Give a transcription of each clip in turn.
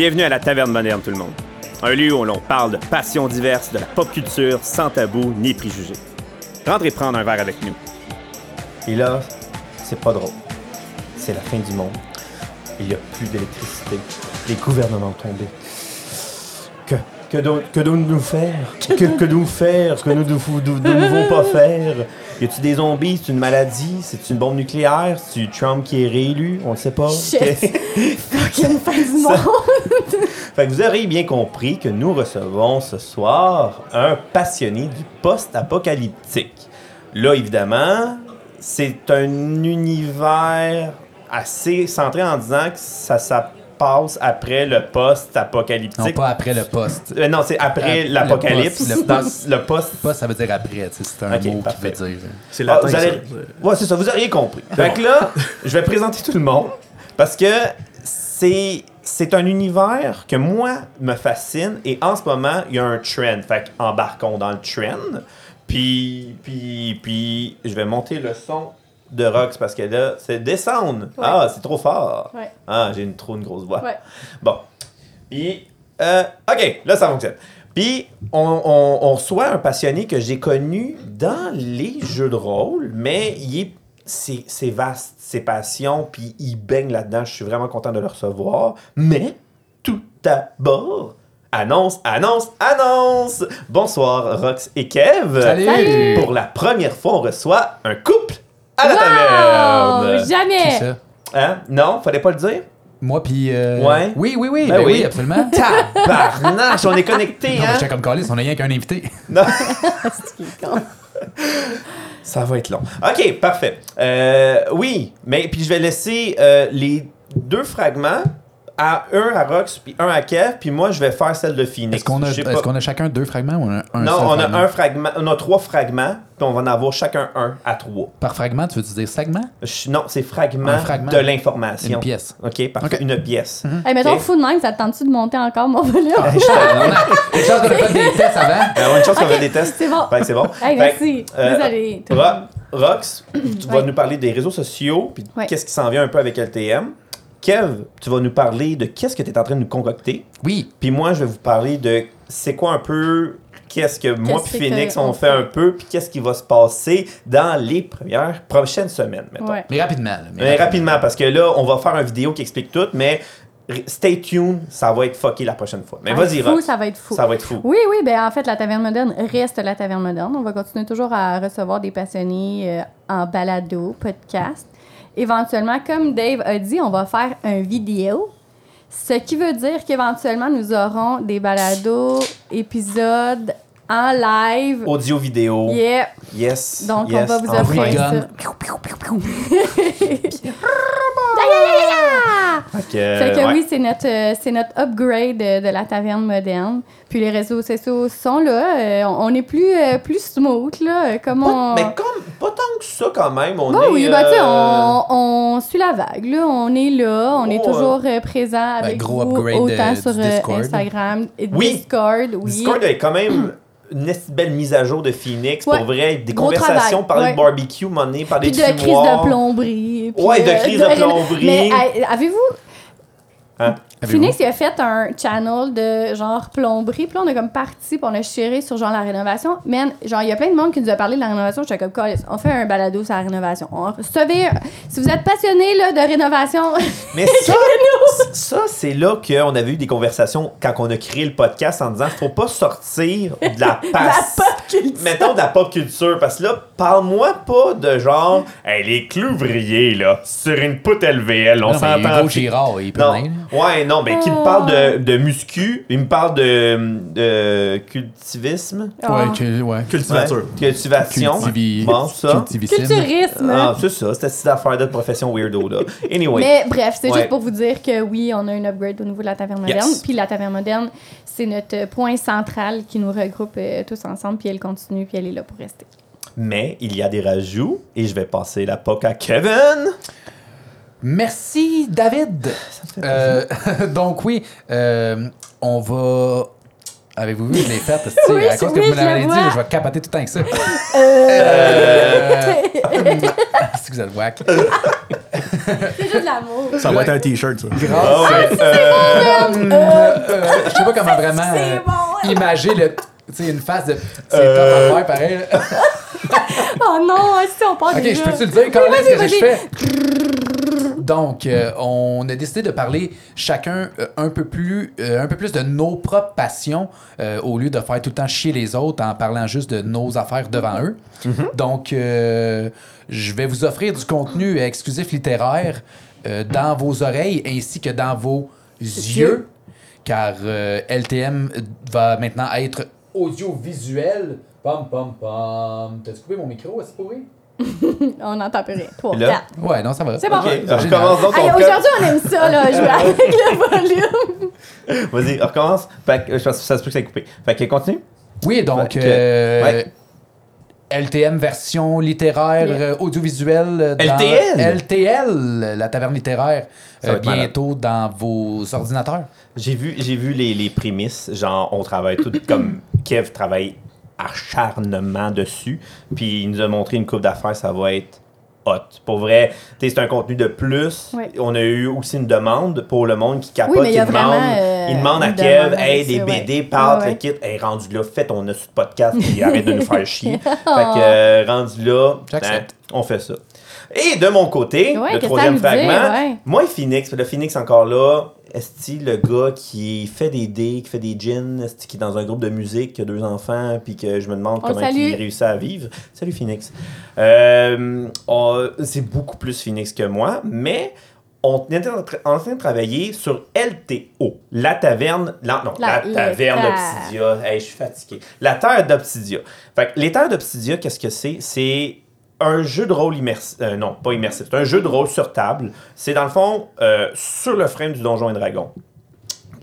Bienvenue à la Taverne Moderne, tout le monde. Un lieu où l'on parle de passions diverses, de la pop culture, sans tabou ni préjugés. Rentrez prendre un verre avec nous. Et là, c'est pas drôle. C'est la fin du monde. Il n'y a plus d'électricité. Les gouvernements ont tombé. Que, que, do- que devons-nous faire? Que, que devons-nous faire? Ce que nous ne devons pas faire? Y a-tu des zombies? C'est une maladie? C'est une bombe nucléaire? C'est Trump qui est réélu? On le sait pas. Shit. Que- Fucking fin du monde. Fait que vous aurez bien compris que nous recevons ce soir un passionné du post-apocalyptique. Là, évidemment, c'est un univers assez centré en disant que ça, ça passe après le Non, post-apocalyptique. pas après le poste. Euh, non, c'est après le l'apocalypse. post- le post- le post. Ça veut dire après, c'est un mot parfait. qui veut dire. C'est Ah, latin, allez- ça. Ouais, c'est ça, vous auriez compris. Fait que là, je vais présenter tout le monde parce que c'est c'est un univers que moi me fascine et en ce moment, il y a un trend. Fait embarquons dans le trend. Puis puis puis je vais monter le son de Rox parce que là, c'est descendre. Ouais. Ah, c'est trop fort. Ouais. Ah, j'ai une trop une grosse voix. Ouais. Bon. Puis, euh, OK, là, ça fonctionne. Puis, on, on, on reçoit un passionné que j'ai connu dans les jeux de rôle, mais il est, c'est, c'est vaste, ses passions, puis il baigne là-dedans. Je suis vraiment content de le recevoir. Mais, tout d'abord, annonce, annonce, annonce! Bonsoir, Rox et Kev. Salut! Salut! Pour la première fois, on reçoit un couple à la Wow! taverne. Jamais! ça? Hein? Non, fallait pas le dire? Moi, puis. euh, Ouais. Oui, oui, oui. Ben Ben, oui. oui. absolument. Tabarnache, on est connectés, Non, mais hein? j'étais comme calé, on a rien qu'un invité. Non. Ça va être long. OK, parfait. Euh, oui, mais puis je vais laisser euh, les deux fragments, à, un à Rox puis un à Kev, puis moi je vais faire celle de Phoenix. Est-ce qu'on a, pas- chacun deux fragments ou un, un Non, seul on a fragment? un fragment, on a trois fragments, puis on va en avoir chacun un à trois. Par fragment, tu veux dire segment? Je- non, c'est fragment, de l'information. Une pièce. OK, parfait. OK. Une pièce. Hey, mettons, Ok. fou de même, ça te tente-tu de monter encore mon volume? Une chance qu'on a fait des tests avant. Euh, une chance qu'on Ok, a des tests. c'est bon. Que c'est bon. Hey, merci. euh. Rox, tu vas nous parler des réseaux sociaux, puis qu'est-ce qui s'en vient un peu avec LTM. Kev, tu vas nous parler de qu'est-ce que tu es en train de nous concocter. Oui. Puis moi, je vais vous parler de c'est quoi un peu, qu'est-ce que moi puis Phoenix on on fait fait? un peu, puis qu'est-ce qui va se passer dans les premières, prochaines semaines, mettons. Ouais. Mais rapidement. là, mais Mais rapidement, parce que là, on va faire une vidéo qui explique tout, mais stay tuned, ça va être fucké la prochaine fois. Mais Ça va vas-y, être fou, ça va être fou. Ça va être fou. Oui, oui, ben en fait, la taverne moderne reste la taverne moderne. On va continuer toujours à recevoir des passionnés euh, en balado, podcast. Éventuellement, comme Dave a dit, on va faire un vidéo. Ce qui veut dire qu'éventuellement, nous aurons des balados, épisodes en live. Audio, vidéo. Yeah. Yes. Donc, on yes, va vous offrir ça. Que, Fait que ouais. oui, c'est notre, euh, c'est notre upgrade de, de la taverne moderne. Puis les réseaux sociaux sont là. Euh, on, est plus, euh, plus smooth, là. euh, Comme Pas- on... mais comme, pas tant que ça quand même. On Bon, est, oui, bah, tu sais, euh, on, on suit la vague, là. On est là. On est Oh, toujours euh, présent avec gros vous, upgrade de- autant sur euh, Discord. Instagram, Oui. Discord, oui. Discord est quand même une belle mise à jour de Phoenix. Ouais. Pour vrai, des Gros conversations, travail, parler ouais. de barbecue, monnaie, parler Puis de de crise de plomberie. puis, Ouais, de euh, crise de plomberie. Mais euh, avez-vous Hein? Phoenix, il a fait un channel de genre plomberie. Puis là, on a comme parti, puis on a chéré sur genre la rénovation. Man, genre, il y a plein de monde qui nous a parlé de la rénovation. J'étais comme, on fait un balado sur la rénovation. On, savez, si vous êtes passionné là, de rénovation, Mais ça, ça c'est là qu'on avait eu des conversations quand on a créé le podcast en disant faut pas sortir de la passe. pop culture. Mettons de la pop culture. Parce que là, parle-moi pas de genre, hey, les clouvriers, là, sur une poutre LVL, on mais s'entend. Hugo Girard, il peut Non. Ouais, non, ben, qui me parle de, de muscu, il me parle de, de cultivisme. Ah. Ouais, que- ouais. Cultivature. Ouais, cultivation. Cultivi- Bon, ça. Culturisme. Ah, c'est ça, c'était cette affaire de profession weirdo, là. Anyway. Mais bref, c'est Ouais. juste pour vous dire que oui, on a un upgrade au niveau de la taverne Yes. moderne. Puis la taverne moderne, c'est notre point central qui nous regroupe euh, tous ensemble. Puis elle continue, puis elle est là pour rester. Mais il y a des rajouts et je vais passer la POC à Kevin. Merci, David. Euh, donc, oui, euh, on va. Avez-vous vu, je l'ai faite, Oui, à cause que oui, vous me l'avez dit, je vais capoter tout le temps avec ça. Euh... Euh, C'est que vous êtes whack. C'est juste l'amour. Ça va être un t-shirt, ça. Grâce. Ah ouais, euh, Euh, je sais pas comment vraiment euh, bon, imager le, tu sais, une face de. C'est Euh, top à faire, pareil. Oh non, si on parle Ok, déjà. je peux-tu le dire? Quand Oui, est-ce que je fais? Donc, euh, on a décidé de parler chacun euh, un, peu plus, euh, un peu plus de nos propres passions euh, au lieu de faire tout le temps chier les autres en parlant juste de nos affaires devant eux. Donc, euh, je vais vous offrir du contenu exclusif littéraire euh, dans vos oreilles ainsi que dans vos yeux, car euh, LTM va maintenant être audiovisuel. Pam, pam, pam. T'as-tu coupé mon micro, est-ce pourri? On n'entend plus rien. 3, Là? 4. Ouais, non, ça va. C'est bon. C'est on recommence donc Aujourd'hui, on aime ça, là, jouer avec le volume. Vas-y, on recommence. Fait que, je pense que ça se peut que ça ait coupé. Fait que continue. Oui, donc Fait que- euh, ouais. LTM version littéraire Yeah. euh, audiovisuelle euh, dans LTL? LTL, la taverne littéraire Ça euh, malade. bientôt dans vos ordinateurs. J'ai vu, j'ai vu les, les prémices. Genre, on travaille tout comme Kev travaille acharnement dessus. Puis il nous a montré une coupe d'affaires, ça va être hot. Pour vrai, tu sais, c'est un contenu de plus. Ouais. On a eu aussi une demande pour le monde qui capote. Oui, il demande, euh, il demande à Kev, demande hey, des BD, ouais. parle, Ouais, le ouais. kit. Hey, rendu là, fait, on a sur le podcast, puis arrête de nous faire chier. Fait que, euh, rendu là, hein, on fait ça. Et de mon côté, Ouais, le troisième fragment, ouais. moi et Phoenix, le Phoenix encore là, est le gars qui fait des dés, qui fait des gins, est qui est dans un groupe de musique, qui a deux enfants, puis que je me demande On le comment il réussit à vivre. Salut Phoenix. Euh, on- c'est beaucoup plus Phoenix que moi, mais on était en tra- en train de travailler sur LTO, la taverne, la, non, la, taverne d'Obsidia. Hey, je suis fatigué. La terre d'Obsidia. Fait que les terres d'Obsidia, qu'est-ce que c'est? C'est un jeu de rôle immersif. euh, non, pas immersif. C'est un jeu de rôle sur table. C'est dans le fond euh, sur le frame du Donjon et Dragon.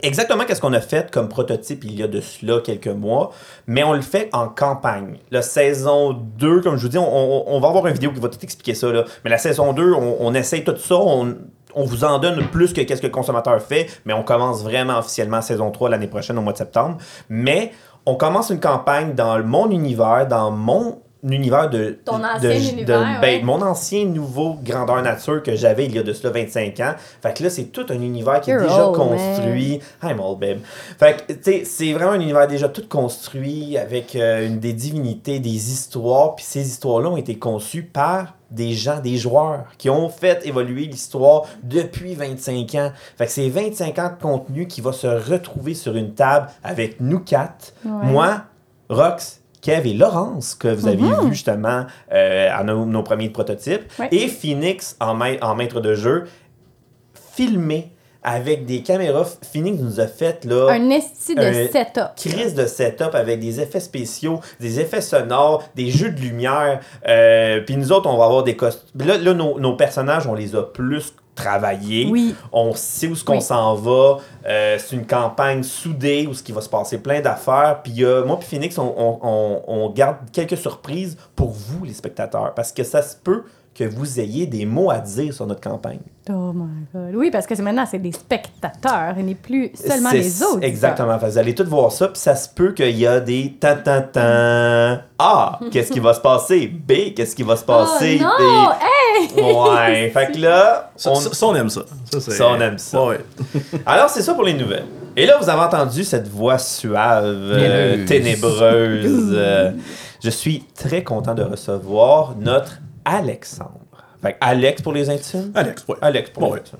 Exactement qu'est-ce qu'on a fait comme prototype il y a de cela quelques mois, mais on le fait en campagne. La saison 2, comme je vous dis, on, va avoir une vidéo qui va tout expliquer ça. Mais la saison 2, on, essaye tout ça, on, on vous en donne plus que qu'est-ce que le consommateur fait, mais on commence vraiment officiellement saison 3 l'année prochaine au mois de septembre. Mais on commence une campagne dans mon univers, dans mon univers de... Ton de- ancien de- univers, ben, ouais. mon ancien nouveau grandeur nature que j'avais il y a de cela 25 ans. Fait que là, c'est tout un univers qui est déjà old, man. construit. I'm old, babe. Fait que, tu sais, c'est vraiment un univers déjà tout construit avec euh, une, des divinités, des histoires. Puis ces histoires-là ont été conçues par des gens, des joueurs qui ont fait évoluer l'histoire depuis 25 ans. Fait que c'est 25 ans de contenu qui va se retrouver sur une table avec nous quatre. Ouais. Moi, Rox, Kev et Laurence, que vous avez vu justement euh, à nos, nos premiers prototypes, Ouais. et Phoenix en, en maître de jeu, filmé avec des caméras. Phoenix nous a fait là. Un esti de Un setup. crise de setup avec des effets spéciaux, des effets sonores, des jeux de lumière. Euh, Puis nous autres, on va avoir des costumes. Là, là, nos, nos personnages, on les a plus travaillés. Oui. On sait où ce qu'on Oui. s'en va. Euh, c'est une campagne soudée où ce qui va se passer plein d'affaires. Puis euh, moi puis Phoenix, on, on- on- on garde quelques surprises pour vous, les spectateurs. Parce que ça se peut que vous ayez des mots à dire sur notre campagne. Oh my god. Oui, parce que maintenant, c'est des spectateurs et n'est plus seulement C'est- les autres. Exactement. Vous allez tous voir ça, puis ça se peut qu'il y a des tan tan tan. A, qu'est-ce qui va se passer? B, qu'est-ce qui va se Oh passer? non! D. Hey! Ouais. fait que là, Ça, on... ça, ça, on aime ça. Ça, c'est- Ça, on aime ça. Ouais, alors c'est ça pour les nouvelles. Et là, vous avez entendu cette voix suave, euh, ténébreuse. euh, je suis très content de recevoir notre Alexandre. Fait que Alex pour les intimes? Alex, ouais. Alex pour Ouais, les intimes.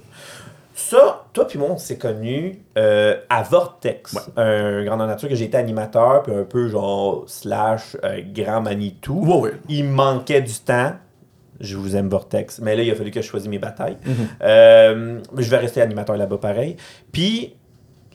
Ça, toi puis moi, on s'est connus euh, à Vortex, Ouais. un grand nature que j'ai été animateur, puis un peu genre slash euh, grand Manitou. Ouais, ouais. Il manquait du temps. Je vous aime Vortex, mais là, il a fallu que je choisisse mes batailles. Euh, je vais rester animateur là-bas pareil. Puis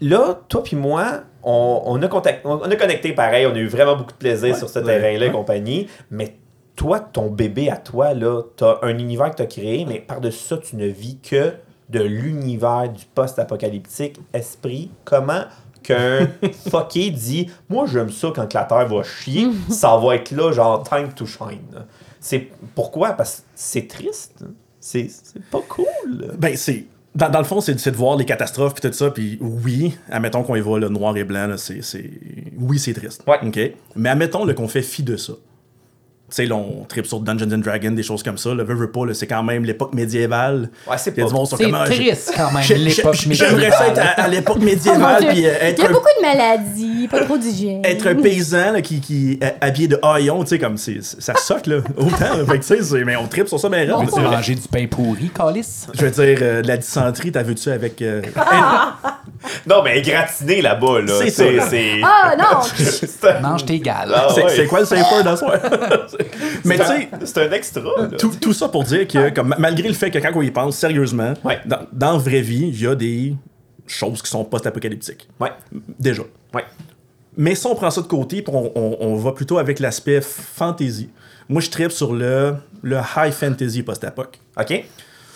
là, toi puis moi, on, on a contact- on, on a connecté pareil, on a eu vraiment beaucoup de plaisir sur ce terrain-là et compagnie. Mais toi, ton bébé à toi, là, t'as un univers que t'as créé, mais par-dessus ça, tu ne vis que de l'univers du post-apocalyptique. Esprit, comment qu'un fucké dit « Moi, j'aime ça quand la Terre va chier, ça va être là, genre, time to shine. » C'est pourquoi? Parce que c'est triste. C'est pas cool. Ben, c'est. Dans, dans le fond, c'est de voir les catastrophes puis tout ça, puis oui, admettons qu'on y voit le noir et blanc, c'est. Oui, c'est triste. Ouais. OK? Mais admettons qu'on fait fi de ça. Sais, on trip sur Dungeons and Dragons, des choses comme ça. Le veux, veux pas, c'est quand même l'époque médiévale. Ouais, c'est pas- C'est ah, triste quand même, l'époque j'ai- J'aimerais ça être à, à l'époque Oh médiévale, puis euh, Il être y a un beaucoup de maladies, pas trop d'hygiène. être un paysan là, qui, qui est habillé de haillons, tu sais, comme c'est, ça soque, là, autant. là. fait que, tu sais, c'est- mais on tripe sur ça, mais mais Tu manger du pain pourri, Calice? Je veux dire, euh, de la dysenterie, t'as vu-tu avec. euh, Non, mais gratiné là-bas, là. C'est C'est. ça. c'est- Ah non! c'est un- Mange tes gales. Ah, c'est, ouais. c'est quoi le safe word à soir? mais tu c'est sais, un- C'est un extra, là. tout, tout ça pour dire que, comme, malgré le fait que quand on y pense sérieusement, Ouais. dans, dans la vraie vie, il y a des choses qui sont post-apocalyptiques. Ouais. Déjà. Ouais. Mais si on prend ça de côté, on, on- on va plutôt avec l'aspect fantasy. Moi, je tripe sur le, le high fantasy post-apoc. OK?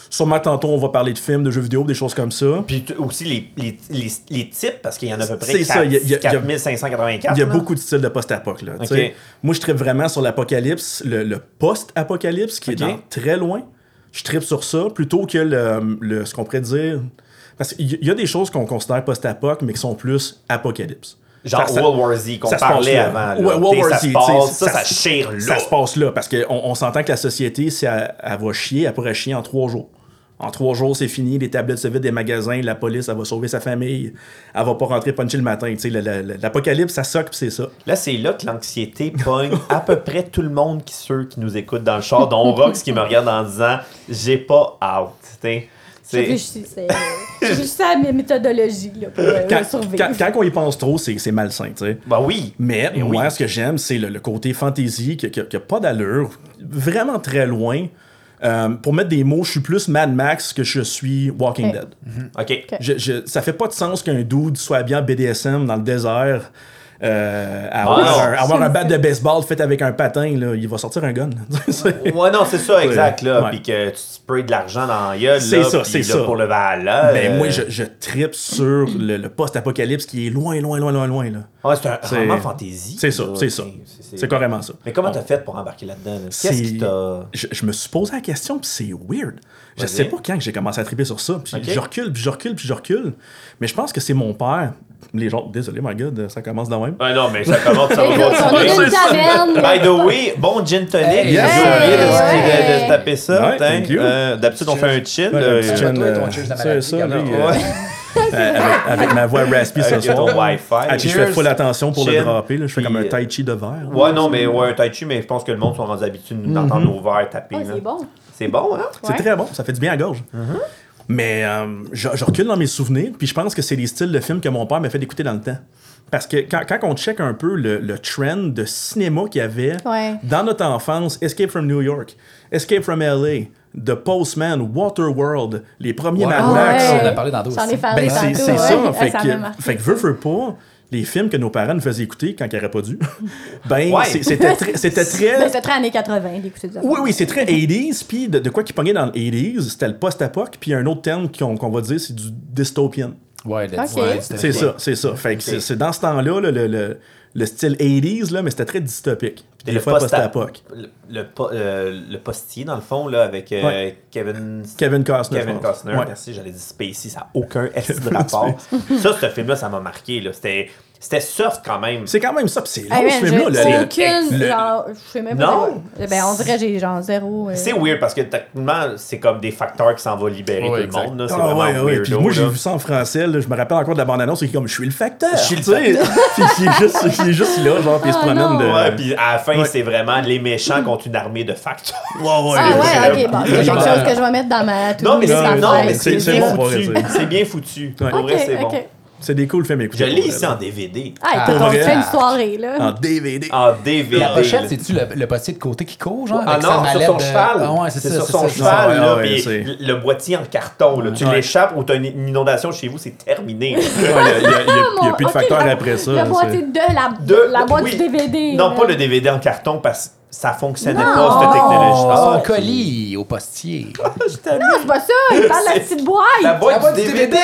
Sûrement tantôt, on va parler de films, de jeux vidéo, des choses comme ça. Puis aussi les, les, les, les types, parce qu'il y en a à peu près C'est ça, il y a- il y a- 4 4584. Il y a beaucoup de styles de post-apoc. là, tu Ok. sais. Moi, je tripe vraiment sur l'apocalypse, le, le post-apocalypse, qui est dans très loin. Je tripe sur ça, plutôt que le, le- ce qu'on pourrait dire... Parce qu'il y- a des choses qu'on considère post-apoc, mais qui sont plus apocalypse. Genre Ça- ça- World War Z qu'on ça parlait avant. là. Ouais, World War ça Z, se tu passe, sais, ça, ça chire là. Ça se passe là, parce qu'on on, s'entend que la société, si elle, elle va chier, elle pourrait chier en trois jours. En trois jours, c'est fini, les tablettes se vident des magasins, la police, elle va sauver sa famille, elle va pas rentrer puncher le matin. L'apocalypse, ça soque, puis c'est ça. Là, c'est là que l'anxiété pogne à peu près tout le monde qui ceux qui nous écoutent dans le char, dont Rox qui me regarde en disant j'ai pas out. Je C'est réfléchissais. Je réfléchissais à mes méthodologies là, pour euh, Quand, survivre. quand- quand on y pense trop, c'est c'est malsain, tu sais. bah oui. Mais Eh moi, oui. ce que j'aime, c'est le, le côté fantasy qui n'a pas d'allure, vraiment très loin. Euh, pour mettre des mots, je suis plus Mad Max que je suis Walking Ok. Dead. OK. Je, je- ça fait pas de sens qu'un dude soit bien BDSM dans le désert. Euh, avoir, Ah, un, non. avoir un bat de baseball fait avec un patin, là, il va sortir un gun. Ouais, non, c'est ça, exact. Là. Ouais. Puis que tu sprays de l'argent dans la gueule. C'est ça, c'est ça. Pour le là. Ben, moi, je, je tripe sur le, le post-apocalypse qui est loin, loin, loin, loin, loin. Là. Ouais, c'est un roman fantasy. C'est ça, c'est ça. C'est carrément ça. Mais comment t'as fait pour embarquer là-dedans? là? Qu'est-ce C'est- qui t'a. Je, je me suis posé la question, puis c'est weird. Je sais pas quand que j'ai commencé à triper sur ça. Puis Ok. Je recule, puis je recule, puis je recule. Mais je pense que c'est mon père. Les gens, désolé, my god, ça commence de même. Ouais, non, mais ça commence, ça va. By the way, bon gin tonic. Hey, J'ai yes. oublié de, Hey, de- de se taper ça. Euh, D'habitude, on fait un euh, euh, de la ça, euh, euh, avec, avec ma voix raspy ce soir. ton Wi-Fi. Ah, puis je fais full attention pour le là. Je fais comme un tai chi de verre. Ouais, non, mais ouais, un tai chi, mais je pense que le monde sont rendus habitués d'entendre nos verres taper. Ah, c'est bon. C'est bon, hein? C'est très bon, ça fait du bien à la gorge. Mais euh, je, je recule dans mes souvenirs, puis je pense que c'est les styles de films que mon père m'a fait écouter dans le temps. Parce que quand, quand on check un peu le, le trend de cinéma qu'il y avait Ouais. dans notre enfance, Escape from New York, Escape from LA, The Postman, Waterworld, les premiers. Mad Max. ouais. On en a parlé dans d'autres J'en ai aussi. parlé Ben, c'est ouais. ça. Fait ça que, fait que ça. veux, veux pas, les films que nos parents nous faisaient écouter quand ils n'auraient pas dû, ben, Ouais. c'était très. C'était Ben, très C'était très années 80 d'écouter ça. oui, oui, c'est très 80s, puis de, de quoi qui pognait dans le 80s, c'était le post-apoc, puis un autre terme qu'on qu'on va dire, c'est du dystopian. Ouais, le- Ok. ouais, C'est ça, c'est ça. Fait que c'est- c'est dans ce temps-là, là, le, le, le style 80s, là, mais c'était très dystopique. Puis des le fois post-ap- post-apoc. Le, euh, le postier, dans le fond, là, avec euh, Ouais. Kevin... Kevin Costner. Kevin. Costner, Ouais. merci, j'allais dire Spacey, ça n'a aucun esti de rapport. ça, ce film-là, ça m'a marqué. là. C'était c'était soft quand même. C'est quand même ça, puis c'est long, Hey, ce film-là. le- aucune. le- genre, je sais même pas. Non. quoi. Ben, on dirait que j'ai genre zéro. euh, C'est weird parce que techniquement, c'est comme des facteurs qui s'en vont libérer Ouais, tout le monde. là. C'est Ah vraiment ouais, ouais. weird. Puis moi, j'ai vu ça en français. là. Je me rappelle encore de la bande-annonce. C'est comme, je suis le facteur. Je suis le sais. Puis il est juste, il est juste là, genre, puis il se Ah, promène non. de. Ouais, puis à la fin, Ouais. c'est vraiment les méchants contre une armée de facteurs. Ouais, ouais. Ah ouais, ok, bon, c'est quelque chose que je vais mettre dans ma Non, mais c'est bien bon, pour foutu. C'est bien foutu. Pour Ok, vrai, c'est bon. C'est des cool films à écouter. Je l'ai vrai, ici en DVD. Ah, Ah, t'as fait une soirée, là. En DVD. En DVD. La pochette, c'est-tu le, le postier de côté qui court, genre? Ah non, sur son cheval. Ah ouais, c'est ça. sur son cheval, là, le boîtier en carton. Là. Tu l'échappes ou tu as une, inondation chez vous, c'est terminé. Il n'y a, plus de facteur après ça. La là, boîtier de la, boîte du DVD. non, pas le DVD en carton parce que ça fonctionnait Non. pas, cette technologie. Oh, Ah, un colis au postier. je t'aime. Non, c'est pas ça. Il parle de la petite boîte. La boîte, La boîte du DVD! DVD!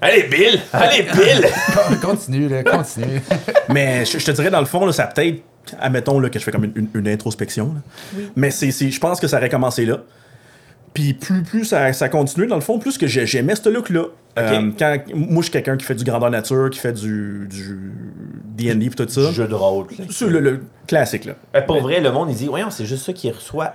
Allez, Bill! Allez, Bill! continue, là, continue. Mais je, je te dirais, dans le fond, là, ça peut-être. Admettons là, que je fais comme une, une- une introspection. là. Mais c'est, c'est- je pense que ça aurait commencé là. Puis plus, plus ça, ça continuait, dans le fond, plus que j'ai- j'aimais ce look-là. Euh, quand, moi, je suis quelqu'un qui fait du grandeur nature, qui fait du du D&D et tout ça. Jeu de rôle. C'est le, le classique, là. Euh, Pour vrai, le monde, il dit, voyons, c'est juste ça qui reçoit.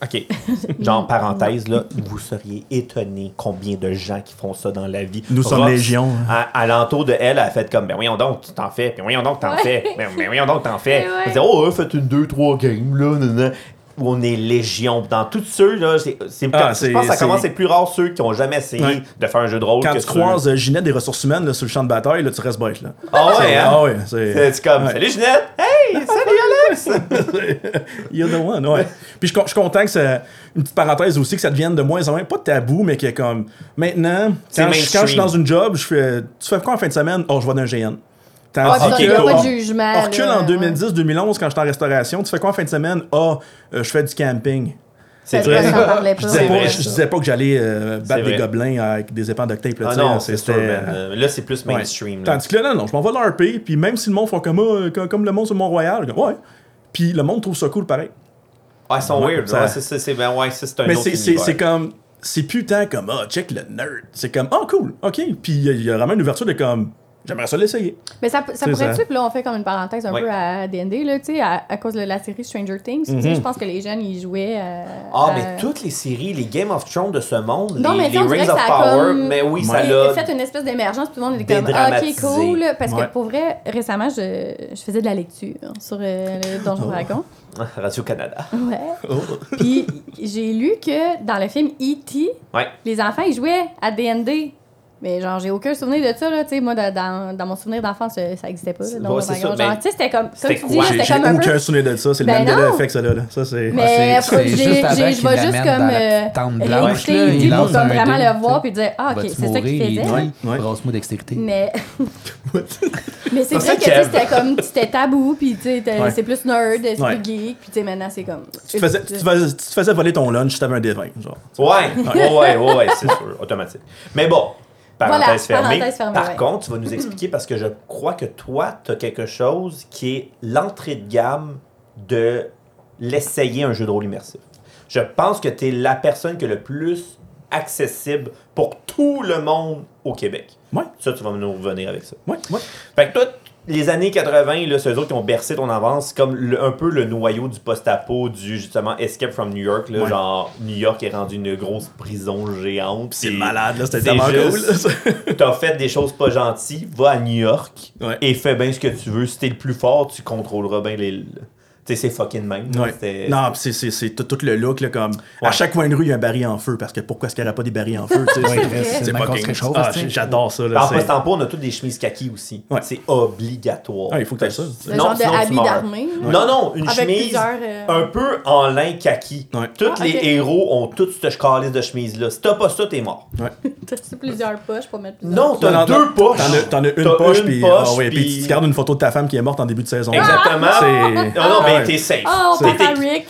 OK. Genre, parenthèse, là, vous seriez étonné combien de gens qui font ça dans la vie. Nous sommes légion. À, à l'entour de elle, elle a fait comme, ben voyons donc, tu t'en fais, ben voyons donc, t'en Ouais. fais, ben, ben voyons donc, t'en fais. Ouais, ouais. Elle dit, oh, ouais, faites une, deux, trois games, là, nanana. Où on est légion. Dans tous ceux, là, c'est, c'est- Ah, je pense que ça commence à être plus rare ceux qui ont jamais essayé Ouais. de faire un jeu de rôle. Quand que tu ceux- croises euh, Ginette des ressources humaines là, sur le champ de bataille, là, tu restes bête. Là. Ah ouais, hein? Ah ouais, c'est. C'est comme, Ouais. salut Ginette! Hey, salut Alex! You're the one, ouais. Puis je suis con- je suis content que ça. Une petite parenthèse aussi, que ça devienne de moins en moins, pas tabou, mais que comme. Maintenant, quand, je, quand je suis dans une job, je fais. Tu fais quoi en fin de semaine? Oh, je vais dans un GN. Ah, Tandis ça, ok, il y a que. pas de jugement. On recule en ouais. 2010-2011 quand j'étais en restauration. Tu fais quoi en fin de semaine? Ah, euh, je fais du camping. C'est vrai. Je disais, pas, vrai, je disais pas que j'allais euh, battre des vrai. gobelins avec des épées en duct tape. Là, Ah non, sûr. Euh, Là, c'est plus Ouais. mainstream. là. Tandis que là, non, non, je m'en vais l'RP, puis même si le monde font comme, ah, comme, comme le monde sur Mont-Royal, ouais. Puis le monde trouve ça cool pareil. Ah, ils sont Ouais, weird. ça- Ouais, c'est- c'est c'est- ben ouais, un Mais c'est- c'est univers. c'est comme. C'est plus tant comme, ah, check le nerd. C'est comme, ah, cool, ok. Puis il y y, a vraiment une ouverture de comme, j'aimerais ça l'essayer. Mais ça, ça C'est pourrait ça. être, puis là, on fait comme une parenthèse un Ouais. peu à D&D, là, tu sais, à, à cause de la série Stranger Things. tu sais, Je pense que les jeunes, ils jouaient. euh, Ah, à- mais toutes les séries, les Game of Thrones de ce monde, Non, les, mais les Rings que of ça a Power, comme- mais oui, ça l'a. a fait une espèce d'émergence, tout le monde était comme Ah, ok, cool. Parce Ouais. que pour vrai, récemment, je, je faisais de la lecture sur euh, le Donjon Oh. Dragon. Radio-Canada. Ouais. Puis j'ai lu que dans le film E.T., Ouais. les enfants, ils jouaient à D&D. Mais genre, j'ai aucun souvenir de ça, là. Tu sais, moi, dans, dans, dans mon souvenir d'enfance, ça existait pas. là, c'est Genre, mais tu sais, c'était comme. Comme c'était tu dis, J'ai c'était j'ai comme un aucun peu. souvenir de ça. C'est le Ben Mandela non. Effect, ça, là. là. Ça, c'est. Mais c'est- faut que c'est j'ai- juste avant j'ai- je vais juste comme. la euh, il pour comme vraiment le voir tu puis dire, ah, ok, c'est ça qu'il faisait? Mot dextérité. Mais, mais c'est Ça, vrai que tu c'était comme c'était tabou puis tu sais c'est plus nerd, c'est plus geek puis tu sais maintenant c'est comme Tu te, faisais, tu, tu voler ton lunch si t'avais un D20. Genre. Ouais, ouais, ouais, ouais, ouais, c'est sûr, automatique. Mais bon, parenthèse Voilà, fermée. parenthèse fermée, Par ouais. contre, tu vas nous expliquer parce que je crois que toi, tu as quelque chose qui est l'entrée de gamme de l'essayer un jeu de rôle immersif. Je pense que tu es la personne qui est le plus accessible pour tout le monde au Québec. Ouais. Ça, tu vas nous revenir avec ça. Ouais, ouais. Fait que toi, les années 80, là, c'est eux autres qui ont bercé ton avance, comme le- un peu le noyau du post-apo, du justement Escape from New York. Là, Ouais. Genre, New York est rendu une grosse prison géante. C'est malade, là. C'était c'est tellement cool. T'as fait des choses pas gentilles, va à New York Ouais. et fais bien ce que tu veux. Si t'es le plus fort, tu contrôleras bien les. Tu sais, c'est fucking même. Ouais. Non, pis c'est- c'est c'est tout, tout le look, là, comme. Ouais. À chaque coin de rue, il y a un baril en feu, parce que pourquoi est-ce qu'il n'y aurait pas des barils en feu, tu c'est- c'est c'est bien fucking- qu'on se réchauffe, Ah, tu. J'adore ça, là. C'est- post-tempo, on a toutes des chemises kaki aussi. Ouais. C'est obligatoire. Ah, il faut que t'aies ça. le Non, genre de sinon tu habit d'armée. Non, non, une Avec chemise euh, un peu en lin kaki. Ouais. Tous Ah, les héros ont toutes cette calice de chemise-là. Si t'as pas ça, t'es mort. T'as plusieurs poches pour mettre plusieurs. Non, t'as deux poches. T'en as, une T'as poche, une puis poche, ah puis tu gardes une photo de ta femme qui est morte en début de saison. Exactement. Non, non, mais ouais. t'es safe. Ah, on pense à Rick.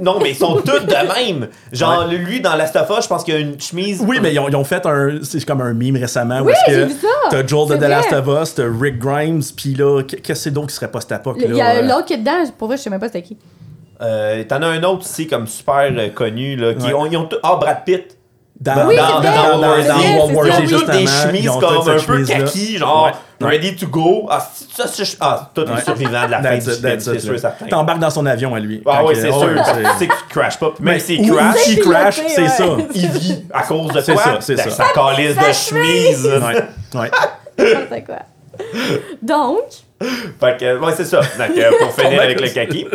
Non, mais ils sont tous de même. Genre, lui, dans Last of Us, je pense qu'il y a une chemise. Oui, mais ils ont, ils ont fait un. C'est comme un meme récemment. où Oui, est-ce j'ai que vu ça. T'as Joel de The Last of Us, t'as Rick Grimes, puis là, qu'est-ce que c'est d'autre qui serait post-apoc? Il y a euh, l'autre qui est dedans, pour vrai, je sais même pas c'était qui. Euh, T'en as un autre ici, comme super euh, connu, là. Qui Ouais. ont, ils ont tous- Ah, Brad Pitt. Dans, Oui, dans, c'est dans, dans, c'est dans, c'est World War Z, justement. des chemises comme un peu kaki, genre ready to go. Ah, c'est- ça, c'est ah, toi, t'es Ouais. survivant de la fin du c'est sûr et là. certain. T'embarques dans son avion à lui. Ah oui, c'est ouais, sûr. c'est- Tu sais que tu crashes pas. Mais s'il où- crash, qui crash, c'est ça. il vit à cause de C'est quoi? ça, c'est. Sa calice de chemise. Ouais, ouais. N'importe quoi. Donc, Fait que, ouais, c'est ça. Donc, pour finir avec le kaki.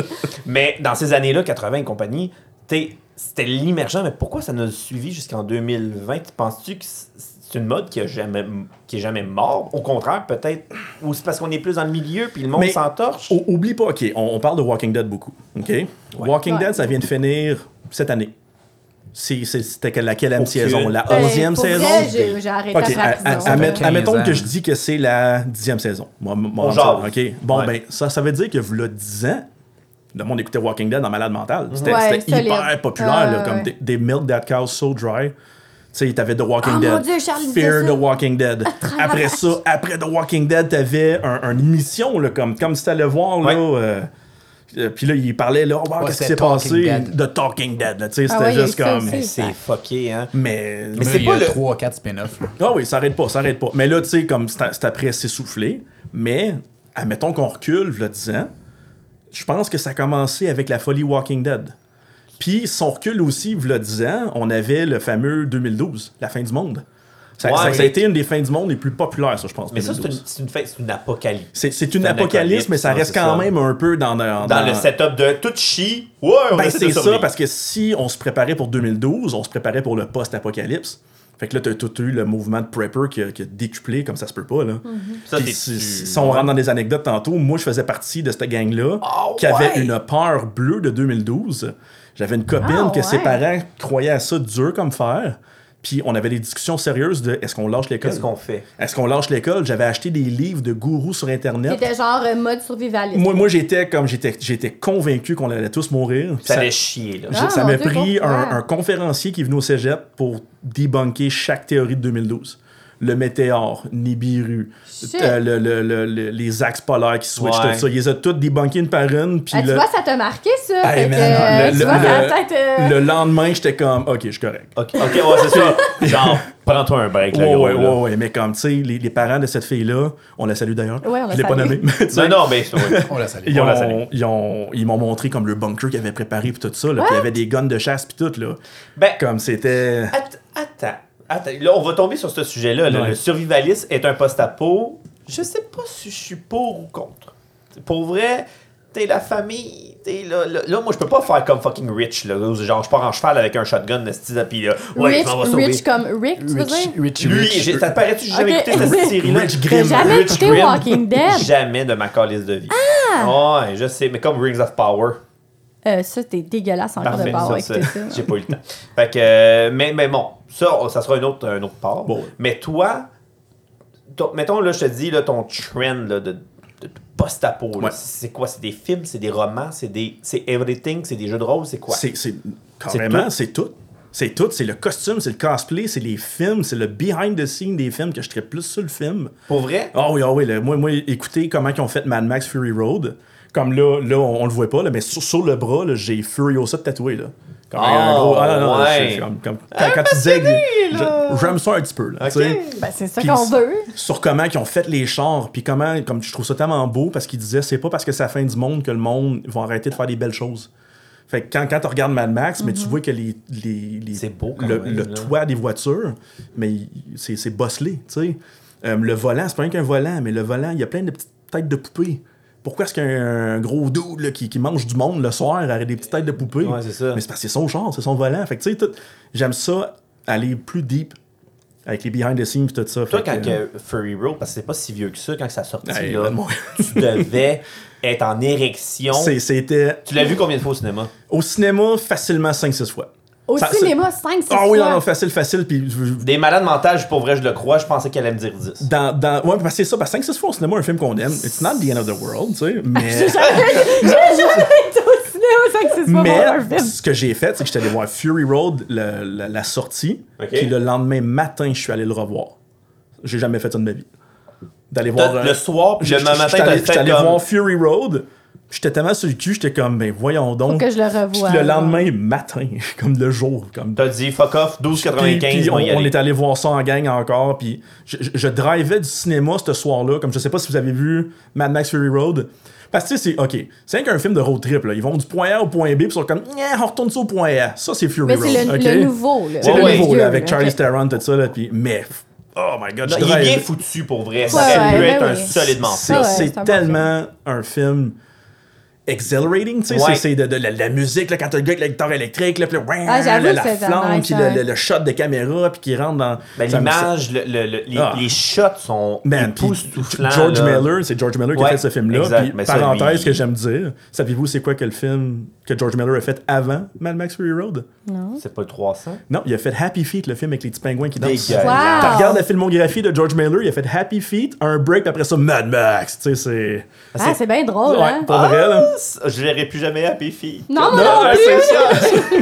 Mais dans ces années-là, 80 et compagnie, t'sais, c'était l'immergent. Mais pourquoi ça nous a suivi jusqu'en 2020? Penses-tu que c'est une mode qui, a jamais, qui est jamais mort? Au contraire, peut-être. Ou c'est parce qu'on est plus dans le milieu puis le monde s'entorche? Oublie pas, OK, on, on parle de Walking Dead beaucoup. OK? Walking Ouais. Dead, ça vient de finir cette année. C'était que laquelle Aucune. saison? La ben, onzième pour saison? j'ai arrêté OK, après la à- prison. à- Ça admet- fait 15 admettons que je dis que c'est la dixième saison. Moi, moi, ça. OK? Bon, Ouais. ben, ça, ça veut dire que, là, 10 ans, le monde écoutait Walking Dead dans Malade Mental. C'était Ouais, c'était solide. hyper populaire, là, comme ouais. des, des Milk That Cow So Dry. Tu sais, t'avais The Walking Oh Dead. mon Dieu, Fear the Walking Dead. Après ça, après The Walking Dead, t'avais un, une émission, là, comme, comme si t'allais voir, là, Ouais. euh, Euh, Puis là, il parlait, là, oh, wow, Ouais, qu'est-ce qui s'est passé? Dead. De Talking Dead, là, tu sais, Ah c'était ouais, juste comme. C'est fucké, hein. Mais. Mais Mais c'est pas le- 3-4 spin-offs. Ah oui, ça arrête pas, ça arrête pas. Mais là, tu sais, comme c'est c'est après s'essouffler, mais admettons qu'on recule, le 10 ans, je pense que ça a commencé avec la folie Walking Dead. Puis, si on recule aussi, le 10 ans, on avait le fameux 2012, la fin du monde. Ça, Ouais, ça- ça mais- a été une des fins du monde les plus populaires, ça, je pense. Mais ça, c'est une, 2012. c'est une, fête- c'est une apocalypse. C'est une apocalypse, mais ça reste quand ça. même un peu dans, dans, Dans le setup de tout chie, ouais, Ben, c'est ça, parce que si on se préparait pour 2012, on se préparait pour le post-apocalypse. Fait que là, t'as tout eu le mouvement de prepper qui a, qui a décuplé, comme ça se peut pas, là. Ça, Puis t'es- si, on rentre dans des anecdotes tantôt, moi, je faisais partie de cette gang-là Ah qui avait une peur bleue de 2012. J'avais une copine Ah que ses parents croyaient à ça dur comme fer. Puis on avait des discussions sérieuses de est-ce qu'on lâche l'école? Qu'est-ce qu'on fait? Est-ce qu'on lâche l'école? J'avais acheté des livres de gourous sur Internet. C'était genre euh, mode survivaliste. Moi, moi j'étais comme j'étais j'étais convaincu qu'on allait tous mourir. Ça Ça- allait chier, là. Ah, ça mon m'a pris un conférencier qui est venu au cégep pour débunker chaque théorie de 2012. Le météore, Nibiru, euh, le- le- le- le- les axes polaires qui switchent, Ouais. tout ça. Ils les ont tous débunkés une par une. Puis Ah, tu le, vois, ça t'a marqué, ça? Hey, que, le- tu vois, euh, lendemain, j'étais comme, ok, je suis correct. Ok, ouais, c'est ça. Genre, prends-toi un break, là, Ouais, gros, ouais, là. ouais, ouais, mais comme, tu sais, les, les parents de cette fille-là, on la salue d'ailleurs. Ouais, on la Je l'ai pas nommée, Non, non, mais. On la salue. Ils, On la ont- ils ont- ils m'ont montré comme le bunker qu'ils avaient préparé puis tout ça. Là, puis il y avait des guns de chasse puis tout. Là. Ben, Comme c'était. Att- Attends, attends. Là, on va tomber sur ce sujet-là. là. Ouais. Le survivalisme est un post-apo. Je sais pas si je suis pour ou contre. Pour vrai, t'es la famille. T'es là, là, là, moi, je peux pas faire comme fucking Rich. Là, où genre, je pars en cheval avec un shotgun de style, puis là, ouais, Rich, je m'en vais sauver. rich comme Rick, tu veux Rich, dire? Rich, Lui, Rich. ça te paraît-tu que j'ai jamais Ok. écouté cette série-là? Rich T'as Grimm. jamais Rich écouté Grimm. Walking Dead? Jamais de ma calice de vie. Ah! Ouais, je sais, mais comme Rings of Power. Euh, ça, t'es dégueulasse encore Parfait, de pas avoir ça, écouté ça, ça. j'ai pas eu le temps. Fait que, euh, mais, mais bon, ça, ça sera un autre, un autre part. Bon. Mais toi, ton- mettons, là, je te dis, là, ton trend là, de, de post-apo, là, Ouais. c'est quoi? C'est des films, c'est des romans, c'est des c'est everything, c'est des jeux de rôle, c'est quoi? C'est, carrément, tout? c'est tout. C'est tout. C'est le costume, c'est le cosplay, c'est les films, c'est le behind the scene des films que je traite plus sur le film. Pour vrai? Ah oui, ah oui. moi, moi, écoutez comment ils ont fait Mad Max Fury Road. Comme là, là on, on le voit pas, là, mais sur, sur le bras, là, j'ai Furiosa tatoué. Là. Comme un Oh, gros. Ah, non, non, ouais. je- je- comme- comme- quand, quand tu disais. J'aime ça un petit peu. Là. Ben, c'est ça qu'on veut. Sur comment ils ont fait les chars, puis comment, comme je trouve ça tellement beau, parce qu'ils disaient c'est pas parce que c'est la fin du monde que le monde va arrêter de faire des belles choses. Fait que quand, quand tu regardes Mad Max, mais tu vois que les, les, les- C'est beau quand le, même, le là. toit des voitures, mais c'est c'est bosselé, tu sais. Euh, le volant, c'est pas rien qu'un volant, mais le volant, il y a plein de petites têtes de poupées. Pourquoi est-ce qu'un gros dude là, qui, qui mange du monde le soir aurait des petites têtes de poupées? Ouais, c'est ça. Mais c'est parce que c'est son char, c'est son volant. Fait que tu sais, j'aime ça aller plus deep avec les behind the scenes et tout ça. Toi, quand que- Furry Road, parce que c'est pas si vieux que ça, quand ça sortit, Hey, là, moi- tu devais être en érection. C'était Tu l'as vu combien de fois au cinéma? au cinéma facilement 5-6 fois. Au Ça- cinéma, 5 6 Ah oui, non, non, facile, facile. Puis je- Des malades mentales, pour vrai, je le crois, je pensais qu'elle allait me dire 10. dans, dans, ouais, parce que c'est ça, parce que 5-6 fois au cinéma, un film qu'on aime, it's not the end of the world, tu sais, mais, J'ai jamais été au cinéma 5 6 fois pour un mais film. ce que j'ai fait, c'est que j'étais allé voir Fury Road, le- la, la sortie, Ok. puis le lendemain matin, je suis allé le revoir. J'ai jamais fait ça de ma vie. D'aller voir... le un- soir, puis le matin, j'étais allé- allé comme- voir Fury Road, j'étais tellement sur le cul, j'étais comme, ben voyons Faut donc. que je le revoie. Puis le lendemain matin, comme le jour, comme T'as dit fuck off, Puis- 12,95, puis on on, est allé voir ça en gang encore. Puis je, je, je drivais du cinéma ce soir-là. Comme je sais pas si vous avez vu Mad Max Fury Road. Parce que tu sais, c'est OK. C'est qu'un film de road trip. Là. Ils vont du point A au point B. Puis ils sont comme, Nya, on retourne ça au point A. Ça, c'est Fury Mais Road. c'est le, nouveau. là. C'est Ouais, le ouais. nouveau, là, avec. Charlie Ok. Theron, tout ça. Là, puis, mais, oh my god, Non, je il est drive- bien foutu pour vrai. Ça aurait pu être un solide. C'est tellement un film exhilarating, tu sais, Ouais. c'est- de, de la, la musique, là, quand t'as le gars avec la guitare électrique, là, puis le- Ah, la, flamme, nice, puis ouais. le, le- le shot de caméra, puis qui rentre dans... Ben, L'image, le- le- le- les, Ah. les shots sont Man, époustouflants. George là. Miller, c'est George Miller qui a fait ce film-là. Puis, parenthèse lui- que j'aime dire, savez-vous c'est quoi que le film que George Miller a fait avant Mad Max Fury Road? C'est pas le 300? Non, il a fait Happy Feet, le film avec les petits pingouins qui dansent. Wow. Tu regardes la filmographie de George Miller, il a fait Happy Feet, un break, puis après ça Mad Max. Tu sais, c'est... Ah, c'est bien drôle, hein? pour vrai, là. Je verrai plus jamais Happy Feet. Non, Non, non c'est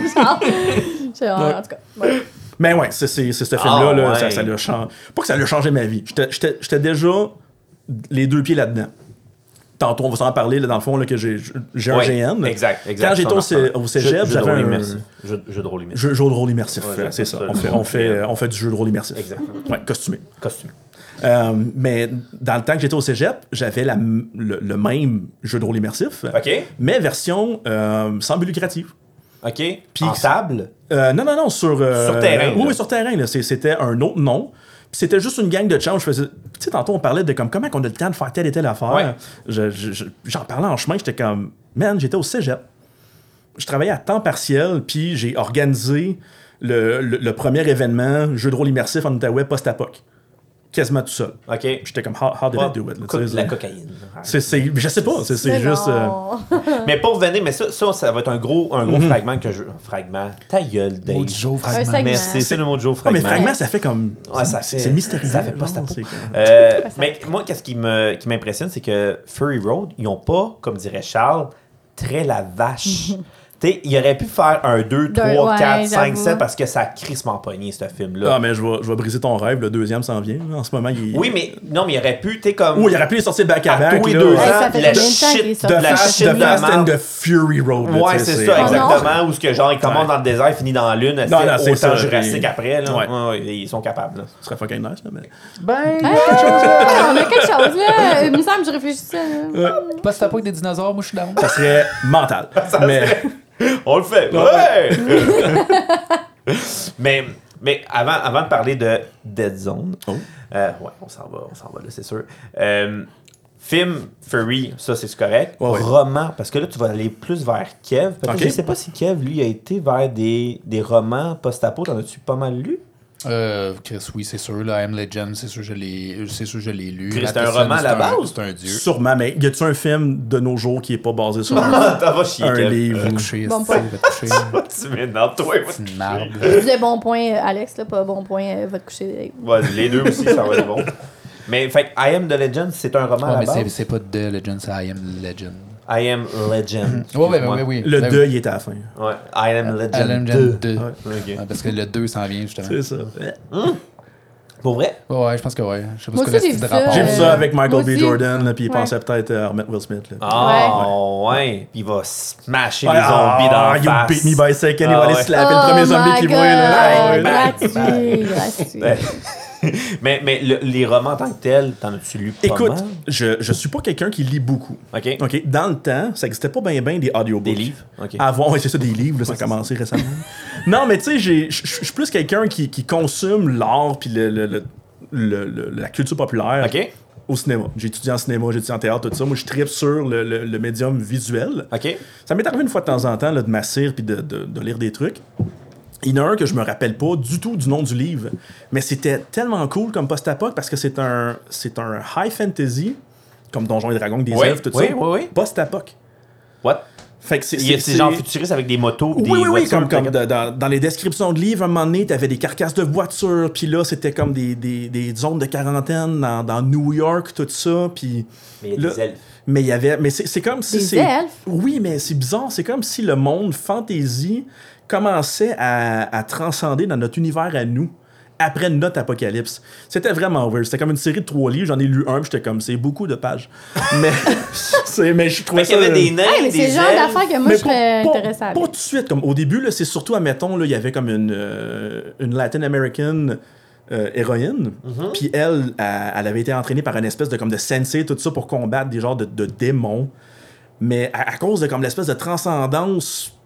ça. En tout cas, ouais. Mais ouais, c'est c'est- c'est ce film-là, Ah, là, ouais. ça, ça l'a changé. Pas que ça l'a changé ma vie. J'étais- J'étais j'étais déjà les deux pieds là-dedans. tantôt, on va s'en parler, là, dans le fond, là, que j'ai j'ai un Ouais, GN. Exact, exact. Quand j'étais au, au cégep, j'avais un immersif. Jeu, jeu de rôle immersif. jeu, jeu de rôle immersif. Ouais, c'est ça. ça, On fait, on, fait, on fait du jeu de rôle immersif. Exactement. Ouais, costumé. Costume. Euh, mais dans le temps que j'étais au cégep, j'avais le, le même jeu de rôle immersif, mais version euh, sans but lucratif. OK. Puis- en table. Euh, non, non, non, sur... Sur terrain, Oui, sur terrain. C'était un autre nom. Puis c'était juste une gang de chums. Je faisais... Tu sais, tantôt, on parlait de comme comment on a le temps de faire telle et telle affaire. Ouais. Je- je- je- J'en parlais en chemin. J'étais comme... Man, j'étais au cégep. Je travaillais à temps partiel, puis j'ai organisé le, le- le premier événement jeu de rôle immersif en Outaouais post-apoc. Quasiment tout seul. OK. J'étais comme, how, how did I Pas do it? là, co- tu sais, de la cocaïne. c'est, c'est, je sais pas, c'est, c'est Mais juste. euh, non. Mais pour revenir, mais ça, ça, ça va être un gros, un gros fragment que je. un Fragment. Ta gueule, Dave. Mot du jour, Un fragment. segment. Merci, c'est le mot de Joe, Ah, fragment. mais fragment, ça fait comme. Ouais, ça c'est, fait- c'est mystérieux. ça fait non, c'est comme- Euh, mais moi, qu'est-ce qui me qui m'impressionne, c'est que Furry Road, ils ont pas, comme dirait Charles, très la vache. tu sais, ils auraient pu faire un 2, 3, ouais, 4, 5, j'avoue. 7 parce que ça a crissement pogné, ce film-là. Ah, mais je vais, je vais briser ton rêve, le deuxième s'en vient. En ce moment, il. Oui, mais non, mais il aurait pu, tu sais, comme. Oh, il aurait pu les sortir back à à back. tous les deux ans, ça fait la shit de la The, shit de la Fast and the Fury Road. Ouais, c'est ça, Oh exactement. Où ce que genre, ils commandent dans le désert, finit dans la lune, Non, non, c'est autant ça, jurassique après, là. Ils sont capables. Ce serait fucking nice, là, mais. Ben, on a quelque chose, là. Il me semble que je réfléchissais. là. pas si t'as pas que des dinosaures, moi je suis down. Ça serait mental. mais. On le fait, ouais! mais, mais avant, avant de parler de Dead Zone, Oh. euh, ouais, on s'en va, on s'en va là, c'est sûr. Euh, film Furry, ça c'est correct. Ouais, ouais. Roman, parce que là tu vas aller plus vers Kev. Peut-être, Ok. Je sais pas si Kev, lui, a été vers des, des romans post-apo. T'en as-tu pas mal lu? Euh, Chris, oui, c'est sûr. Là, I Am Legend, c'est sûr que je l'ai, c'est sûr que je l'ai lu. Chris, c'est un roman à la c'est un- base? C'est un dieu. Sûrement, mais y a-tu un film de nos jours qui est pas basé sur un, vas chier, un livre? Va coucher, Bon point. va tu m'énerves, toi. C'est une marde. Je disais bon point, Alex, là, pas bon point, euh, va te coucher. Ouais, les deux aussi, ça va être bon. Mais, fait que I Am the Legend, c'est un roman Ouais, à mais la c'est pas The Legend, c'est I Am Legend. I Am Legend. Ouais, ouais, ouais, oui. Le Ben 2, il est à la fin. Ouais, I Am oui. I Legend, Am 2. Legend 2. Ouais. Ok. Ouais, parce que le 2 s'en vient, justement. C'est ça. Pour vrai? Ouais, ouais, je pense que ouais. Je sais pas Moi ce que aussi, le j'ai vu ça, rapport. J'ai vu ça avec Michael moi B. aussi. Jordan, là, puis il Ouais. pensait peut-être à remettre Will Smith. Là. Ah, ouais. Puis il va smasher les Ah, zombies dans la you face. beat me by second, il Ah, va aller ouais. slapper le premier zombie qui voit. Là. Oh Ouais, ouais. gratuit, gratuit. Mais mais le- les romans en tant que tels, t'en as-tu lu pas Écoute, mal? je, je suis pas quelqu'un qui lit beaucoup. OK. OK? Dans le temps, ça existait pas bien bien des audiobooks. Des livres? OK. Avant, ouais, c'est ça, des livres, là, ça a commencé récemment. non, mais tu sais, je suis plus quelqu'un qui, qui consomme l'art puis le, le- le- la culture populaire OK. au cinéma. J'ai étudié en cinéma, j'ai étudié en théâtre, tout ça. Moi, je tripe sur le, le- le médium visuel. OK. Ça m'est arrivé une fois de temps en temps là, de m'assire puis de, de- de lire des trucs. Il y en a un que je me rappelle pas du tout du nom du livre, mais c'était tellement cool comme post-apoc parce que c'est un, c'est un high fantasy, comme Donjons et Dragons, des Oui, elfes, tout oui, ça. oui, oui. Post-apoc. What? Fait que c'est, Il y a c'est- ces gens futuristes avec des motos oui, des oui, oui, voitures, comme, comme de- dans, dans les descriptions de livres, à un moment donné, t'avais des carcasses de voitures, puis là, c'était comme des, des, des zones de quarantaine dans, dans New York, tout ça, puis... Mais il y a là- des elfes. Mais il y avait... Mais c'est c'est comme si... Des c'est- elfes? Oui, mais c'est bizarre, c'est comme si le monde fantasy commençait à, à transcender dans notre univers à nous, après notre apocalypse. C'était vraiment weird. C'était comme une série de trois livres, j'en ai lu un, puis j'étais comme, c'est beaucoup de pages. mais, c'est- mais je trouvais Fait qu'il y ça... avait des nains, Hey, mais c'est des le genre elfes. d'affaire que moi, Mais je serais intéressée à pas tout de suite. Comme au début, là, c'est surtout, admettons, là, il y avait comme une, euh, une Latin American euh, héroïne. Mm-hmm. Puis elle, elle, elle avait été entraînée par une espèce de, comme de sensei, tout ça, pour combattre des genres de, de démons. Mais à, à cause de comme l'espèce de transcendance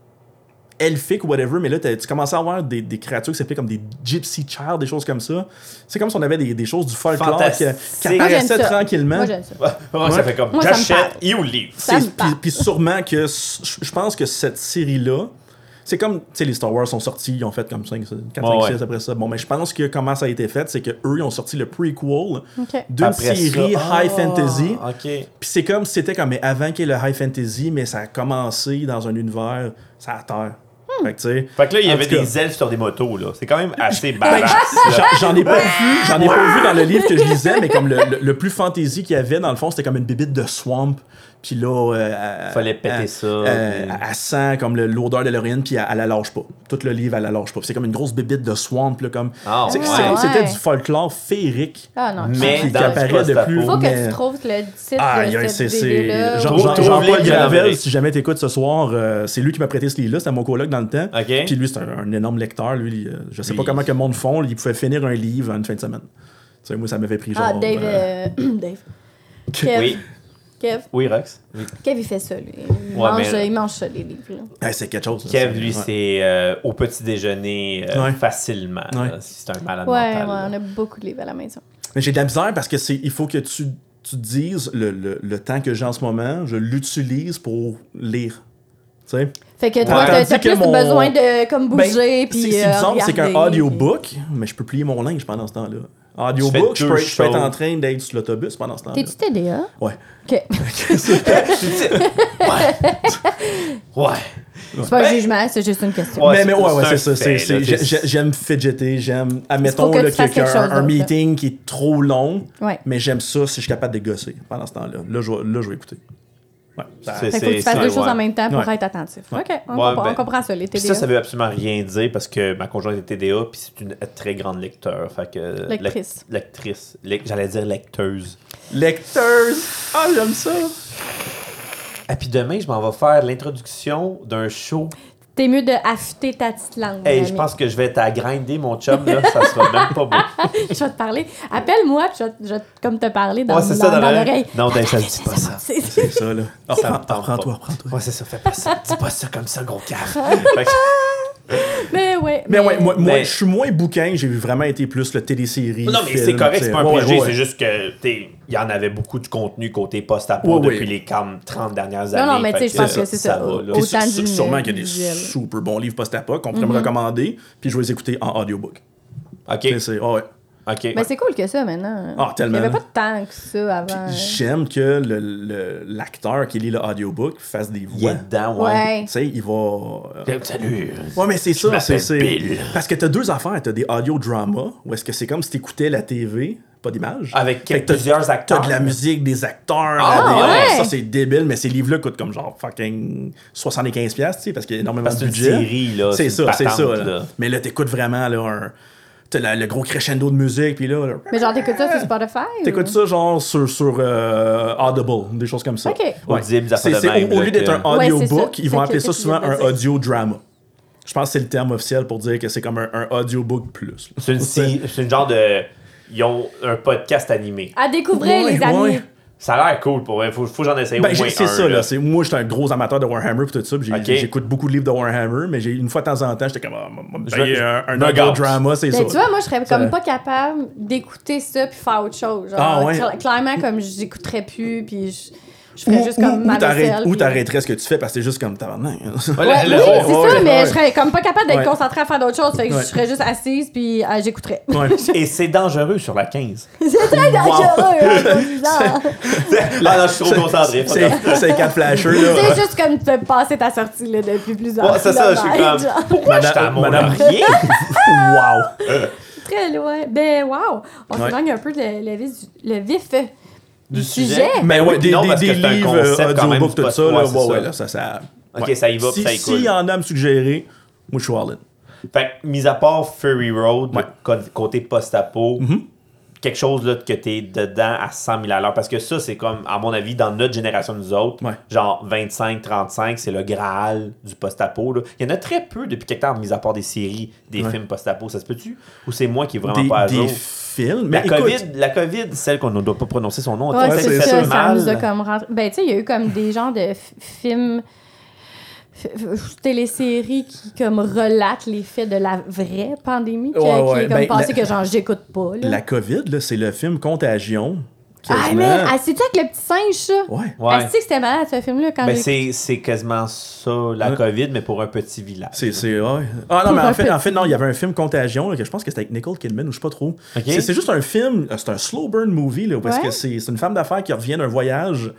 elfique ou whatever, mais là, tu commençais à avoir des, des créatures qui s'appelaient comme des gypsy child, des choses comme ça. C'est comme si on avait des, des choses du folklore qui, qui apparaissaient tranquillement. Moi, j'aime ça. Ouais, Ça fait comme, j'achète et ou livre. Puis, sûrement que je pense que cette série-là, c'est comme, tu sais, les Star Wars sont sortis, ils ont fait comme 5, 4, Ouais, 5, ouais. 6 après ça. Bon, mais je pense que comment ça a été fait, c'est que eux ils ont sorti le prequel OK. d'une Après série ça- high Ah, fantasy. Puis c'est comme si c'était comme mais avant qu'il y ait le high fantasy, mais ça a commencé dans un univers, ça à terre. Fait que, tu sais, Fait que là, il y avait cas, des elfes sur des motos, là. C'est quand même assez badass. J'en- ai pas vu, j'en ai pas vu dans le livre que je lisais, mais comme le, le- le plus fantasy qu'il y avait, dans le fond, c'était comme une bibite de swamp. Puis là, euh, Fallait péter elle- ça, euh, puis- elle sent comme le- l'odeur de l'héroïne, puis elle, elle la lâche pas. Tout le livre, elle la lâche pas. C'est comme une grosse bibite de swamp, là, comme. Ah, ouais. C'était du folklore féerique. Ah non. Mais qui apparaît de plus. Faut que tu trouves le titre Aïe, de cette Jean-Paul je Gravel, si jamais t'écoutes ce soir, euh, c'est lui qui m'a prêté ce livre-là, c'était mon coloc dans le temps. Puis lui, c'est un, un énorme lecteur. Lui, euh, je sais pas comment que le monde font, il pouvait finir un livre en une fin de semaine. Tu sais, moi, ça m'avait pris genre. Ah, Dave. euh, euh, Dave. Kev. Oui. Kev. Oui, Rox. Oui. Kev, il fait ça, lui. Il, Ouais, mange, mais- il mange ça, les livres. c'est quelque chose. ça, Kev, lui, ouais. c'est euh, au petit déjeuner euh, Ouais. facilement. Ouais. C'est un malade Ouais, ouais, mental. là. on a beaucoup de livres à la maison. Mais j'ai de la misère parce que c'est il faut que tu, tu te dises le, le, le temps que j'ai en ce moment, je l'utilise pour lire. Tu sais? Fait que Ouais. toi, t'as que plus mon- besoin de comme Ben, bouger, c'est puis c'est euh, bizarre, c'est qu'un audiobook, mais je peux plier mon linge pendant ce temps-là. Audiobook, je peux, deux je peux être en train d'être sur l'autobus pendant ce temps-là. T'es-tu TDA? Ouais. Ok. Ouais. C'est pas un Ben- jugement, c'est juste une question. Ouais, mais, mais ouais, ouais, c'est ça. J'aime fidgeter, j'aime. Admettons que là, a quelque un, un meeting qui est trop long, Ouais. mais j'aime ça si je suis capable de gosser pendant ce temps-là. Là, je là, je vais écouter. Ouais. ça- C'est- Fait que faut que tu fasses deux choses ouais. en même temps pour Ouais. être attentif. OK, on, Ouais, comprend, ben, on comprend ça, les TDA. ça, ça veut absolument rien dire parce que ma conjointe est TDA puis c'est une très grande lecteur. Fait que, Lectrice. lec- lectrice. Lec- J'allais dire lecteuse. Lecteurs! Ah, j'aime ça! Et puis demain, je m'en vais faire l'introduction d'un show. T'es mieux de affûter ta petite langue. Hey, je pense que je vais t'agrinder, mon chum, là. ça sera même pas beau. je vais te parler. Appelle-moi, puis je vais, je vais comme te parler dans, Ouais, c'est dans, ça, dans dans l'oreille. Non, Dave, ça dit pas ça. C'est- ça, là. Ça me prends- tente Apprends-toi, pas. apprends-toi. Ouais, c'est ça, fais pas ça. Dis pas ça comme ça, gros cave. Mais ouais. Mais ouais, moi, moi Mais- je suis moins bouquin, j'ai vraiment été plus le télésérie. Non, mais c'est correct, c'est pas un ouais, préjugé, ouais, ouais. c'est juste que, t'es- il y en avait beaucoup de contenu côté post-apo depuis les comme 30 dernières Non, années. non, mais tu sais, je pense que c'est ça. va, Autant du- sûrement qu'il y a des super bons livres post-apo qu'on pourrait me recommander, puis je vais les écouter en audiobook. OK, c'est- ah ouais. OK. Mais c'est cool que ça maintenant. Ah, tellement. Il n'y avait pas de temps que ça avant. j'aime que le- le- l'acteur qui lit le audiobook fasse des Il est voix. dedans, ouais. Ouais. Tu sais, il va. euh, Salut. Ouais, mais c'est ça. c'est. Parce que t'as deux affaires. T'as des audio dramas, où est-ce que c'est comme si t'écoutais la TV, pas d'image. Avec plusieurs acteurs. T'as de la musique, des acteurs. Ah, des- ouais. Ça, c'est débile, mais ces livres-là coûtent comme genre fucking 75$, piastres, tu sais, parce qu'il y a énormément Parce de que c'est une budget. série, là, C'est ça, c'est ça. là. Mais là, t'écoutes vraiment là, un. T'as la- le gros crescendo de musique, puis là, là, Mais genre, t'écoutes ça sur Spotify? t'écoutes ou- ça genre sur, sur euh, Audible, des choses comme ça. Ok. Audible, des affaires C'est- au, au lieu d'être un Ouais, audiobook, ils vont appeler ça souvent un audio drama. Je pense que c'est le terme officiel pour dire que c'est comme un, un audiobook plus. C'est une, une genre de. Ils ont un podcast animé. À découvrir, Ouais, les amis. Ça a l'air cool pour vrai. Faut, faut que j'en essaye Ben, au moins c'est un, ça, là. là. C'est- Moi, j'étais un gros amateur de Warhammer et tout ça. J'écoute beaucoup de livres de Warhammer, mais j'ai- une fois de temps en temps, j'étais comme, Je veux- un, un drama, c'est ça. Mais tu vois, moi, je serais comme pas capable d'écouter ça puis faire autre chose. Genre, Ah, ouais. cl- clairement, comme j'écouterais plus, puis je, je ferais ou, juste comme ou ma ou t'arrêterais ce que tu fais parce que c'est juste comme tabarnak. hein. Ouais, oui, c'est ouais, ça, mais ouais. je serais comme pas capable d'être Ouais. concentrée à faire d'autres choses. Fait que Ouais. je serais juste assise puis euh, j'écouterais. Ouais. Et c'est dangereux sur la 15. c'est très dangereux, hein, ah non, je suis trop concentré. C'est quatre flashers, là. C'est juste comme tu fais passer ta sortie là, depuis plusieurs Ouais, c'est ça, je suis comme. Pourquoi Madame- Mont-Laurier? wow! Très loin. Ben, wow! On Ouais. s'éloigne un peu le, le vif, le vif Du sujet. sujet? Mais Ben ouais, oui, des, non, des, parce des que c'est un livres, même audiobooks, tout ça, là, Ouais, ouais, là, ça, ça... Ok, ouais. ça y va, puis Si- ça y coule. S'il y en a à me suggérer, moi, je suis all in. Fait que, mis à part Furry Road, Ouais. côté post-apo, Mhm. Quelque chose là, que t'es dedans à 100 000 à l'heure. Parce que ça, c'est comme, à mon avis, dans notre génération, nous autres, Ouais. genre 25-35, c'est le Graal du post-apo. là. Il y en a très peu depuis quelque temps, mis à part des séries, des Ouais. films post-apo. Ça se peut-tu? Ou c'est moi qui est vraiment Des, pas à des jour? films? La Mais écoute, COVID, la COVID, celle qu'on ne doit pas prononcer son nom, Ouais, c'est ça, ça. ça nous a comme rentré. Ben, tu sais, il y a eu comme des genres de films, téléséries qui comme relatent les faits de la vraie pandémie, que- Ouais, qui est comme ben, la- que genre j'écoute pas. Là. la COVID, là, c'est le film Contagion. Ah, mais ah, c'est-tu avec le petit singe, ça? Ouais. Ouais. Ah, c'est que c'était malade, ce film-là, quand Ben, c'est, c'est quasiment ça, la Ouais. COVID, mais pour un petit village. C'est, c'est, ouais. Ah non, mais en fait, en fait, non, il y avait un film Contagion, là, que je pense que c'était avec Nicole Kidman ou je sais pas trop. C'est, c'est juste un film, euh, c'est un slow burn movie, là, parce Ouais. que c'est, c'est une femme d'affaires qui revient d'un voyage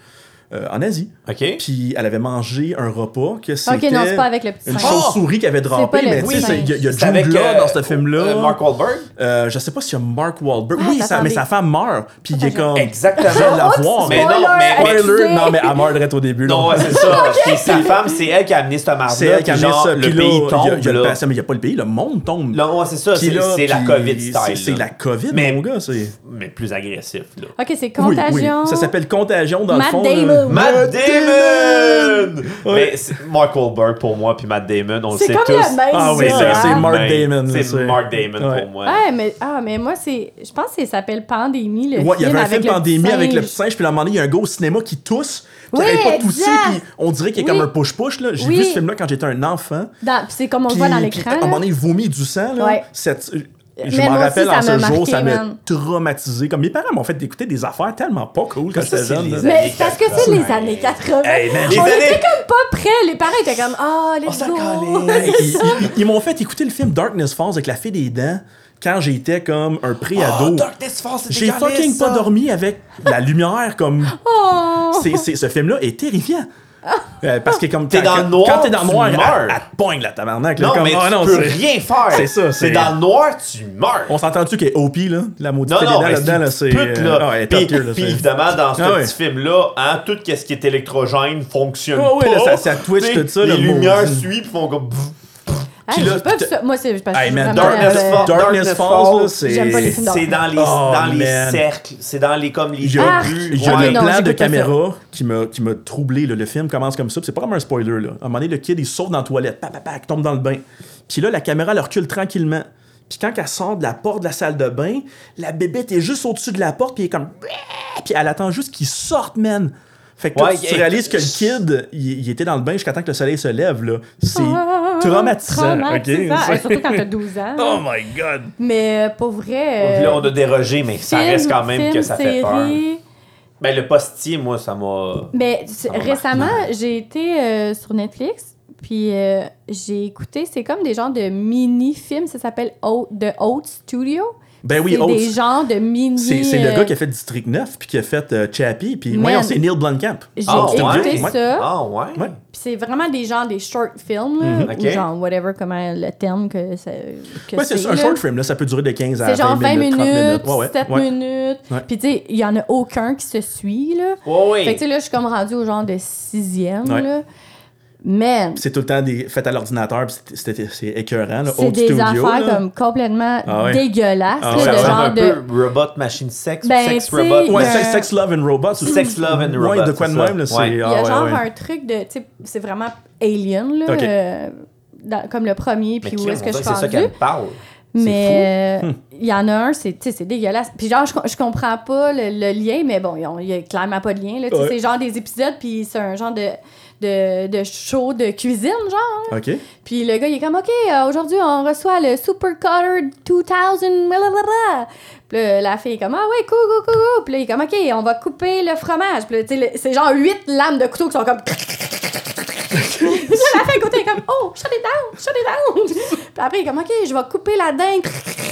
euh, en Asie. OK. Puis elle avait mangé un repas que c'était Ok, non, c'est pas avec le petit une chauve-souris qui avait drapé, mais tu sais, il y a, Jude Law euh, dans ce film-là. euh, Mark Wahlberg? Euh, je sais pas s'il y a Mark Wahlberg. oui, ça, attendez. mais sa femme meurt. Puis il est comme. Exactement. Je vais la voir. Mais non, mais- Spoiler, non, mais elle meurt direct au début. Non, ouais, c'est ça. Puis sa femme, c'est elle qui a amené cette marde C'est elle qui a amené ça. Le pays il y a- tombe. mais il n'y a pas le pays, le monde tombe. C'est ça. La COVID c'est- style. C'est la COVID, Mais- mon gars. c'est- Mais plus agressif, là. Ok, c'est Oui, oui. Contagion. Ça s'appelle Contagion dans le fond. Damon. Matt Damon! Ouais. Mais c'est Mark Wahlberg pour moi, puis Matt Damon, on le C'est sait comme tous. le même, Ah oui, ça, c'est- hein? c'est Mark Damon, C'est Mark Damon Ouais. pour moi. Ouais, mais, ah, mais moi, c'est. Je pense que ça s'appelle Pandémie, le Ouais, il y avait un film pandémie avec le singe. petit singe, puis à un moment donné, il y a un gars au cinéma qui tousse, qui Oui, pas exact. puis on dirait qu'il est Oui. comme un push-push. là. J'ai Oui. vu ce film-là quand j'étais un enfant. Puis c'est comme on le Puis, voit dans puis l'écran. à un moment donné, il vomit du sang. Là. Ouais. Cette- je m'en rappelle aussi, en ce jour, marqué, ça m'a traumatisé. Comme mes parents m'ont fait écouter des affaires tellement pas cool quand Ça, j'étais c'est jeune. Mais c'est parce que c'est les années 80. Hey, man, on les était comme pas prêts. Les parents étaient comme, ah, On let's go. Ils, ils- ils m'ont fait écouter le film Darkness Falls avec la fée des dents quand j'étais comme un Oh, pré-ado. Darkness Falls, c'est J'ai fucking pas dormi avec la lumière comme. Oh. C'est, c'est- ce film-là est terrifiant. Euh, parce que comme T'es dans le noir, quand t'es dans le tu noir, elle, meurs. elle te pogne la tabarnak. là, Non, comme, mais ah, tu non, peux rien faire. C'est ça, c'est- dans le noir, tu meurs. On s'entend-tu qu'elle est OP, là? La maudite Non, non, là-dedans, là, c'est. euh, là. ah, elle est puis, tier, là, puis évidemment, dans ce Ah ouais. petit film-là, hein, tout ce qui est électrogène fonctionne Ah ouais, pas. là, ça- ça twitch, Tu tout ça, Les le lumières suivent, puis font comme... Hey, là, j'ai pas vu t'as- ça. Moi, c'est parce que Hey, man, Darkness euh, Falls. Darkness Falls, c'est. C'est dans les, Oh, dans les man. cercles, c'est dans les comme les Ah, y a ouais. le non, plan de caméra qui m'a, qui m'a troublé. là. Le film commence comme ça. puis C'est pas comme un spoiler. Là. À un moment donné, le kid, il saute dans la toilette. Pa, pa, pa, il tombe dans le bain. Puis là, la caméra, elle recule tranquillement. Puis quand elle sort de la porte de la salle de bain, la bébête est juste au-dessus de la porte. Puis elle est comme. Puis elle attend juste qu'il sorte, man. Fait que toi, Ouais, tu réalises que le kid, il, il était dans le bain jusqu'à temps que le soleil se lève. Là. C'est Ah, traumatisant. traumatisant. ok? Hey, surtout quand t'as 12 ans. oh my god. Mais euh, pour vrai. Là, euh, on a dérogé, mais ça reste quand même que ça fait peur. Ben, le postier, moi, ça m'a... Mais récemment, j'ai été euh, sur Netflix, puis euh, j'ai écouté, c'est comme des genres de mini-films, ça s'appelle O- The Oat Studio. Ben oui, c'est des genres de mini. C'est, c'est le euh, gars qui a fait District 9 puis qui a fait euh, Chappie. Puis Man. voyons, c'est Neil Blomkamp. J'ai Ah, écouté ouais? ça. Ah, ouais? Ouais. Puis c'est vraiment des genres des short films, là, Mhm. Ou genre whatever, comment le terme que, ça, que Ouais, c'est un là. short film, là, ça peut durer de 15 à 20 C'est genre 20 minutes, 30 minutes, minutes. Ouais, ouais, 7 ouais. minutes. Ouais. Puis tu sais, il y en a aucun qui se suit, là. Ouais, ouais. Fait que tu sais, là, je suis comme rendue au genre de sixième, Ouais. là. Man, C'est tout le temps des fait à l'ordinateur, puis c'est- c'était- c'est écœurant. Là. c'est des studio, affaires là. comme complètement Ah ouais. dégueulasses, Ah là, ouais. ça de ressemble genre un de... peu robot, machine, sex, Ben, sex, robot. Ouais, sex, sex, Love and Robots. ou- Sex, Love and Ouais, Robots, de quoi de c'est ça. même, là, c'est... Ouais. Il y ah a ouais, genre ouais. un truc de... C'est vraiment Alien, là, euh, dans- comme le premier, Mais puis où est-ce que je suis c'est ça rendue. qu'elle me parle. Mais Hmm. euh, il y en a un, c'est c'est dégueulasse. Puis genre, je, je comprends pas le, le lien, mais bon, il y a clairement pas de lien. là. Ouais. C'est genre des épisodes, puis c'est un genre de, de, de show de cuisine, genre. OK. Puis le gars, il est comme, OK, euh, aujourd'hui, on reçoit le Super Cutter 2000, blablabla. Puis là, la fille est comme, ah ouais, cool, cool, cool, cool. Puis là, il est comme, OK, on va couper le fromage. Puis tu sais, c'est genre huit lames de couteau qui sont comme. Puis là, la fille côté est comme, oh, shut it down, shut it down. Puis après, il est comme, OK, je vais couper la dinde.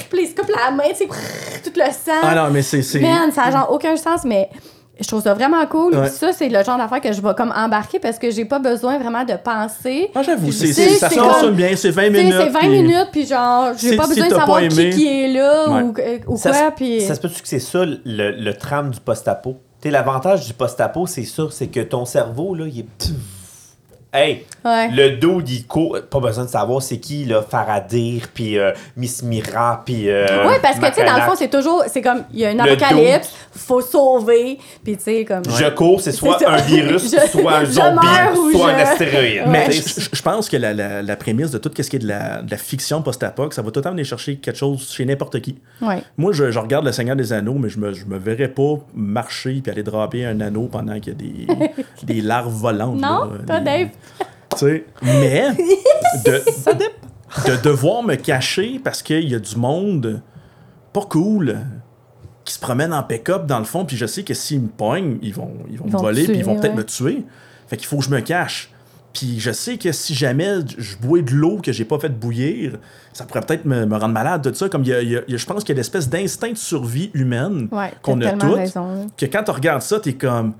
Puis il se coupe la main, tu sais, tout le sang. Ah non, mais c'est... Man, ça a genre aucun sens, mais je trouve ça vraiment cool. Ouais. Ça, c'est le genre d'affaire que je vais comme embarquer parce que j'ai pas besoin vraiment de penser. Ah, j'avoue, c'est, ça consomme bien, c'est 20 Tu sais, minutes. c'est 20 puis- minutes, puis genre, j'ai pas besoin de savoir qui, qui est là Ouais. ou, ou Ça quoi, puis... Ça se peut-tu que c'est ça le, le trame du post-apo? L'avantage du post-apo, c'est ça, c'est que ton cerveau, là, il est... Hey, Ouais. le dos, il court... Pas besoin de savoir c'est qui, là, Faradir, puis euh, Miss Mira, puis... euh, Oui, parce que, tu sais, dans le fond, c'est toujours... C'est comme, il y a une Le apocalypse, faut sauver, puis tu sais, comme... Je cours, c'est soit un virus, Je- soit un je zombie, soit un je- astéroïde. Mais Ouais. je, je- pense que la, la- la prémisse de tout ce qui est de la, de la fiction post-apoc, ça va tout le temps venir chercher quelque chose chez n'importe qui. Ouais. Moi, je, je regarde Le Seigneur des Anneaux, mais je me, je me verrais pas marcher puis aller draper un anneau pendant qu'il y a des, des larves volantes. Non? là, Toi, des- Dave? Tu sais, mais de, de devoir me cacher parce qu'il y a du monde pas cool qui se promène en pick-up dans le fond, puis je sais que s'ils me pognent, ils vont, ils vont Ils me voler, puis ils vont peut-être ouais. me tuer. Fait qu'il faut que je me cache. Puis je sais que si jamais je bois de l'eau que j'ai pas fait bouillir, ça pourrait peut-être me, me rendre malade, tout ça. Comme il y a- il y je pense qu'il y a l'espèce d'instinct de survie humaine Ouais, qu'on a toutes. raison. Que quand tu regardes ça, t'es comme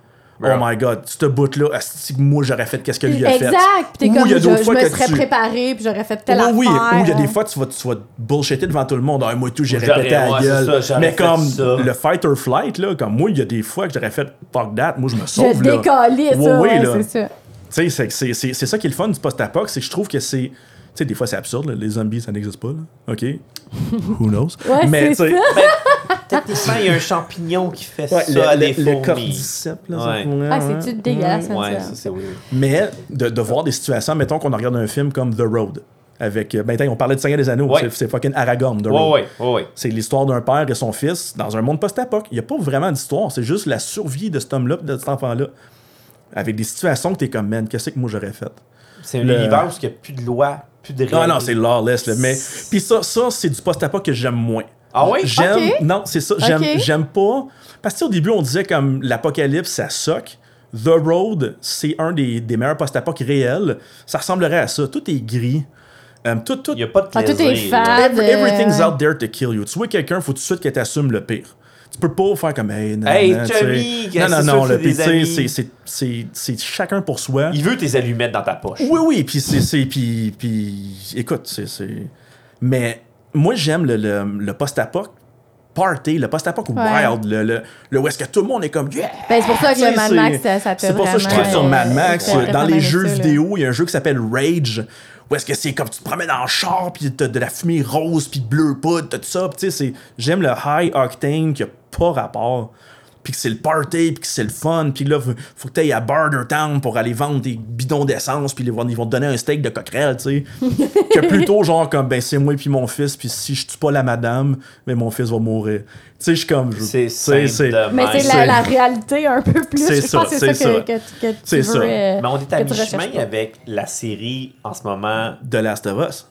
Oh my god, ce bout-là, moi j'aurais fait qu'est-ce que lui a fait. Exact. Puis t'es comme, il y a je, je me serais tu- préparé, puis j'aurais fait telle Oui, oui, affaire. ou il y a des fois, tu vas, tu vas te bullshitter devant tout le monde. Ah, moi, tout, j'ai répété à la gueule. ça, Mais comme ça. le fight or flight, là, comme moi, il y a des fois que j'aurais fait fuck that, moi, je me Je sauve. là. décalais, ça. Oui, oui, ouais, là. c'est ça. Tu sais, c'est- c'est c'est- c'est ça qui est le fun du post-apoc, c'est que je trouve que c'est. Tu sais, des fois, c'est absurde, là, les zombies, ça n'existe pas, là. OK? Who knows? Ouais, Mais, c'est tu sais. Techniquement, il y a un champignon qui fait ouais, ça à le, des le, le fourmis. cordyceps, là, ça Ouais. pourrait, Ah, c'est-tu dégueulasse, Ouais, ça? c'est. Mais de, de voir des situations, mettons qu'on regarde un film comme The Road, avec. euh, Ben, tiens, on parlait de Seigneur des Anneaux, Ouais. c'est- fucking Aragorn, The Ouais, Road. ouais, ouais, ouais. C'est l'histoire d'un père et son fils dans un monde post-apoc. Il n'y a pas vraiment d'histoire, c'est juste la survie de cet homme-là et de cet enfant-là. Avec des situations que t'es comme, man, qu'est-ce que moi j'aurais fait? C'est un Le- univers où il n'y a plus de loi, plus de règles. Non, non, c'est lawless, là. Mais. Puis ça, ça c'est du post-apoc que j'aime moins. Ah oui? J'aime. Ok. Non, c'est ça. J'aime, Ok. j'aime pas. Parce que tu sais, au début, on disait comme l'apocalypse, ça soque. The Road, c'est un des, des meilleurs post-apoc réels. Ça ressemblerait à ça. Tout est gris. Euh, tout, tout, Il n'y a pas de Ah, plaisir. tout est fade. Every- everything's out there to kill you. Tu vois quelqu'un, faut tout de suite que tu assumes le pire. Tu peux pas faire comme hey, non, Hey, sais. Chummy, non, non, non, que là, c'est chacun pour soi. Il veut tes allumettes dans ta poche. Oui, oui, puis c'est. c'est- Puis, puis, écoute, c'est. c'est- Mais moi, j'aime le, le, le post-apoc party, le post-apoc Ouais. wild, le, le, le où est-ce que tout le monde est comme yeah! Ben, c'est pour ça que le Mad Max, ça, C'est pour ça que je tripe sur Mad euh, Max. Dans les jeux ça, vidéo, il y a un jeu qui s'appelle Rage. Où est-ce que c'est comme tu te promènes dans le char, puis t'as de la fumée rose, puis bleu poudre, t'as tout ça. J'aime le high octane qui a pas rapport. Puis que c'est le party, puis que c'est le fun. Puis là, faut, faut que t'ailles à Bartertown pour aller vendre des bidons d'essence, puis ils vont, ils vont te donner un steak de coquerelle, tu sais. que plutôt genre comme, ben c'est moi puis mon fils, puis si je tue pas la madame, ben mon fils va mourir. Tu sais, je suis comme... je- C'est de Mais c'est la, la réalité un peu plus. C'est Je pense que ça, c'est ça, c'est que, ça. que, que tu C'est veux. ça. euh, Mais on est à mi-chemin avec la série en ce moment, The Last of Us.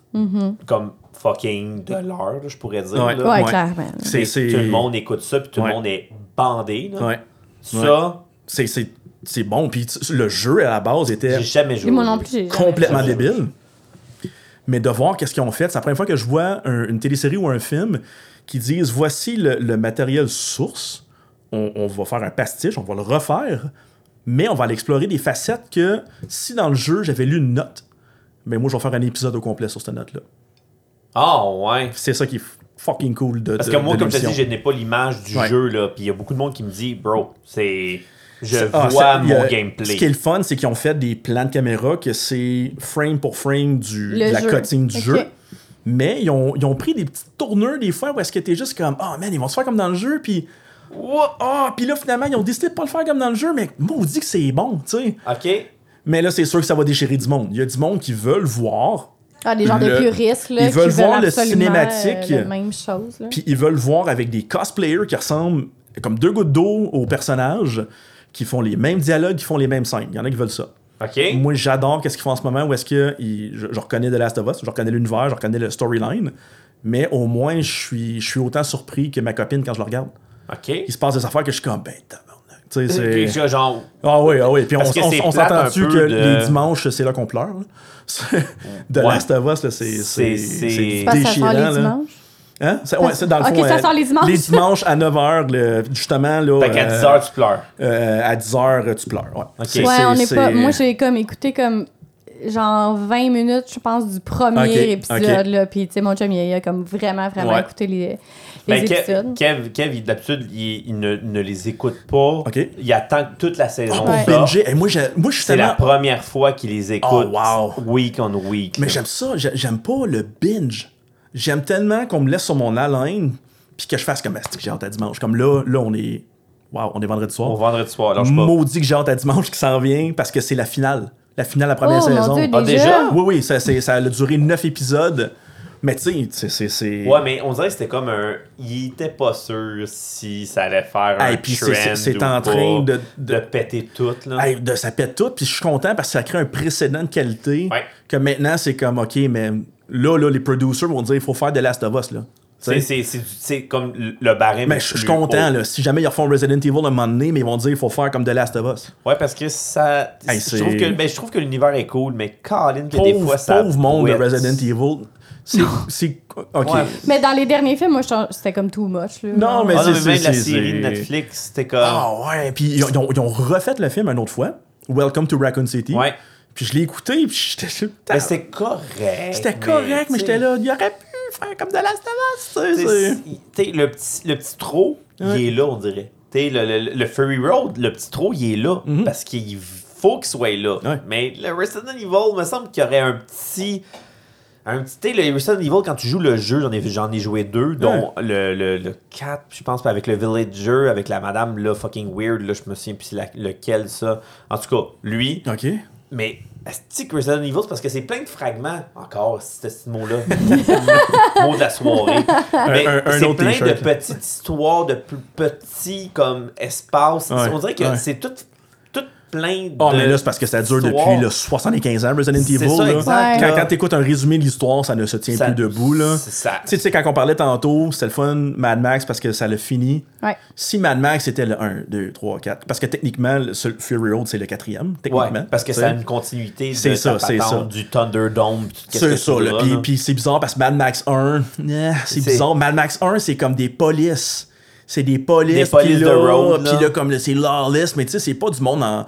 comme fucking de l'heure, je pourrais dire. Ouais. là. Ouais, Ouais. clairement. C'est- Mais c'est- Tout le monde écoute ça, puis tout Ouais. le monde est bandé. là. Ouais. Ça, C'est, c'est, c'est bon. Puis le jeu, à la base, était j'ai jamais joué. Et moi non plus, j'ai jamais complètement joué. débile. Mais de voir qu'est-ce qu'ils ont fait, c'est la première fois que je vois un- une télésérie ou un film qui disent voici le, le matériel source, on, on va faire un pastiche, on va le refaire, mais on va aller explorer des facettes que si dans le jeu j'avais lu une note, ben moi je vais faire un épisode au complet sur cette note-là. Ah, ouais. C'est ça qui est fucking cool de Parce de- que moi, de comme je te dis, je n'ai pas l'image du Ouais. jeu, là. Puis il y a beaucoup de monde qui me dit, bro, c'est. Je Ah, vois a- mon Ce qui est gameplay. le fun, c'est qu'ils ont fait des plans de caméra que c'est frame pour frame du, de la cotine du jeu. Mais ils ont, ils ont pris des petites tournures des fois où est-ce que t'es juste comme Ah man, ils vont se faire comme dans le jeu, puis Ah, puis là finalement ils ont décidé de pas le faire comme dans le jeu, mais moi on dit que c'est bon, tu sais. OK? Mais là c'est sûr que ça va déchirer du monde. Il y a du monde qui veulent voir, Ah, des gens de Le- puristes, là. ils veulent qui voir le cinématique. euh, la même chose, là. puis ils veulent voir avec des cosplayers qui ressemblent comme deux gouttes d'eau aux personnages, qui font les mêmes dialogues, qui font les mêmes scènes. Il y en a qui veulent ça. OK? Moi, j'adore qu'est-ce qu'ils font en ce moment où est-ce que ils- je, je reconnais The Last of Us, je reconnais l'univers, je reconnais le storyline, mais au moins, je suis, je suis autant surpris que ma copine quand je le regarde. OK? Il se passe des affaires que je suis comme, ben, c'est... genre. Ah oui, ah oui. Puis on, Parce on, s'entend-tu un peu que de- les dimanches, c'est là qu'on pleure? là? The Ouais. Last of Us, c'est, déchirant. les là. dimanches? Hein? C'est, ouais, c'est dans le Ok, fond. ça euh, sort les dimanches. Les dimanches à 9h, le- justement. Là, Fait qu'à euh, 10h, tu pleures. euh, à 10h, tu pleures. Ouais, C'est- Ouais, c'est- on c'est- pas. Moi, j'ai comme écouté comme genre 20 minutes, je pense, du premier Ok, épisode, là. Puis, tu sais, mon chum, il a, il a comme vraiment, vraiment Ouais. écouté les, les Ben, Kev, épisodes. Kev, d'habitude, il, il ne, ne les écoute pas. Il attend toute la saison. Pour Ouais. binger. Et moi, je suis C'est la première fois qu'il les écoute. Oh, wow. Week on week. Mais j'aime ça, j'ai- j'aime pas le binge. J'aime tellement qu'on me laisse sur mon haleine, puis que je fasse comme que j'ai hâte à dimanche. Comme là, là, on est. Waouh, on est vendredi soir. Au vendredi soir, pas. Maudit que j'ai hâte à dimanche qui s'en vient parce que c'est la finale. La finale de la première Oh, mon saison. Dieu, Ah, déjà? déjà? Oui, oui, ça, c'est- ça a duré neuf épisodes. Mais tu sais, c'est- Ouais, mais on dirait que c'était comme un. Il était pas sûr si ça allait faire un Hey, puis c'est- en train de- de- péter tout, là. Hey, de, ça pète tout, puis je suis content parce que ça crée un précédent de qualité. Ouais. Que maintenant, c'est comme, OK, mais là, là, les producers vont dire, il faut faire de Last of Us, là. C'est- C'est c'est- c'est comme le barème. Mais je suis content, haut. là. Si jamais ils refont Resident Evil à un moment donné, mais ils vont dire il faut faire comme The Last of Us. Ouais, parce que ça. Hey, je, trouve que, ben, je trouve que l'univers est cool, mais Colin, que Pauvre, des fois ça. pauvre monde de. Resident Evil. C'est. c'est- Ok. Ouais. Mais dans les derniers films, moi, je trouve- c'était comme too much. Là. Non, mais Ah, c'est- même la c'est- série de c'est- Netflix, c'était comme. Ah ouais, puis ils ont, ils ont- ils ont refait le film une autre fois. Welcome to Raccoon City. Ouais. Puis je l'ai écouté, puis j'étais. Mais c'était correct. C'était correct, mais j'étais là. Il aurait pu faire comme The Last of Us. tu sais, tu sais, c'est- t'sais, le petit, le petit Ouais. il est là, on dirait. T'sais, le, le, le Furry Road, le petit trou, il est là. Parce qu'il faut qu'il soit là. Mhm. Ouais. Mais le Resident Evil, me semble qu'il y aurait un petit. Un petit. Le Resident Evil, quand tu joues le jeu, j'en ai, j'en ai joué deux, dont le, le, le 4, je pense, avec le Villager, avec la madame là, fucking weird, là, je me souviens plus lequel ça. En tout cas, lui, Ok. Mais est-ce que Resident Evil, c'est parce que c'est plein de fragments, encore, ce ce mot-là. mot de la soirée. Mais un- un c'est plein de petites histoires, de plus petits comme espaces. Ouais, On dirait que ouais. c'est tout plein de. Oh, mais là, c'est parce que ça dure depuis là, 75 ans, Resident C'est Evil. ça, là. exact. Quand, là. quand t'écoutes un résumé de l'histoire, ça ne se tient Ça- plus debout. Là. c'est ça. Tu sais, quand on parlait tantôt, c'était le fun, Mad Max, parce que ça l'a fini. Ouais. Si Mad Max était le 1, 2, 3, 4, parce que techniquement, le seul Fury Road, c'est le quatrième, Ouais, techniquement. parce que ça a une continuité de C'est ça, ta patente, ça. du Thunderdome. C'est ça, là. Puis, là. puis c'est bizarre parce que Mad Max 1, eh, c'est bizarre. Mad Max 1, c'est comme des polices. C'est des polices. Des polices puis de là, road, Puis là. là, comme là, c'est lawless, mais tu sais, c'est pas du monde en.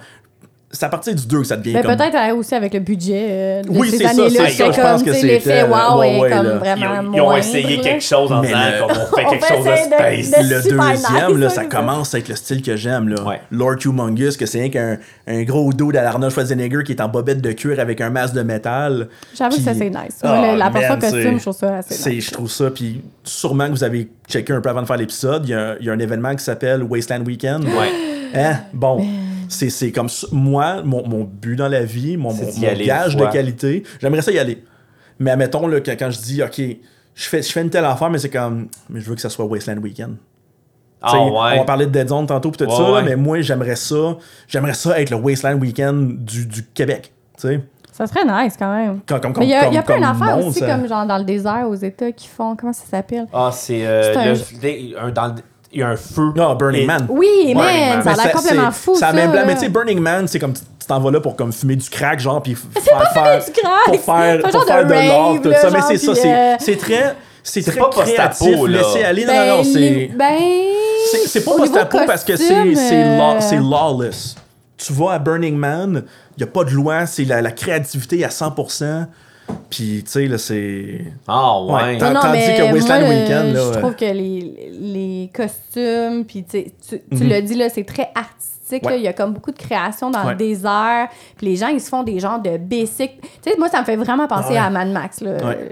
C'est à partir du 2 que ça devient Mais comme. peut-être euh, aussi avec le budget euh, de Oui, ces c'est ça, années-là. c'est je pense que l'effet wow ouais, comme là. Ils vraiment ont, ils ont essayé quelque chose en Mais disant le- comme on fait quelque chose de space. de- Le deuxième, nice, là, ça, ça c'est commence avec le style que j'aime. là. Ouais. Lord Humongous, que c'est rien qu'un un gros dos d'Arnold Schwarzenegger qui est en bobette de cuir avec un masque de métal. J'avoue que ça, c'est nice. Ah, la portion c'est- costume, je trouve ça assez c'est- nice. Je trouve ça. Puis sûrement que vous avez checké un peu avant de faire l'épisode. Il y, a un- il y a un événement qui s'appelle Wasteland Weekend. Ouais. Hein? Bon. C'est c'est comme ça. Moi, mon, mon but dans la vie, mon, mon- d'y mon aller gage de qualité, j'aimerais ça y aller. Mais admettons, là, quand, quand je dis, OK, je fais, je fais une telle affaire, mais c'est comme, mais je veux que ça soit Wasteland Weekend. Ah ouais. On va parler de Dead Zone tantôt pis tout Ouais, ça, là, mais moi j'aimerais ça. J'aimerais ça être le Wasteland Weekend du, du Québec. tu sais. Ça serait nice quand même. Comme, comme, Mais il y a, comme- y a plein d'affaires aussi, ça- comme genre dans le désert aux États qui font. Comment ça s'appelle? Ah, c'est. euh, C'est un- le- des- un- dans le- Il y a un feu. Ah, Burning Et- Man. Oui, man, Man. ça a Mais l'air complètement c'est- fou. Ça même là. mais tu sais, Burning Man, c'est comme tu tu t'en vas là pour comme fumer du crack, genre, puis faire, pas faire, fumer du crack! pour faire, C'est un pour genre faire de rave, tout là, ça. Mais c'est ça, euh, c'est très, c'est très pas post-apo, créatif. là. Laissez aller, non, Ben, non, non, c'est. ben, C'est pas post-apo parce que euh, c'est lawless. Tu vas à Burning Man, il n'y a pas de loi, c'est la, la créativité à 100%. Puis, tu sais, là, c'est. Ah ouais. Ouais, Non, non, Tandis mais que Wasteland moi, le- Weekend, là, je ouais. trouve que les, les costumes, puis tu sais, tu, tu Mhm. l'as dit, là, c'est très artistique. Ouais. Il y a comme beaucoup de création dans Ouais. le désert. Puis les gens, ils se font des genres de basic. Tu sais, moi, ça me fait vraiment penser Ouais. à Mad Max.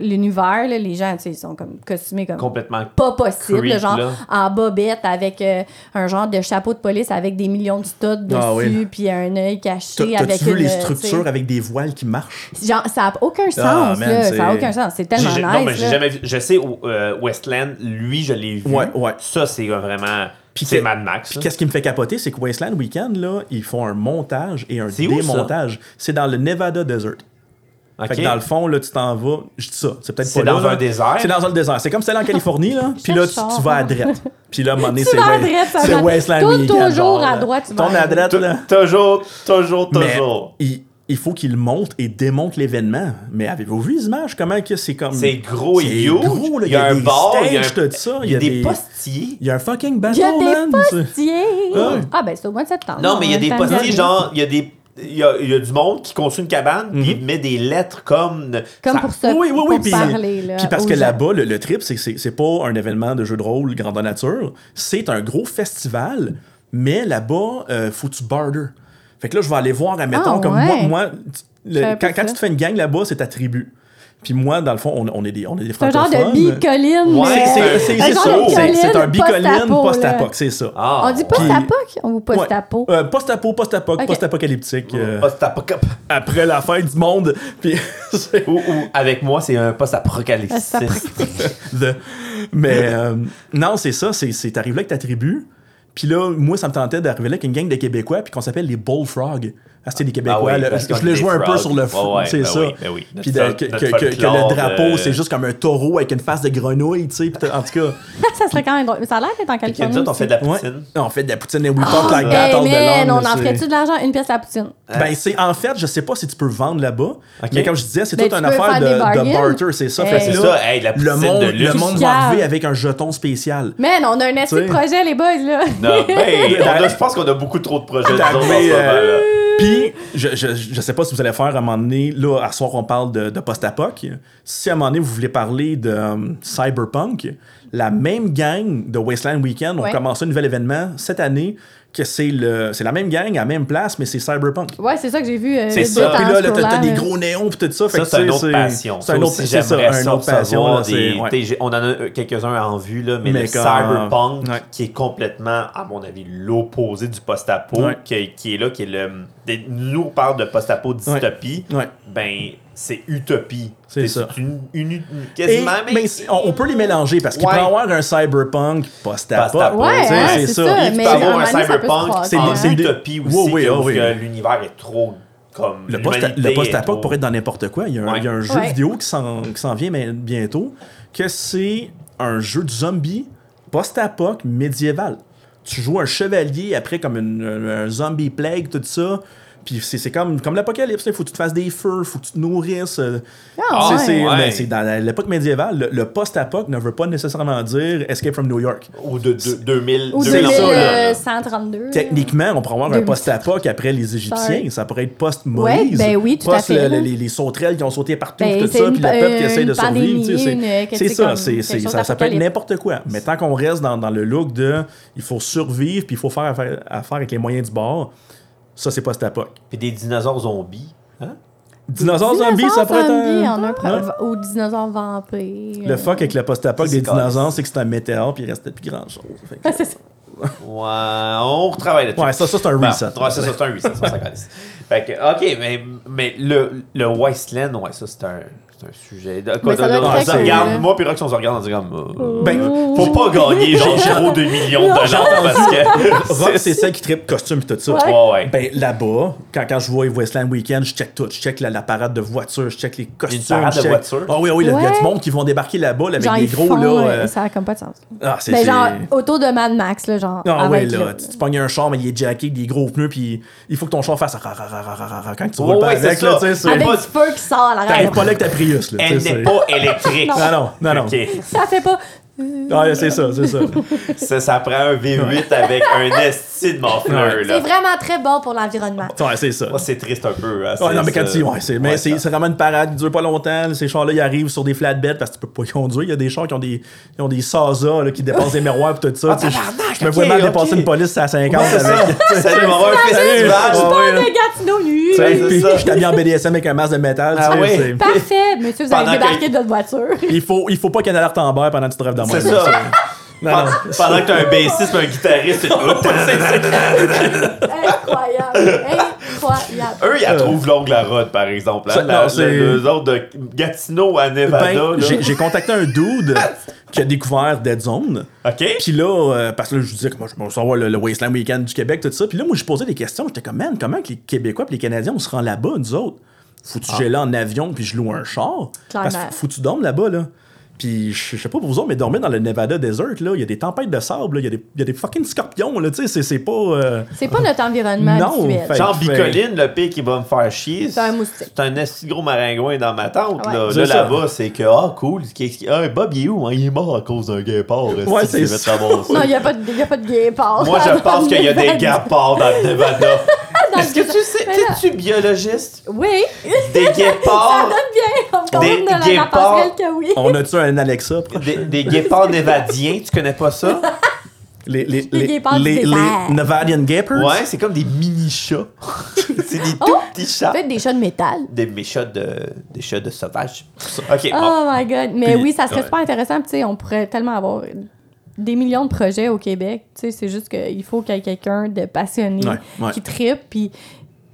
L'univers, les gens, tu sais, ils sont comme costumés comme Complètement. pas possible, creep, genre là. en bobette avec euh, un genre de chapeau de police avec des millions de studs dessus, Ah oui. puis un œil T'as- caché avec T'as-tu vu une, les structures tu avec des voiles qui marchent? Genre, ça n'a aucun sens, Ah, man, là. c'est- Ça n'a aucun sens. C'est tellement nice. non, mais j'ai jamais vu. Je sais, au, euh, Westland, lui, je l'ai vu. Ouais, ouais. Ça, c'est vraiment. Puis c'est que- Mad Max. Puis qu'est-ce qui me fait capoter, c'est que Wasteland Weekend, là, ils font un montage et un C'est où, ça? démontage. C'est dans le Nevada Desert. Ok. Fait que dans le fond, là, tu t'en vas. Je dis ça, c'est peut-être C'est pas dans là. un désert? C'est dans un désert. C'est comme si t'allais en Californie, là. Puis là, tu, tu vas à droite. Puis là, à un moment donné, Tu c'est vas à Wa- droite, ça c'est Wasteland Tout Weekend. toujours genre, à droite, tu vas à droite, là. Toujours, toujours, Mais toujours. il, il faut qu'il monte et démonte l'événement. Mais avez-vous vu les images? Comment que c'est comme. C'est gros et C'est huge. gros, là. Il y a un des bar, il y a un- stages, tout ça. Il y a des postiers. Il y a un fucking Il bateau, y a des man. postiers! Ouais. Ah, ben, c'est au mois de septembre. Non, mais il y a des postiers, genre, il y a des. Il y a, il y a du monde qui construit une cabane, puis il met des lettres comme. Comme ça- pour se Oui, oui, oui. pour Puis, parler, là. puis parce que là-bas, le, le trip, c'est que c'est c'est pas un événement de jeu de rôle grandeur nature. C'est un gros festival, mais là-bas, euh, faut que tu barter. Fait que là, je vais aller voir, admettons, Ah, comme ouais. moi, moi le- quand, tu te fais une gang là-bas, c'est ta tribu. Puis moi, dans le fond, on, on est des, on est des C'est un genre francophones. de bicoline. Ouais, mais- C'est- c'est- c'est- Un c'est genre ça. C'est- un bicoline post-apo, post-apoc, c'est ça. Ah, On dit post-apoc ou post-apo? Euh, post-apo, post-apoc, post-apocalyptique. euh, Post-apoc- après la fin du monde. Puis c'est- Ou, ou avec moi, c'est un post-apocalyptique. Mais euh, non, c'est ça. C'est, c'est t'arrives là avec ta tribu. Puis là, moi, ça me tentait d'arriver là avec une gang de Québécois, puis qu'on s'appelle les Bullfrogs. Ah, c'était des Québécois. Ah oui, là. parce je jouer des un peu sur le ouais, c'est ben ça. oui, ben oui. Puis de- que, le drapeau, euh, c'est juste comme un taureau avec une face de grenouille, tu sais. En tout cas, ça serait quand même drôle. Mais ça a l'air d'être en nous autres, on fait de la ouais. poutine. on fait de la poutine et we talk like Hey, that all the long, on en ferait-tu de l'argent? Une pièce la poutine? Ben, c'est en fait, je sais pas si tu peux vendre là-bas. Mais comme je disais, c'est Ben, toute une affaire faire de, de barter, c'est ça. Que C'est ça, hey, de la le poutine monde, de le monde va arriver avec un jeton spécial. Man, on a un assez de projet, les boys, là. Non, ben, je pense qu'on a beaucoup trop de projets Puis, je, je, je sais pas si vous allez faire à un moment donné, là, à soir, on parle de, de post-apoc. Si à un moment donné, vous voulez parler de euh, cyberpunk, la même gang de Wasteland Weekend ont Ouais. commencé un nouvel événement cette année, que c'est le c'est la même gang à la même place, mais c'est cyberpunk. Ouais, c'est ça que j'ai vu. euh, C'est ça. Puis là, là, t'as- des gros néons pis tout ça. fait Ça, que, c'est une autre passion. C'est un autre, c'est ça, j'aimerais un ça autre passion. On en a quelques-uns en vue, là, mais, Mais le comme- cyberpunk, Ouais. qui est complètement, à mon avis, l'opposé du post-apo, Ouais. qui, qui est là, qui est le... Nous, on parle de post-apo dystopie, Ouais. ben, c'est utopie. C'est ça. une, une- une- Et- quasiment... mais- mais c'est- on, on peut les mélanger parce qu'il Ouais. peut y avoir un cyberpunk post-apo. Ouais, hein, c'est ça. ça. Il peut mais avoir un cyberpunk hein. c'est utopie aussi, Oui, oui, que, oui. que l'univers est trop comme... Le post- post-apo trop- pourrait être dans n'importe quoi. Il y a un, Ouais. il y a un jeu Ouais. vidéo qui s'en vient mais- bientôt, que c'est un jeu de zombie post-apoc médiéval. Tu joues un chevalier après comme une- un, un zombie plague, tout ça. Puis c'est comme, comme l'apocalypse. Il faut que tu te fasses des feux, faut que tu te nourrisses. euh, Ah, c'est- ouais. c'est Ouais. mais c'est dans l'époque médiévale. Le, le post-apoc ne veut pas nécessairement dire Escape from New York. Ou de, de 2000... Ou C'est 2000 ça, ans, là. 2132. Techniquement, on pourrait avoir un 2007. post-apoc après les Égyptiens. Sorry. Ça pourrait être post-Moïse. Ouais, ben oui, tout à post fait, le- les, les sauterelles qui ont sauté partout, Ben, tout ça, puis le peuple qui essaie de survivre. pandémie, c'est- ça, ça, ça peut être n'importe quoi. Mais tant qu'on reste dans, dans le look de il faut survivre, puis il faut faire affaire, affaire avec les moyens du bord, ça, c'est post-apoc. Puis des dinosaures zombies. Hein? Dinosaures zombies, ça pourrait être zombies, un... on a un pro- Ouais. Ou dinosaures vampires. Le fuck avec le post-apoc des dinosaures, c'est que c'est un météore, puis il restait plus grand-chose. Que- c'est ça. Ouais, on retravaille là-dessus. Ouais, ça, ça c'est un Bon, reset. ouais, ça, ça, c'est un reset. Fait que, ok, mais, mais le, le Wasteland, ouais, ça, c'est un, c'est un sujet. De, quoi, Mais ça doit on être se regarde, moi, puis Rox, on se regarde, on se comme. euh, Ben, faut pas gagner genre 0,2 millions de dollars parce que. Rock, c'est celle qui tripe costume et tout ça. Ouais. Ouais, ouais. Ben là-bas, quand, quand je vois Westland Weekend, je check tout. Je check la, la parade de voitures, je check les costumes. parade je de voitures? Ah oui, oui, il y a du monde qui vont débarquer là-bas là, avec Genre, des gros font, là. euh, Ça a comme pas de sens. Ah, c'est. Mais genre, autour de Mad Max, là, genre. Ah ouais, là, tu, tu pognes un char, mais il est jacké, des gros pneus, puis il faut que ton char fasse quand tu roules pas avec, ça. là, tu sais, c'est- Avec pas- du feu qui sort à l'arrière. pas là avec ta Prius, là. Elle n'est pas électrique. Ah non, non, non. Ok. Ça fait pas. Ah, ouais, c'est ça, c'est ça. Ça, ça prend un V8 avec un esti de morfleur. C'est vraiment très bon pour l'environnement. Ouais, c'est ça. Moi, c'est triste un peu. hein, Ouais, non, mais c'est quand ça. tu. Ouais, c'est, mais Ouais, c'est, ça- c'est vraiment une parade qui dure pas longtemps. Ces chars-là, ils arrivent sur des flatbeds parce que tu peux pas y conduire. Il y a des chars qui ont des, qui ont des Sasa là, qui dépassent des miroirs et tout ça. sais, je- je me vois mal ok. dépasser une police à 50 Ouais, c'est ça. avec. Salut, on va avoir un festival. Là. Pas de Gatineau nu. Ça. je suis habillé en BDSM avec un masque de métal. Ah Parfait, monsieur, vous allez débarquer que- de votre voiture. Il faut, il faut pas qu'il y ait une alerte en bas pendant que tu te rêves C'est ça. Non, non. Pendant que t'as un bassiste et un guitariste, c'est Incroyable. Incroyable. Eux, ils la trouvent longue la route, par exemple. Hein? Ça, La- non, c'est- le- les autres de Gatineau à Nevada. Ben, j'ai, contacté un dude qui a découvert Dead Zone. OK? Puis là, euh, parce que là, je disais que moi, je vais savoir le, le Wasteland Weekend du Québec, tout ça. Puis là, moi, je posais des questions. J'étais comme, man, comment que les Québécois et les Canadiens, on se rend là-bas, nous autres? Faut-tu Ah. là en avion puis je loue un char? Parce Clairement. faut que tu dormes là-bas, là. Puis je sais pas pour vous autres, mais dormir dans le Nevada Desert, là, il y a des tempêtes de sable, là, il y, a des- il y a des fucking scorpions, là, tu sais, c'est- c'est pas... euh, C'est pas notre environnement Non, fait- Jean fait- Bicoline, le pire qui va me faire chier. C'est un moustique. C'est un esti gros maringouin dans ma tente. Ouais. Là, là ça. là-bas, c'est que, ah, cool. qu'est-ce qui- Ah, Bob, il est où? hein? Il est mort à cause d'un guépard. Ouais, c'est ça. Non, il n'y a, pas de- y a pas de guépard. Moi, je pense qu'il y a des guépards dans le Nevada. Est-ce que tu sais, es-tu biologiste? Oui, Des ça guépards, donne bien. On Des guépards? que oui. On a-tu un Alexa? proche? des, des guépards névadiens, tu connais pas ça? Les, les, Les les, guépards les, les Nevadian Gapers? Ouais, c'est comme des mini-chats. c'est des tout Oh! petits chats. Peut-être des chats de métal. Des, mes chats de, des chats de sauvages. Ok, bon. Oh my god. Mais Puis- oui, ça serait ouais. super intéressant. Tu sais, on pourrait tellement avoir des millions de projets au Québec. Tu sais, c'est juste qu'il faut qu'il y ait quelqu'un de passionné Ouais, ouais. qui tripe. Puis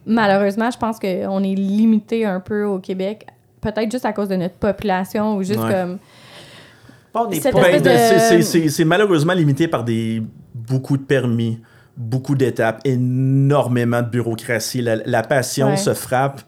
malheureusement, je pense qu'on est limité un peu au Québec. Peut-être juste à cause de notre population ou juste Ouais. comme. Pas... de- c'est- c'est- c'est c'est malheureusement limité par des beaucoup de permis, beaucoup d'étapes, énormément de bureaucratie. La, la passion Ouais. se frappe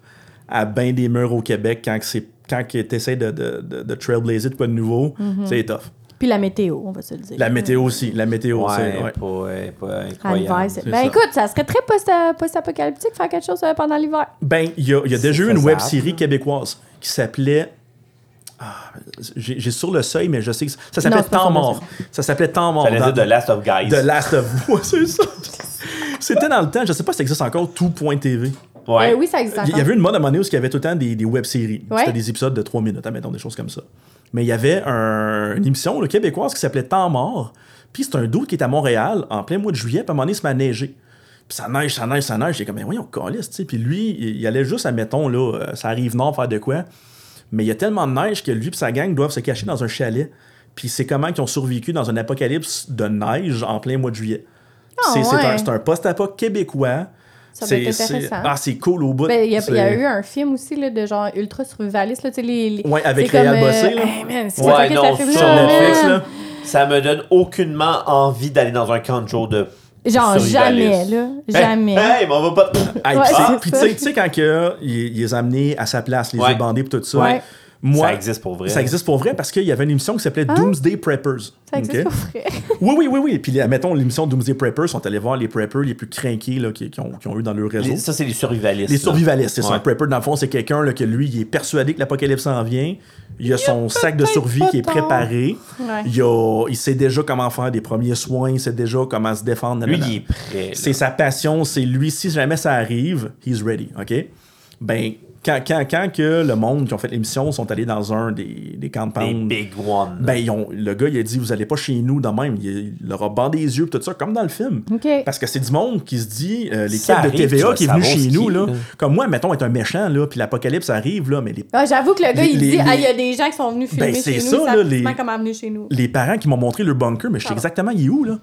à bien des murs au Québec quand c'est quand tu essaies de, de, de, de trailblazer de quoi de nouveau, Mm-hmm. c'est tough. Puis la météo, on va se le dire. La météo aussi, la météo, Ouais, c'est... ouais. pas, ouais, pas À incroyable. Ben ça. écoute, ça serait très post- post-apocalyptique faire quelque chose euh, pendant l'hiver. Ben, il y a, y déjà eu une web série québécoise qui s'appelait. J'ai sur le seuil, mais je sais que ça s'appelait Temps mort. Ça s'appelait Temps mort. Ça dire The Last of Guys. The Last of Us, c'est ça. C'était dans le temps, je sais pas si ça existe encore, tout.tv. Ouais. Euh, oui, ça existe Il y avait une mode à un moment donné où il y avait tout le temps des, des web-séries. Ouais. C'était des épisodes de 3 minutes, admettons, des choses comme ça. Mais il y avait un- une émission là, québécoise qui s'appelait Temps mort. Puis c'est un doute qui est à Montréal en plein mois de juillet, puis à un moment donné, il se met à neiger. Puis ça neige, ça neige, ça neige. J'ai comme, mais voyons, calisse, tu sais. Puis lui, il, il allait juste, admettons, là, euh, ça arrive nord faire de quoi. Mais il y a tellement de neige que lui et sa gang doivent se cacher dans un chalet. Puis c'est comment qu'ils ont survécu dans un apocalypse de neige en plein mois de juillet. Ah, c'est ouais. un, c'est un post-apo québécois. Ça être C'est- c'est- intéressant. Ah, c'est cool au bout. Ben, Il y, y a eu un film aussi là, de genre ultra survivaliste. Là, tu sais, les, les- Ouais, avec Réal euh, Bossé, là. hey, man, c'est Ouais, fucké, ce non, film-là, sur. Netflix, là. Ça me donne aucunement envie d'aller dans un camp de jour de. Genre jamais, là. Jamais. Hey, hey, mais on va pas. Hey, Ouais, puis tu sais- tu sais, quand que, il, il les a amenés à sa place, les Ouais. yeux bandés et tout ça. Ouais. Moi, Ça existe pour vrai. Ça existe pour vrai parce qu'il y avait une émission qui s'appelait Doomsday Preppers. Ça existe pas vrai. Oui, oui, oui, oui. Puis, mettons, l'émission Doomsday Preppers, sont allés voir les preppers les plus craqués là, qui, qui ont, qui ont eu dans leur réseau. Les- ça, c'est les survivalistes. Les survivalistes, c'est ça. Un prepper, dans le fond, c'est quelqu'un là, que lui, il est persuadé que l'apocalypse s'en vient. Il a son sac de survie qui est préparé. Ouais. Il, a- il sait déjà comment faire des premiers soins, il sait déjà comment se défendre. Lui, il est prêt. C'est sa passion, c'est lui, si jamais ça arrive, he's ready, OK? Ben, quand, quand, quand que le monde qui ont fait l'émission sont allés dans un des, des camps de Des big ones. ben, ils ont- le gars, il a dit, vous allez pas chez nous de même. Il, il leur a bandé les yeux, tout ça, comme dans le film. OK. Parce que c'est du monde qui se dit, euh, l'équipe de TVA qui est venue chez nous, qui- là, comme moi, mettons, être un méchant, là, puis l'apocalypse arrive, là, mais les, Ah, J'avoue que le gars, Les- il les- dit Ah, il y a des gens qui sont venus filmer Ben, c'est chez ça, nous. là, les- les... comment venus chez nous. les parents qui m'ont montré le bunker, mais je sais Ah. exactement il est où, là.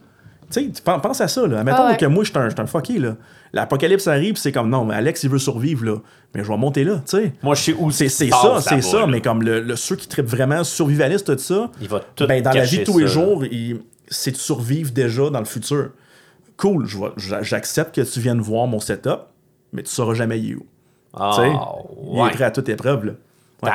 Tu sais, pense à ça, là. Mettons Ah ouais. que moi, je suis un, je suis un fucké, là. L'apocalypse arrive, puis c'est comme, non, mais Alex, il veut survivre, là. Mais je vais monter là, tu sais. Moi, je sais où C'est ça, c'est ça, là. mais comme le, le- ceux qui trippent vraiment survivaliste, tout ça, Il va tout ben, dans la vie de tous les jours, il- c'est de survivre déjà dans le futur. Cool, j'accepte que tu viennes voir mon setup, mais tu sauras jamais il est où. Ah, Tu sais, il est ouais. prêt à toute épreuve, là. Ouais.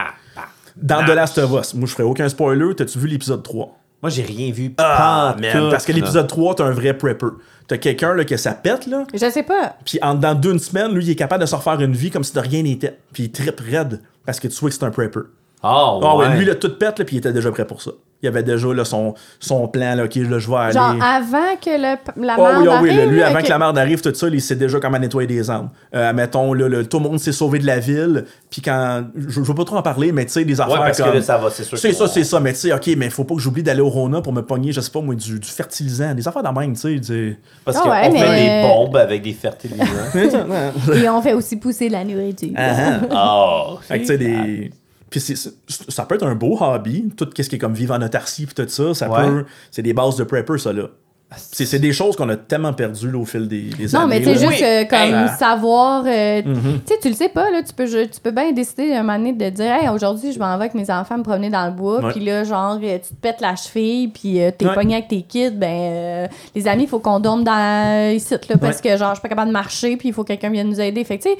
Dans ta- The Last of Us, moi je ferai aucun spoiler, t'as-tu vu l'épisode 3? Moi, j'ai rien vu. Ah, pas man, tout, parce que l'épisode 3, t'as un vrai prepper. T'as quelqu'un là, que ça pète, là, Je sais pas. puis en dans d'une semaine, lui, il est capable de se refaire une vie comme si de rien n'était. Puis il trippe raide parce que tu vois que c'est un prepper. Ah, Ah ouais, ouais. lui, là, tout pète, là, puis il était déjà prêt pour ça. Il avait déjà là, son, son plan, là, OK, là, je vais aller... Genre avant que le, la Oh merde oui, oh oui, arrive. là, lui, avant que la merde arrive, tout ça, il sait déjà comment nettoyer des arbres. Euh, mettons, là, le- tout le monde s'est sauvé de la ville, puis quand... Je, je veux pas trop en parler, mais tu sais, des Ouais, affaires parce comme... que là, ça va, c'est sûr. C'est ça, c'est ça, mais tu sais, OK, mais faut pas que j'oublie d'aller au Rona pour me pogner, je sais pas, moi, du, du fertilisant, des affaires de même, tu sais. Parce Ah qu'on ouais, fait des bombes avec des fertilisants. Et on fait aussi pousser la nourriture. Ah, ah. Ah, Fait que, tu sais, des. Puis ça peut être un beau hobby, tout ce qui est comme vivre en autarcie puis tout ça, ça Ouais. peut. C'est des bases de prepper, ça là. C'est c'est des choses qu'on a tellement perdues là, au fil des, des Non, années. mais tu sais, juste euh, comme Hey. savoir. euh, Mhm. Tu sais, tu le sais pas, là. Tu peux, je- tu peux bien décider un moment donné de dire, hey, aujourd'hui, je m'en vais avec mes enfants me promener dans le bois. Puis là, genre, euh, tu te pètes la cheville, puis euh, t'es Ouais. pogné avec tes kids. Ben, euh, les amis, il faut qu'on dorme dans ici, là, parce que, genre, je suis pas capable de marcher, puis il faut que quelqu'un vienne nous aider. Fait que, tu sais,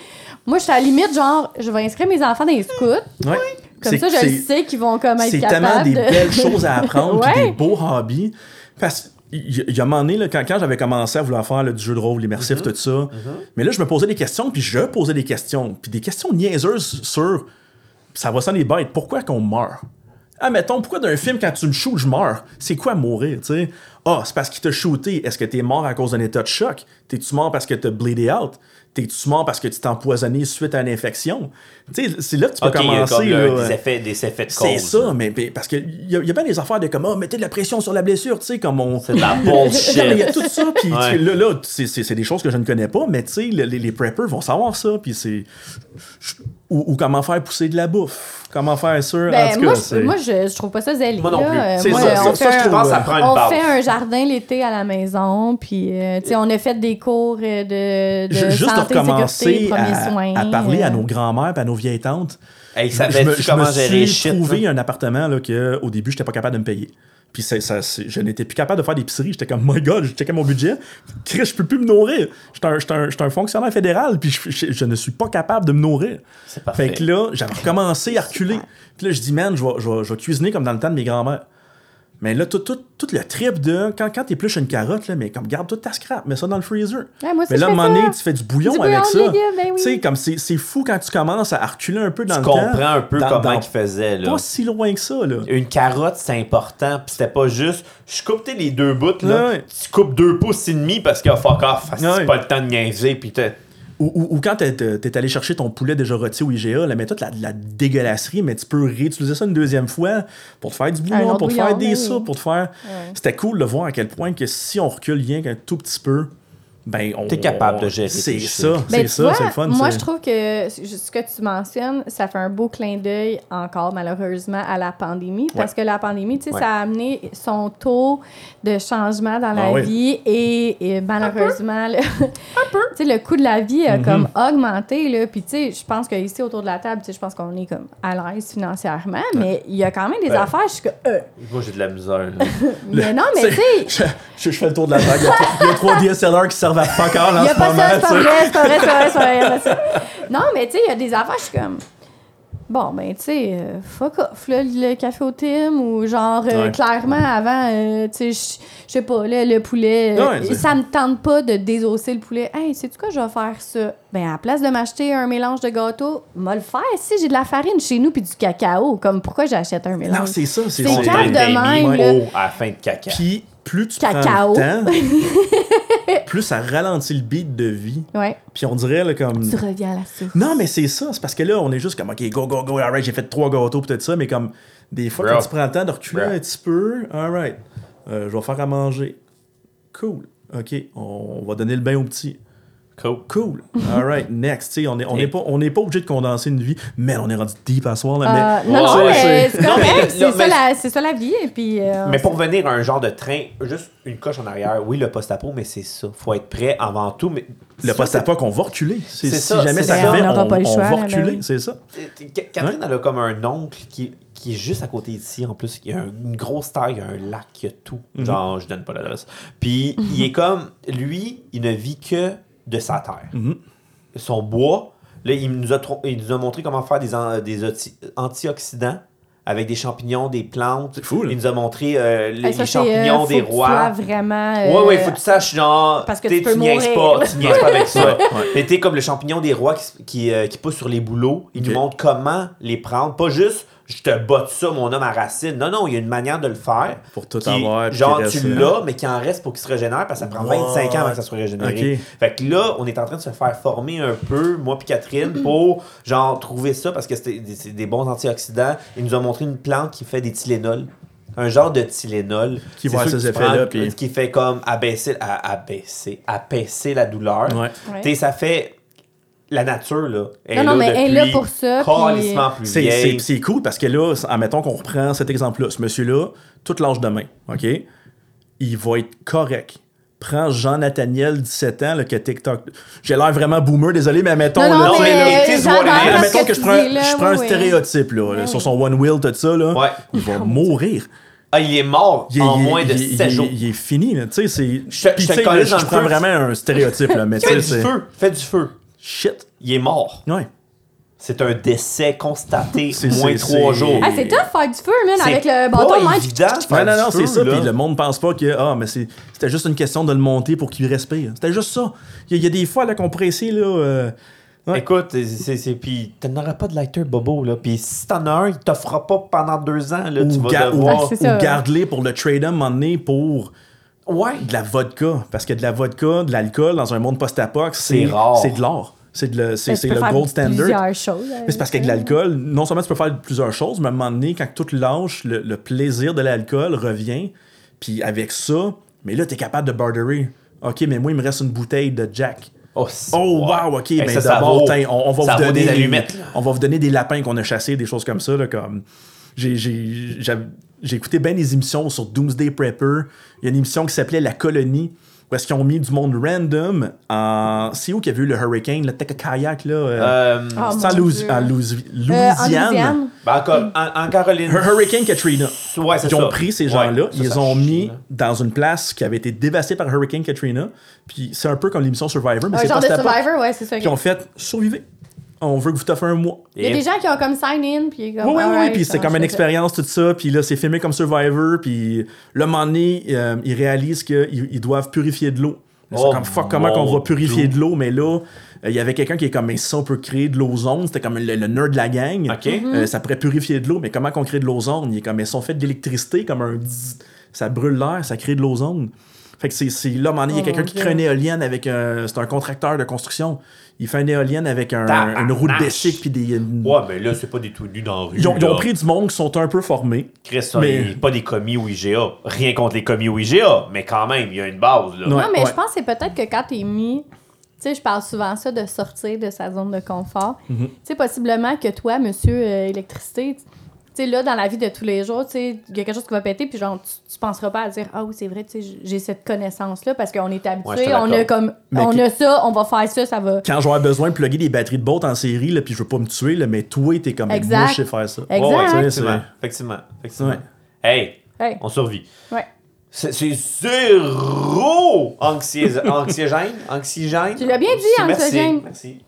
moi, je suis à la limite, genre, je vais inscrire mes enfants dans les scouts. Ouais. Comme C'est- ça, je c'est- le sais qu'ils vont comme être C'est capables. tellement des de- belles choses à apprendre, puis Ouais. des beaux hobbies. Parce il y, a un moment donné, là, quand, quand j'avais commencé à vouloir faire là, du jeu de rôle immersif, tout ça, mais là, je me posais des questions, puis je posais des questions, puis des questions niaiseuses sur ça va sonner bête, pourquoi qu'on meurt? Ah, mettons, pourquoi d'un film, quand tu me shoots, je meurs? C'est quoi mourir, tu sais? Ah, c'est parce qu'il t'a shooté. Est-ce que t'es mort à cause d'un état de choc? T'es-tu mort parce que t'as bleedé out? T'es-tu mort parce que tu t'es empoisonné suite à une infection? Tu sais, c'est là que tu peux commencer. comme là, des, effets, des effets de cause. c'est ça, mais, mais parce qu'il y, a- y a bien des affaires de comme, ah, mettez de la pression sur la blessure, tu sais, comme on. C'est de la mais il y a bullshit. tout ça, puis Ouais. là, là c'est- c'est c'est des choses que je ne connais pas, mais tu sais, le- les, les preppers vont savoir ça, puis c'est. Ou, ou comment faire pousser de la bouffe? Comment faire ça? en Ben, tout moi, cas, je, moi je, je trouve pas ça zélé. Moi non plus. Euh, moi, ça, on ça, fait ça, je un- pense que ça prend une on base. fait un jardin l'été à la maison, puis euh, tu sais, on a fait des cours euh, de, de Ju- Juste de santé, sécurité, recommencer à, soins. à parler à euh, nos grands-mères et à nos vieilles tantes. Hey, ça je me, je comment me suis trouvé un appartement là, que, au début, j'étais pas capable de me payer. Puis ça, je n'étais plus capable de faire d'épicerie. J'étais comme, my God, je checkais mon budget. Chris, je peux plus me nourrir. J'étais un, j'étais un- j'étais un fonctionnaire fédéral, puis je, je- je ne suis pas capable de me nourrir. C'est parfait. Fait que là, j'avais recommencé à reculer. Puis là, je dis, man, je vais, je vais- je vais cuisiner comme dans le temps de mes grands-mères. Mais là, tout, tout, tout le trip de. Quand, quand t'épluches une carotte, là, mais comme garde toute ta scrap, mets ça dans le freezer. Ouais, moi aussi, mais là, à un moment donné, tu fais du bouillon Du avec bouillon ça. ben oui. Tu sais, comme c'est c'est fou quand tu commences à reculer un peu dans Tu le temps. comprends un peu dans- comment il faisait, là. Pas si loin que ça, là. Une carotte, c'est important. Puis c'était pas juste, je coupe les deux bouts, là. Ouais. Tu coupes deux pouces et demi parce que fuck off, c'est Ouais. pas le temps de niaiser. Puis Ou, ou- ou quand t'es t'es allé chercher ton poulet déjà rôti au IGA, mais toute la, la dégueulasserie, mais tu peux réutiliser ça une deuxième fois pour te faire du bouillon, pour te faire des oui. soupes, pour te faire. Ouais. C'était cool de voir à quel point que si on recule rien qu'un tout petit peu, ben on. T'es capable on- de gérer C'est ça, Ben, c'est tu ça, c'est le fun. Moi, je trouve que ce que tu mentionnes, ça fait un beau clin d'œil encore, malheureusement, à la pandémie. Parce que la pandémie, tu sais, Ouais. ça a amené son taux de changement dans la Ah oui. vie et, et malheureusement, le, tu sais, le coût de la vie Mm-hmm. a comme augmenté. Là. Puis, tu sais, je pense qu'ici, autour de la table, tu sais, je pense qu'on est comme à l'aise financièrement, mais il y a quand même des affaires, je suis que, euh, Moi, j'ai de la misère. là. mais non, mais C'est- tu sais, Je, je- je fais le tour de la table. Il y a trois- Il y a trois DSLR qui servent à fuck all en Il n'y a ce pas moment. ça, c'est pas vrai, c'est pas vrai, c'est pas vrai, c'est pas y ça. Non, mais tu sais, il y a des affaires, je suis comme. Bon, ben, tu sais, euh, fuck off, là, le café au Tim, ou genre, euh, Ouais. clairement, avant, euh, tu sais, je sais pas, là, le poulet, Ouais, c'est- ça me tente pas de désosser le poulet. Hey, sais-tu quoi, je vais faire ça? Ben, à la place de m'acheter un mélange de gâteau, m'a le faire si j'ai de la farine chez nous puis du cacao. Comme, pourquoi j'achète un mélange? Non, c'est ça, c'est C'est ça. calme de T'as mis même, là. haut à la fin de caca. Puis plus tu Cacao. prends le temps, plus ça ralentit le beat de vie. Ouais, Puis on dirait là, comme. tu reviens à la source. Non, mais c'est ça. C'est parce que là, on est juste comme, OK, go, go, go, alright, j'ai fait trois gâteaux, peut-être ça, mais comme, des fois, Bro. quand tu prends le temps de reculer Bro. un petit peu, alright, euh, je vais faire à manger. Cool. OK, on, va donner le bain au petit. Cool. Cool. Alright, next. Tu sais, on n'est on est pas, on est pas obligé de condenser une vie, mais on est rendu deep à soir, là. Euh, non, non, Ouais, mais c'est- c'est Non, mais- correct, c'est ça, mais- la- c'est ça la vie. Et puis, euh, Mais pour venir à un genre de train, juste une coche en arrière, oui, le post-apo, mais c'est ça. faut être prêt avant tout. Mais mais le post-apo qu'on va reculer. Si ça, jamais ça arrivait, On pas le on choix, va reculer, c'est ça. Catherine, elle a comme un oncle qui, qui est juste à côté d'ici. En plus, il y a un- une grosse terre, il y a un lac, il y a tout. Mhm. Genre, je donne pas l'adresse. Puis, il est comme, lui, il ne vit que de sa terre. Mhm. Son bois, là, il nous a, tro- il nous a montré comment faire des, an- des antioxydants avec des champignons, des plantes. C'est fou, là. Il nous a montré euh, les, ça, les c'est, champignons euh, des faut que tu rois. sois vraiment. Ouais, euh, ouais, faut que tu saches, genre. parce que tu peux niaises mourir. pas, tu niaises pas avec ça. Ouais. Mais t'es comme le champignon des rois qui, qui, euh, qui pousse sur les bouleaux. Il nous montre comment les prendre. Pas juste, je te botte ça, mon homme à racine. Non, non, il y a une manière de le faire. Pour tout qui- avoir. Genre, tu l'as, mais qui en reste pour qu'il se régénère parce que ça prend What? 25 ans avant que ça soit régénéré. Fait que là, on est en train de se faire former un peu, moi puis Catherine, pour genre trouver ça parce que c'était des- c'est des bons antioxydants. Il nous a montré une plante qui fait des Tylenol. Un genre de Tylenol. Qui sûr ces effets-là, puis- Qui fait comme abaisser, à- abaisser, apaiser la douleur. Ouais. Ouais. Tu sais, ça fait. La nature, là. est Non, non, mais elle est là pour ça, puis- C'est- cool parce que là, admettons qu'on reprend cet exemple-là. Ce monsieur-là, toute l'âge de main, OK? Il va être correct. Prends Jean-Nathaniel, 17 ans, là, que TikTok. J'ai l'air vraiment boomer, désolé, mais admettons. Non, non, là, mais, is. ce admettons que je prends, dis, là, je prends un oui, stéréotype là, là, Oui. sur son One Wheel, tout ça. Là, Ouais. Il va mourir. Ah, il est mort Il est- en il est- moins de il est- 7 il est- jours. Il est fini. là, Tu sais, c'est. Je je là, je le prends feu. vraiment un stéréotype, là, mais tu Fais sais, du feu. Fais du feu. Shit. Il est mort. Ouais. C'est un décès constaté, C'est- moins c'est- 3 c'est- jours. Ah, c'est tough faire du feu, man, C'est avec le pas bâton de main. évident de faire non, non, feu, c'est ça. Puis le monde pense pas que ah, mais c'est- c'était juste une question de le monter pour qu'il respire. C'était juste ça. Il y, a- il y a des fois là, qu'on essayer, là. euh, Ouais. Écoute, c'est, c'est, puis t'en auras pas de lighter bobo, là. Puis si t'en as un, il t'offrira pas pendant deux ans, là. tu ou, vas ou- devoir... Ah, c'est ça. ou garde-les pour le trade un moment donné pour Ouais. de la vodka. Parce que de la vodka, de l'alcool dans un monde post-apox, C'est c'est rare. C'est de l'or. C'est de le, c'est, le gold standard. Plusieurs choses. Mais c'est parce qu'avec l'alcool, non seulement tu peux faire plusieurs choses, mais à un moment donné, quand tout lâche, le, le plaisir de l'alcool revient. Puis avec ça, mais là, tu es capable de barterer. OK, mais moi, il me reste une bouteille de Jack. Oh, Oh, wow, OK, Hey, mais d'abord, on, on va ça vous donner des allumettes. On va vous donner des lapins qu'on a chassés, des choses comme ça. Là, comme j'ai, j'ai, j'avais- j'ai écouté bien des émissions sur Doomsday Prepper. Il y a une émission qui s'appelait La Colonie. Où est-ce qu'ils ont mis du monde random en. C'est où qu'il y a eu le hurricane, le Kayak, là? euh, Euh, Ah, c'est en, Louis- en Louis- Euh, en Louisiane. Ben, encore, en, en Caroline. Hur- Hurricane Katrina. Ouais, c'est Ils ont ça. pris ces Ouais, gens-là, ça, ils ça ont mis dans une place qui avait été dévastée par Hurricane Katrina. Puis c'est un peu comme l'émission Survivor, mais Un c'est genre pas de. Survivor, ouais, c'est ça. Puis ils ont fait survivez. On veut que vous toffiez un mois. Il y a Et- des gens qui ont comme sign in, puis comme. Oui, oui, oui, puis c'est comme une expérience, tout ça. Puis là, c'est filmé comme Survivor. Puis le moment donné, euh, ils réalisent qu'ils ils doivent purifier de l'eau. Ils sont Oh, comme fuck, comment qu'on va purifier de l'eau? Mais là, euh, il y avait quelqu'un qui est comme, mais ça, on peut créer de l'ozone. C'était comme le, le nerd de la gang. OK. Euh, ça pourrait purifier de l'eau, mais comment qu'on crée de l'ozone? Il est comme, mais ils sont faits d'électricité, comme un. Ça brûle l'air, ça crée de l'ozone. Fait que c'est c'est là, à un moment donné, il y a Oh, quelqu'un qui crée une éolienne avec un. C'est un contracteur de construction. Il fait une éolienne avec un, une roue de bicycle puis des. Ouais, mais là, c'est pas des tout nus dans la rue. Ils ont, ils ont là. pris du monde qui sont un peu formés. Chris, ça, Mais- pas des commis au IGA. Rien contre les commis au IGA, mais quand même, il y a une base, là. Non, mais je pense que c'est peut-être que quand t'es mis. Tu sais, je parle souvent ça de sortir de sa zone de confort. Mhm. Tu sais, possiblement que toi, monsieur euh, électricité, sais, là, dans la vie de tous les jours, tu sais, il y a quelque chose qui va péter, puis genre, tu, tu penseras pas à dire, ah oui, c'est vrai, tu sais, j'ai cette connaissance-là, parce qu'on est habitué, on a comme, Mais on a ça, on va faire ça, ça va. Quand j'aurai besoin de plugger des batteries de boat en série, là, puis je veux pas me tuer, là, mais toi, t'es comme Exact. moi, je sais faire ça. Exact. Ouais, effectivement. c'est- Effectivement. effectivement. Ouais. Hey, Hey, on survit. ouais. C'est zéro anxié- anxiogène. Anxiogène. Tu l'as bien dit, Merci, anxiogène. Merci.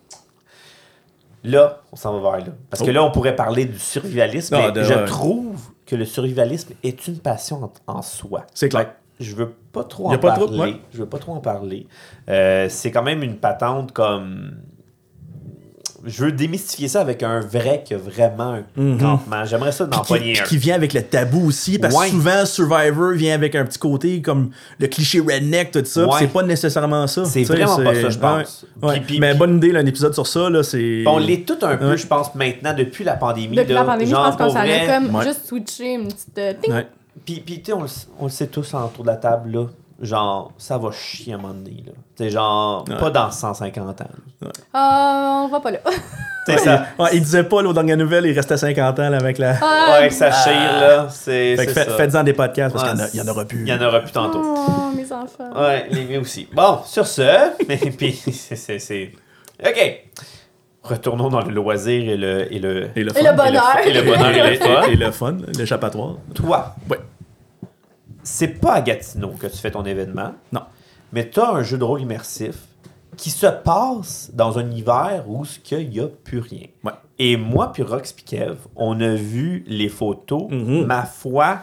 Là, on s'en va vers là. Parce que Oh. là, on pourrait parler du survivalisme. Mais de- je ouais. trouve que le survivalisme est une passion en, en soi. C'est clair. Je veux pas trop Y a en pas trop, parler. ouais. Je veux pas trop en parler. Euh, c'est quand même une patente comme. Je veux démystifier ça avec un vrai qui a vraiment un campement. J'aimerais ça d'en Puis qui, pogner puis un. qui vient avec le tabou aussi, parce Ouais. que souvent Survivor vient avec un petit côté comme le cliché redneck, tout ça, Ouais. c'est pas nécessairement ça. C'est vraiment pas ça, je pense. Ouais. Ouais. Puis- puis- mais bonne idée, là, un épisode sur ça, là, c'est. On l'est tout un peu, Ouais. je pense, maintenant, depuis la pandémie. Depuis là. la pandémie, Genre, je pense qu'on s'en a comme Ouais. juste switché une petite. euh. Ouais. Puis, puis tu sais, on, le- on le sait tous autour de la table, là. Genre, ça va chier à un moment donné, là. Tu sais, genre, Ouais. pas dans 150 ans. là. Ah, on va pas là. Ça. Ouais, il disait pas, là, aux dernières nouvelles, il restait 50 ans là, avec la. Ah, Ouais, que ça chire, là. C'est. Fait fait- ça. Faites-en des podcasts parce Ouais, qu'il y en a- il y, en aura plus. Il y en aura plus tantôt. Oh, mes enfants. Ouais, les miens aussi. Bon, sur ce, mais puis, c'est- c'est. c'est- OK. Retournons dans le loisir et le. Et le... Et le Et fun. le bonheur. Et le bonheur et le fun. Et le fun, l'échappatoire. Toi, Ouais. C'est pas à Gatineau que tu fais ton événement. Non. Mais tu as un jeu de rôle immersif qui se passe dans un univers où ce qu'il n'y a plus rien. Ouais. Et moi puis Rox puis Kev, on a vu les photos, Mhm. ma foi,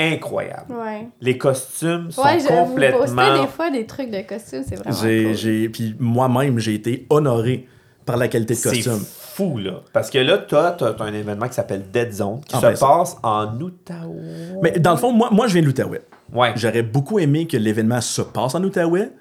incroyable. Ouais. Les costumes sont Ouais, je vous complètement... postais des fois des trucs de costumes, c'est vraiment cool. j'ai, puis moi-même, j'ai été honoré par la qualité de C'est costume. Fou, là. Parce que là, toi, tu as, un événement qui s'appelle Dead Zone, qui Ah, se ben, ça. passe en Outaouais. Mais dans le fond, moi, moi je viens de l'Outaouais. Ouais. J'aurais beaucoup aimé que l'événement se passe en Outaouais,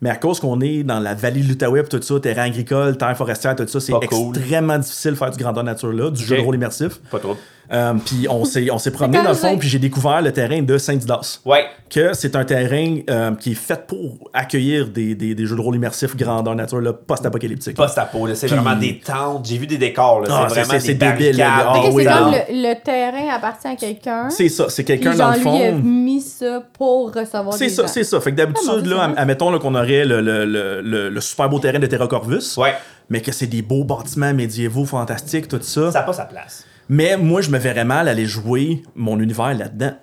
mais à cause qu'on est dans la vallée de l'Outaouais, tout ça, terrain agricole, terre forestière, tout ça, c'est cool. extrêmement difficile de faire du grandeur nature là, du jeu de rôle immersif. Pas trop. Euh, puis on s'est, on s'est promené dans le fond, puis j'ai découvert le terrain de Saint-Didas. Ouais. Que c'est un terrain euh, qui est fait pour accueillir des, des, des jeux de rôle immersifs grandeur nature là, post-apocalyptique. Post-apo, là. C'est vraiment des tentes. J'ai vu des décors, là. Ah, c'est c'est- vraiment c'est- des c'est débile, Ah, des oui, c'est comme le, le terrain appartient à quelqu'un. C'est ça, c'est quelqu'un dans le lui, il a fond. mis ça pour recevoir C'est des ça, gens. c'est ça. Fait que Ah, d'habitude, là, admettons là, qu'on aurait le, le, le, le- le super beau terrain de Terra Corvus, Ouais. mais que c'est des beaux bâtiments médiévaux, fantastiques, tout ça. Ça n'a pas sa place. Mais moi, je me verrais mal aller jouer mon univers là-dedans.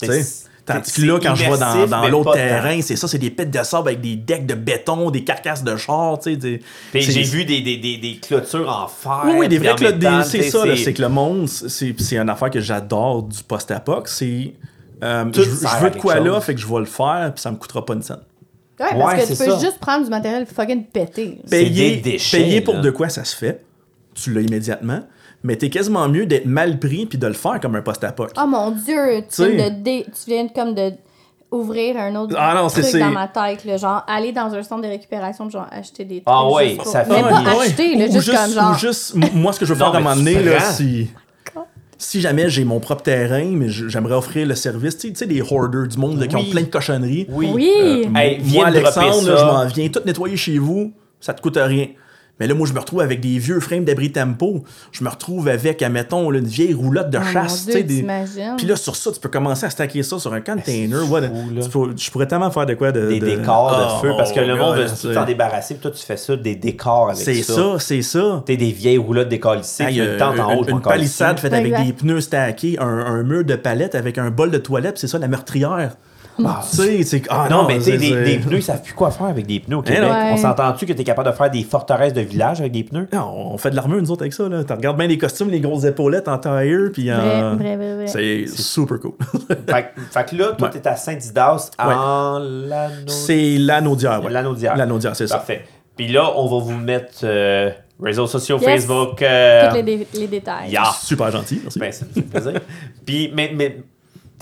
Tu sais? C'est- Tandis que là, quand je vais dans, dans l'autre terrain, c'est ça, c'est des pets de sable avec des decks de béton, des carcasses de chars, tu sais. j'ai vu des, des, des, des clôtures en fer. Oui, oui, des vrais métal, c'est ça, c'est que le monde, c'est c'est une affaire que j'adore du post-apoc, c'est. euh, je, veux de quoi là, fait que je vais le faire, puis ça me coûtera pas une scène. Ouais, parce Ouais, que tu peux ça. juste prendre du matériel fucking pété. Payer, des déchets, payer pour là. de quoi ça se fait, tu l'as immédiatement, mais t'es quasiment mieux d'être mal pris puis de le faire comme un post-apoc. Oh mon dieu, tu viens, de dé- tu viens comme de ouvrir un autre Ah non, c'est- truc c'est- dans ma tête. Là, genre, aller dans un centre de récupération genre acheter des trucs. Ah ouais, pour- ça fait Même pas acheter, là, Ou juste, comme genre. ou juste- m- moi, ce que je veux faire à un mais moment tu donné, là, si, si jamais j'ai mon propre terrain, mais j'aimerais offrir le service, tu sais- tu sais, des hoarders du monde là, qui Oui. ont plein de cochonneries. Oui. Oui! Hey, viens moi, Alexandre, là, je m'en viens tout nettoyer chez vous, ça te coûte rien. Mais là, moi, je me retrouve avec des vieux frames d'abri tempo. Je me retrouve avec, admettons, là, une vieille roulotte de Oh chasse. Dieu, des- t'imagines? Puis là, sur ça, tu peux commencer à stacker ça sur un container. ouais, fou, là. tu peux- je pourrais tellement faire de quoi de. Des de- décors de Oh, feu, parce que le monde veut God, s'en débarrasser, puis toi, tu fais ça, des décors avec ça. C'est ça, c'est ça. T'es des vieilles roulottes décalissées, Hey, puis une tente en haut, une palissade faite avec Exact. des pneus stackés, un, un mur de palette avec un bol de toilette, c'est ça la meurtrière. Ah, tu sais, ah non, mais tu sais, des, pneus, ils savent plus quoi faire avec des pneus au Eh Québec. On s'entend-tu que t'es capable de faire des forteresses de village avec des pneus? Non, on fait de l'armure, nous autres, avec ça. Là. Tu regardes bien les costumes, les grosses épaulettes en tire, puis en... Vrai, vrai, vrai, vrai. C'est super cool. fait, que- fait que là, toi, Ouais. t'es à Saint-Didas en l'anneau. c'est l'anaudière, ouais. L'anaudière. L'anaudière, c'est ça. Parfait. Puis là, on va vous mettre euh, réseaux sociaux, Yes. Facebook. euh, Tous les, dé- les détails. Ya. Super gentil, merci. Ben, ça me fait plaisir. Puis, mais, mais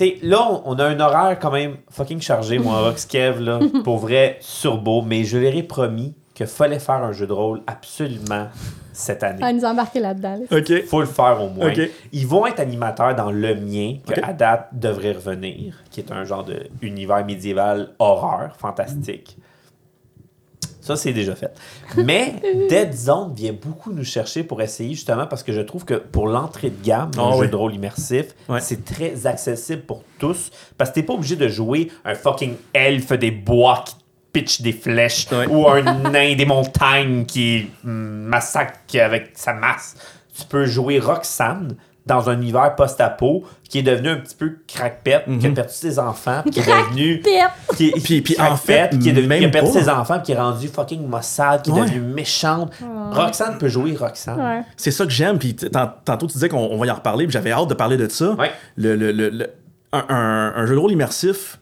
t'sais, là, on, a un horaire quand même fucking chargé, moi, Rox Kev, là, pour vrai, surbeau. Mais je leur ai promis qu'il fallait faire un jeu de rôle absolument cette année. Ah, nous embarquer là-dedans. là. OK. faut le faire au moins. Ok. Ils vont être animateurs dans le mien, que Ok. à date devrait revenir, qui est un genre de univers médiéval horreur, fantastique. Ça, c'est déjà fait. Mais Dead Zone vient beaucoup nous chercher pour essayer, justement, parce que je trouve que pour l'entrée de gamme d'un Ah jeu oui. de rôle immersif, Ouais. c'est très accessible pour tous. Parce que t'es pas obligé de jouer un fucking elfe des bois qui pitch des flèches Ouais. ou un nain des montagnes qui massacre avec sa masse. Tu peux jouer Roxanne dans un univers post-apo qui est devenu un petit peu crackpet, qui a perdu ses enfants, puis qui est devenu qui est, Puis- puis en fait, qui, est devenu, qui a perdu pas. ses enfants, puis qui est rendu fucking Mossad, qui est Ouais. devenu méchante. Roxanne peut jouer Roxanne. Ouais. C'est ça que j'aime. Puis tantôt, tu disais qu'on on va y en reparler, puis j'avais hâte de parler de ça. Ouais. Le, le- le- le- un, un- un jeu de rôle immersif,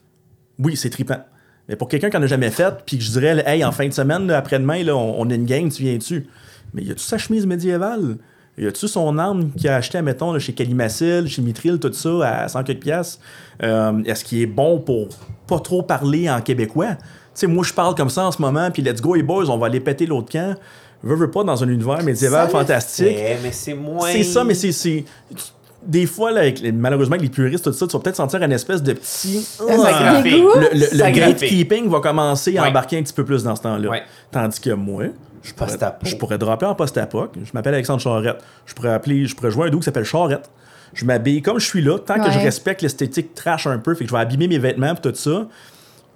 oui, c'est trippant. Mais pour quelqu'un qui en a jamais fait, puis que je dirais, hey, en fin de semaine, après-demain, là, on, on a une game, tu viens-tu? Mais y a-tu sa chemise médiévale? Y a-tu son arme qu'il a acheté, mettons, là, chez Calimacil, chez Mitril, tout ça, à 100 quelques piastres? Euh, Est-ce qu'il est bon pour pas trop parler en québécois? Tu sais, moi, je parle comme ça en ce moment, puis let's go, les boys, on va aller péter l'autre camp. Veux, veux pas, dans un univers médiéval fantastique. fait, mais c'est moins. C'est ça, mais c'est-. Des fois, là, avec les- malheureusement, avec les puristes, tout ça, tu vas peut-être sentir une espèce de petit. Goûts? Le, le, gatekeeping va commencer à Ouais. embarquer un petit peu plus dans ce temps-là. Ouais. Tandis que moi, je pourrais, je pourrais dropper en post-apoc. Je m'appelle Alexandre Charrette. Je pourrais appeler, je pourrais jouer un doux qui s'appelle Charrette. Je m'habille comme je suis là, tant que je respecte l'esthétique trash un peu, fait que je vais abîmer mes vêtements et tout ça.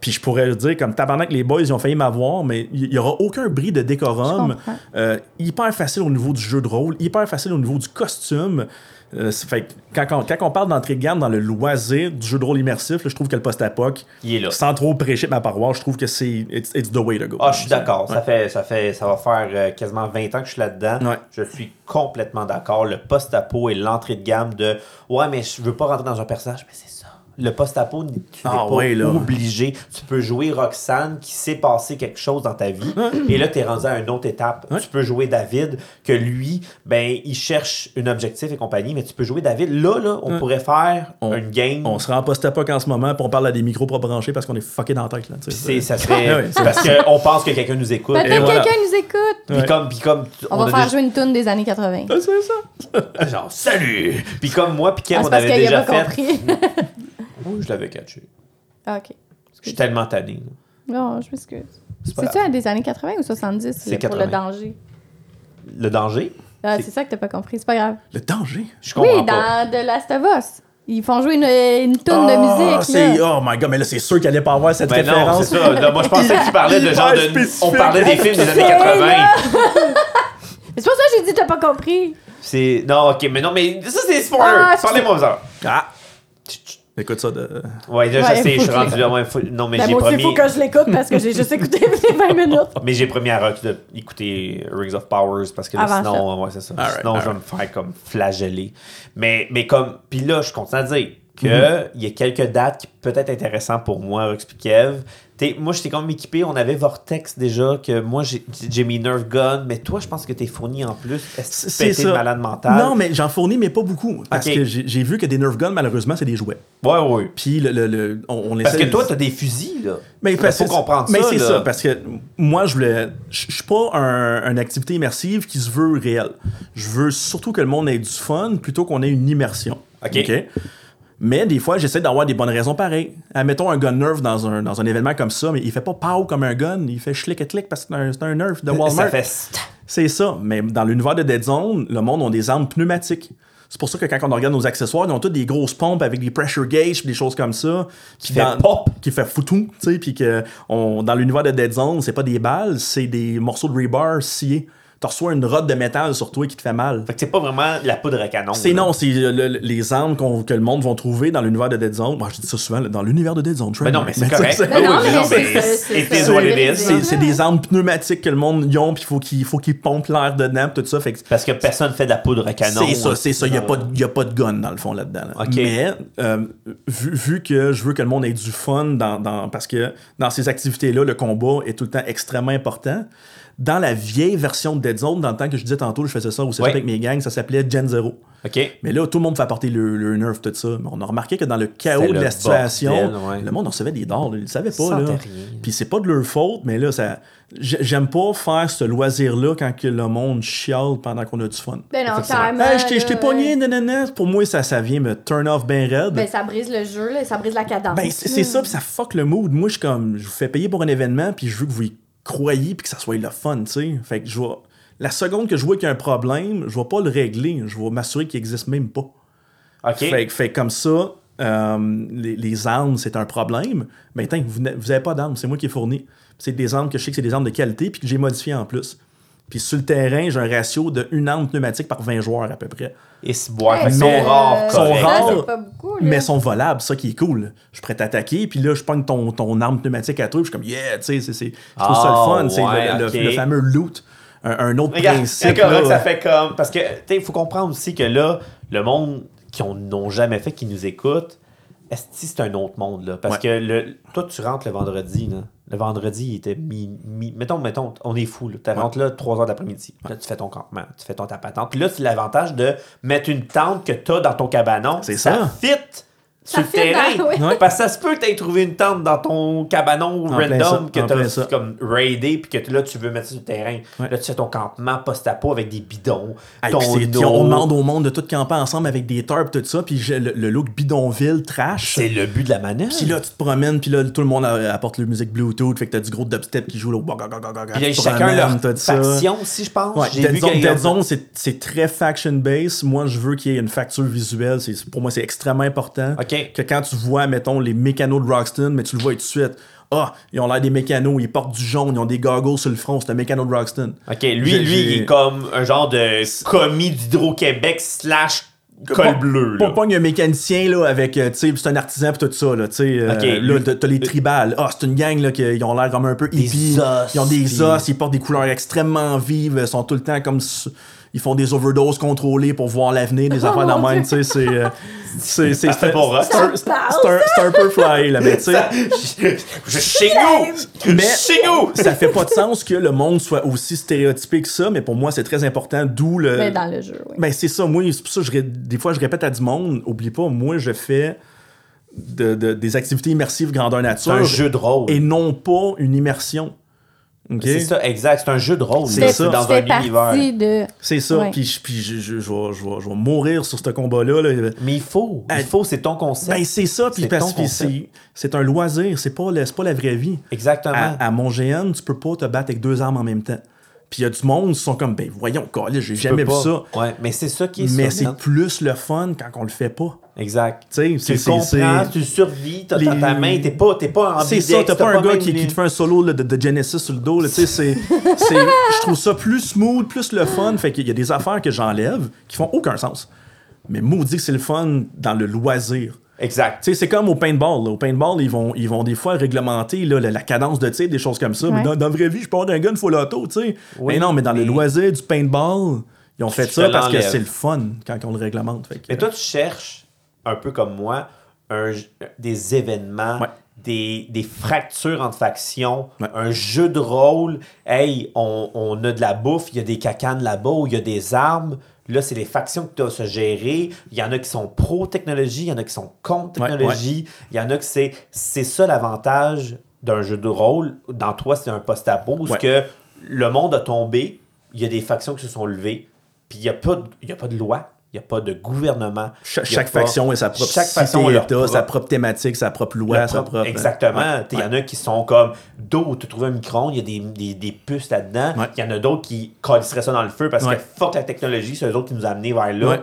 Puis je pourrais dire, comme tabarnak, les boys, ils ont failli m'avoir, mais il n'y aura aucun bris de décorum. Euh, hyper facile au niveau du jeu de rôle, hyper facile au niveau du costume. Euh, fait quand, on, quand on parle d'entrée de gamme dans le loisir du jeu de rôle immersif, là, je trouve que le post-apoc, est sans trop prêcher ma paroisse, je trouve que c'est it's, it's the way to go. Ah, je suis d'accord. Ça, fait, ça, fait, ça va faire euh, quasiment 20 ans que je suis là-dedans. Ouais. Je suis complètement d'accord. Le post-apo et l'entrée de gamme de Ouais, mais je veux pas rentrer dans un personnage. Mais c'est ça. Le post-apo, tu n'es Ah pas ouais, obligé. Tu peux jouer Roxane qui s'est passé quelque chose dans ta vie. Et là, tu es rendu à une autre étape. Ouais. Tu peux jouer David, que lui, ben, il cherche un objectif et compagnie. Mais tu peux jouer David. Là, là, on pourrait faire On- une game. On sera en post-apoc en ce moment, puis on parle à des micros pas branchés parce qu'on est fucké dans la tête. Là, c'est- ça serait. Ah parce qu'on pense que quelqu'un nous écoute. Peut-être voilà. quelqu'un nous écoute. Puis Ouais. comme, puis comme On, va faire déjà- jouer une tune des années 80. Ah, c'est ça. Genre, salut! Puis comme moi, puis Kev, Ah, on c'est parce avait déjà fait. Oui, je l'avais catché. Ah, ok. Je suis tellement tanné. Non, je m'excuse. C'est-tu des années 80 ou 70 C'est pour 80. le danger? Le danger, Ah, C'est- ça que t'as pas compris, c'est pas grave. Le danger? je comprends Oui, pas. dans The Last of Us. Ils font jouer une, une toune de Ah, musique. Là. Oh my god, mais là, c'est sûr qu'elle allait pas avoir cette Ben non, référence. c'est ça. Là, moi, je pensais que tu parlais de genre de. On parlait des films des années C'est 80. là. Mais C'est pour ça que j'ai dit t'as pas compris. C'est. Non, ok, mais non, mais ça, c'est spoiler. Ah, Parlez-moi ça. Ah! Écoute ça de. Ouais, là, Ouais, je sais, je suis rendu là. ouais, faut- Non, mais Ben, j'ai aussi, il promis. faut que je l'écoute parce que j'ai juste écouté les 20 minutes. Mais j'ai promis à Rox d'écouter Rings of Powers parce que là, Avant sinon, ouais, c'est ça. Sinon, je vais me faire comme flageller. Mais, mais comme. Puis là, je continue à dire qu'il Mhm. y a quelques dates qui peuvent être intéressantes pour moi, Kev. T'es- moi, j'étais quand même équipé. On avait Vortex déjà, que moi, j'ai mes Nerf Gun. Mais toi, je pense que t'es fourni en plus. Est-ce que C'est de ça. malade mental? Non, mais j'en fournis, mais pas beaucoup. Parce que j'ai vu que des Nerf Guns, malheureusement, c'est des jouets. Ouais, ouais. Puis le, le, le- on, on Parce que toi, t'as des fusils, là. Mais parce faut comprendre mais ça, c'est là. ça, parce que moi, je voulais. Je suis pas un, une activité immersive qui se veut réelle. Je veux surtout que le monde ait du fun plutôt qu'on ait une immersion. OK? Mais des fois, j'essaie d'avoir des bonnes raisons pareilles. Admettons un gun nerf dans un, dans un événement comme ça, mais il fait pas pow comme un gun, il fait schlick et click parce que c'est un, un nerf de Walmart. Ça fait. C'est ça. Mais dans l'univers de Dead Zone, le monde a des armes pneumatiques. C'est pour ça que quand on regarde nos accessoires, ils ont tous des grosses pompes avec des pressure gauges pis des choses comme ça. Qui fait pop. Qui fait foutou, tu sais. Puis que on, dans l'univers de Dead Zone, c'est pas des balles, c'est des morceaux de rebar sciés. Tu reçois une rod de métal sur toi qui te fait mal. Fait que c'est pas vraiment la poudre à canon. C'est non, c'est le- le- les armes qu'on- que le monde va trouver dans l'univers de Dead Zone. Moi, je dis ça souvent, là, dans l'univers de Dead Zone. Mais non, mais c'est correct. c'est- des armes pneumatiques que le monde y ont, puis il faut qu'ils faut qu'ils pompent l'air dedans, tout ça. Fait que Parce que personne fait de la poudre à canon. c'est ça, hein. c'est ça. Il n'y a, pas de- y a pas de gun dans le fond là-dedans. là. Ok. Mais euh, vu, vu que je veux que le monde ait du fun, dans, dans- parce que dans ces activités-là, le combat est tout le temps extrêmement important. Dans la vieille version de Dead Zone, dans le temps que je disais tantôt, je faisais ça au cégep Ouais. avec mes gangs, ça s'appelait Gen Zero. OK. Mais là, tout le monde fait apporter le, le nerf, tout ça. Mais on a remarqué que dans le chaos de le la situation, bordel, ouais. le monde en recevait des dards. Ils le savaient pas. Là. Puis c'est pas de leur faute, mais là, ça. j'ai- J'aime pas faire ce loisir-là quand que le monde chiale pendant qu'on a du fun. Ben non, carrément. Hey, je t'ai- je t'ai là, pogné, nanana. Pour moi, ça, ça vient me turn off ben raide. Ben, ça brise le jeu, là, ça brise la cadence. Ben, c'est c'est ça, puis ça fuck le mood. Moi, je suis comme, je vous fais payer pour un événement, puis je veux que vous y croyez, puis que ça soit le fun, tu sais. Fait que je vais. La seconde que je vois qu'il y a un problème, je vais pas le régler. Je vais m'assurer qu'il existe même pas. OK. Fait, fait comme ça, euh, les, les armes, c'est un problème. Mais vous n'avez vous avez pas d'armes, c'est moi qui ai fourni. C'est des armes que je sais que c'est des armes de qualité, puis que j'ai modifiées en plus. Puis sur le terrain, j'ai un ratio de une arme pneumatique par 20 joueurs à peu près. Et boire. Hey, mais, sont rares. euh, Sont correct. ça, rares, c'est pas beaucoup, mais sont volables, ça qui est cool. Je suis prêt à attaquer, puis là, je pogne ton, ton arme pneumatique à toi, puis je suis comme, yeah, tu sais, c'est- c'est- je trouve ça le Ah, fun, c'est ouais, le, le- ok. le fameux loot. Un, un autre Regarde, principe. c'est correct, là. ça fait comme. Parce que, tu sais, il faut comprendre aussi que là, le monde qui on- n'ont jamais fait, qui nous écoute, est-ce que c'est un autre monde, là? Parce Ouais. que le, toi, tu rentres le vendredi, là. Le vendredi, il était mi. mi- mettons, mettons, on est fou, là. Tu rentres là 3 heures d'après-midi. Là, tu fais ton campement, tu fais ton ta patente. Puis là, c'est l'avantage de mettre une tente que tu as dans ton cabanon. C'est ça. fit Ça sur le terrain. dans- oui. Ouais. Parce que ça se peut que tu aies trouvé une tente dans ton cabanon En plein ça, random que tu as comme raidé puis que là tu veux mettre sur le terrain. Ouais. Là tu fais ton campement post-apo avec des bidons, Hey, ton on demande au monde de tout camper ensemble avec des tarps, tout ça, puis j'ai le, le look bidonville, trash. C'est le but de la manœuvre. Puis là, tu te promènes, puis là, tout le monde apporte la musique Bluetooth, fait que t'as du gros dubstep qui joue là. Puis il y a chacun leur faction aussi, je pense. Ouais, Dead Zone, c'est c'est très faction-based. Moi, je veux qu'il y ait une facture visuelle. C'est- Pour moi, c'est extrêmement important. OK. Que quand tu vois, mettons, les mécanos de Roxton, mais tu le vois tout de suite. Ah, ils ont l'air des mécanos, ils portent du jaune, ils ont des goggles sur le front, c'est un mécano de Roxton. OK, lui, J'ai- lui, j'ai- il est comme un genre de commis d'Hydro-Québec slash col bleu. Pas, pas un mécanicien là, avec, euh, tu sais, c'est un artisan pis tout ça, là, tu sais. euh, Ok, là, t'as les tribales. Ah, c'est une gang, là, qui ont l'air comme un peu hippie. os, Ils ont des os, ils portent des couleurs extrêmement vives, ils sont tout le temps comme. Ils font des overdoses contrôlées pour voir l'avenir, des affaires mon dans même, tu sais, c'est. euh, c'est c'est- c'est- un- peu fly, là, mais tu sais. Je chez nous! Mais- Chez nous! Ça fait pas de sens que le monde soit aussi stéréotypé que ça, mais pour moi, c'est très important, d'où le. Mais dans le jeu, oui. Ben, c'est ça. Moi, c'est pour ça que je ré- des fois, je répète à du monde, oublie pas, moi, je fais de- de- des activités immersives grandeur C'est nature un jeu de rôle. et non pas une immersion. OK? C'est ça, exact. C'est un jeu de rôle. C'est ça. Dans un univers. de... C'est ça. Ouais. Puis, je- puis je, je- je vais, je vais- je vais mourir sur ce combat-là. là. Mais il faut. Il faut, c'est ton concept. Ben, c'est ça. Puis C'est parce que c'est c'est un loisir. C'est pas, la- c'est pas la vraie vie. Exactement. À, à mon GN, tu peux pas te battre avec deux armes en même temps. Puis il y a du monde qui sont comme, ben voyons, j'ai jamais vu pas. ça. Ouais, mais c'est ça qui est Mais c'est man. plus le fun quand on le fait pas. Exact. Tu sais, Tu comprends, tu survis, t'as Les- dans ta main, t'es pas, t'es pas en C'est ça, t'as pas un gars qui, les- qui te fait un solo là, de, de Genesis sur le dos. je trouve ça plus smooth, plus le fun. Fait qu'il y a des affaires que j'enlève qui font aucun sens. Mais maudit que c'est le fun dans le loisir. Exact. Tu sais, c'est comme au paintball. là. Au paintball, ils vont, ils vont des fois réglementer là, la, la cadence de tir, des choses comme ça. Mais dans, dans la vraie vie, je peux avoir un gun full auto, tu sais. Oui, mais non, mais dans le loisir du paintball, ils ont fait ça parce que c'est le fun quand on le réglemente. Fait que- Mais toi, tu cherches, un peu comme moi, un, des événements, Ouais. des, des fractures entre factions, Ouais. un jeu de rôle. Hey, on, on a de la bouffe, il y a des cacanes là-bas, ou il y a des armes. Là, c'est les factions que tu as à se gérer. Il y en a qui sont pro-technologie, il y en a qui sont contre Ouais, technologie. Il y en a qui c'est. C'est ça l'avantage d'un jeu de rôle. Dans toi, c'est un post-apo, où Ouais. que le monde a tombé, il y a des factions qui se sont levées, puis il n'y a, pas de- il y a pas de loi. Il n'y a pas de gouvernement. Cha- a chaque pas- faction a sa propre chaque cité, faction a leur État, propre- sa propre thématique, sa propre loi, sa propre-. Exactement. Ouais. Il y en a qui sont comme d'eau, tu trouves un micro-ondes, il y a des, des, des puces là-dedans. Il y en a d'autres qui collisseraient ça dans le feu parce Ouais. que fuck la technologie, c'est eux autres qui nous ont amenés vers là.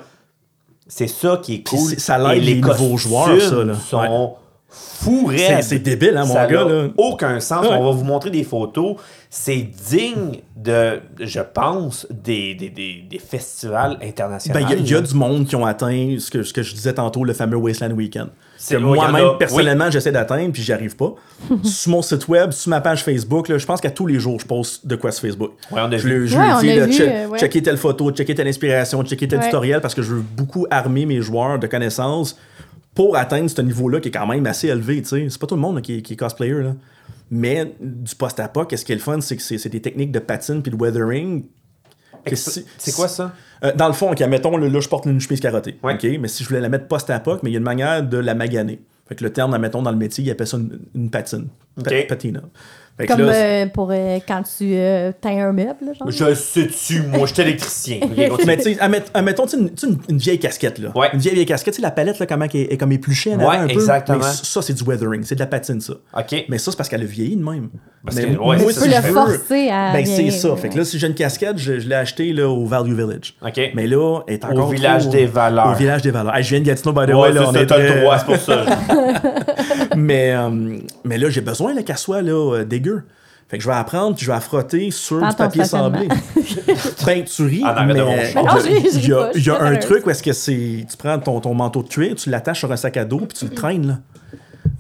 C'est ça qui est cool. c'est- ça l'aide Et les nouveaux joueurs, ça, là. sont fous C'est- débile, hein, mon ça gars, là. aucun sens. Ouais. On va vous montrer des photos. C'est digne de, je pense, des, des, des, des festivals internationaux. Ben, il y a- il y, a du monde qui ont atteint ce que, ce que je disais tantôt, le fameux Wasteland Weekend. Que y moi-même, a, personnellement, j'essaie d'atteindre, puis j'y arrive pas. sur mon site web, sur ma page Facebook, là, je pense qu'à tous les jours, je poste de quoi sur Facebook. Ouais, on a je vu. le, je Ouais, le on dis, a là, vu, che- ouais. checker telle photo, checker telle inspiration, checker tel Ouais. tutoriel, parce que je veux beaucoup armer mes joueurs de connaissances pour atteindre ce niveau-là qui est quand même assez élevé. tu sais. C'est pas tout le monde là, qui, est- qui est cosplayer. Là. Mais du post-apoc, ce qui est le fun, c'est que c'est c'est des techniques de patine puis de weathering. si- C'est quoi ça? euh, dans le fond, ok, mettons, là, là, je porte une chemise carottée. Ouais. ok, mais si je voulais la mettre post-apoc, mais il y a une manière de la maganer. Fait que le terme, admettons, dans le métier, il appelle ça une, une patine. Patina. Fait Comme là, euh, pour euh, quand tu euh, teins un meuble, là, genre. Je sais-tu, moi, je suis électricien. Ok. Mais tu sais, admet- admettons, tu sais, une, tu sais, une- une vieille casquette, là. Ouais. Une vieille, vieille casquette, tu sais, la palette, là, comment elle est, est comme épluchée en Ouais, avant un peu. exactement. Mais ça, c'est du weathering, c'est de la patine, ça. OK. Mais ça, c'est parce qu'elle a vieilli de même. Parce mais que, ouais, moi, tu tu si peux je le veux- forcer à. Ben, c'est vieillir, ça. ouais. Fait que là, si j'ai une casquette, je, je l'ai achetée là, au Value Village. OK. Mais là, elle est encore village trop- des valeurs. Au village des valeurs. Hey, je viens de Gatineau, by the Ouais, way. c'est Là, on ça, est t'as le très- droit, c'est pour ça. mais, euh, mais là, j'ai besoin là, qu'elle soit là, euh, dégueu. Fait que je vais apprendre, puis je vais frotter sur du papier sablé. ben, tu ris, de mais il y a, y un truc où est-ce que c'est... Tu prends ton, ton manteau de cuir, tu l'attaches sur un sac à dos, puis tu le traînes, là.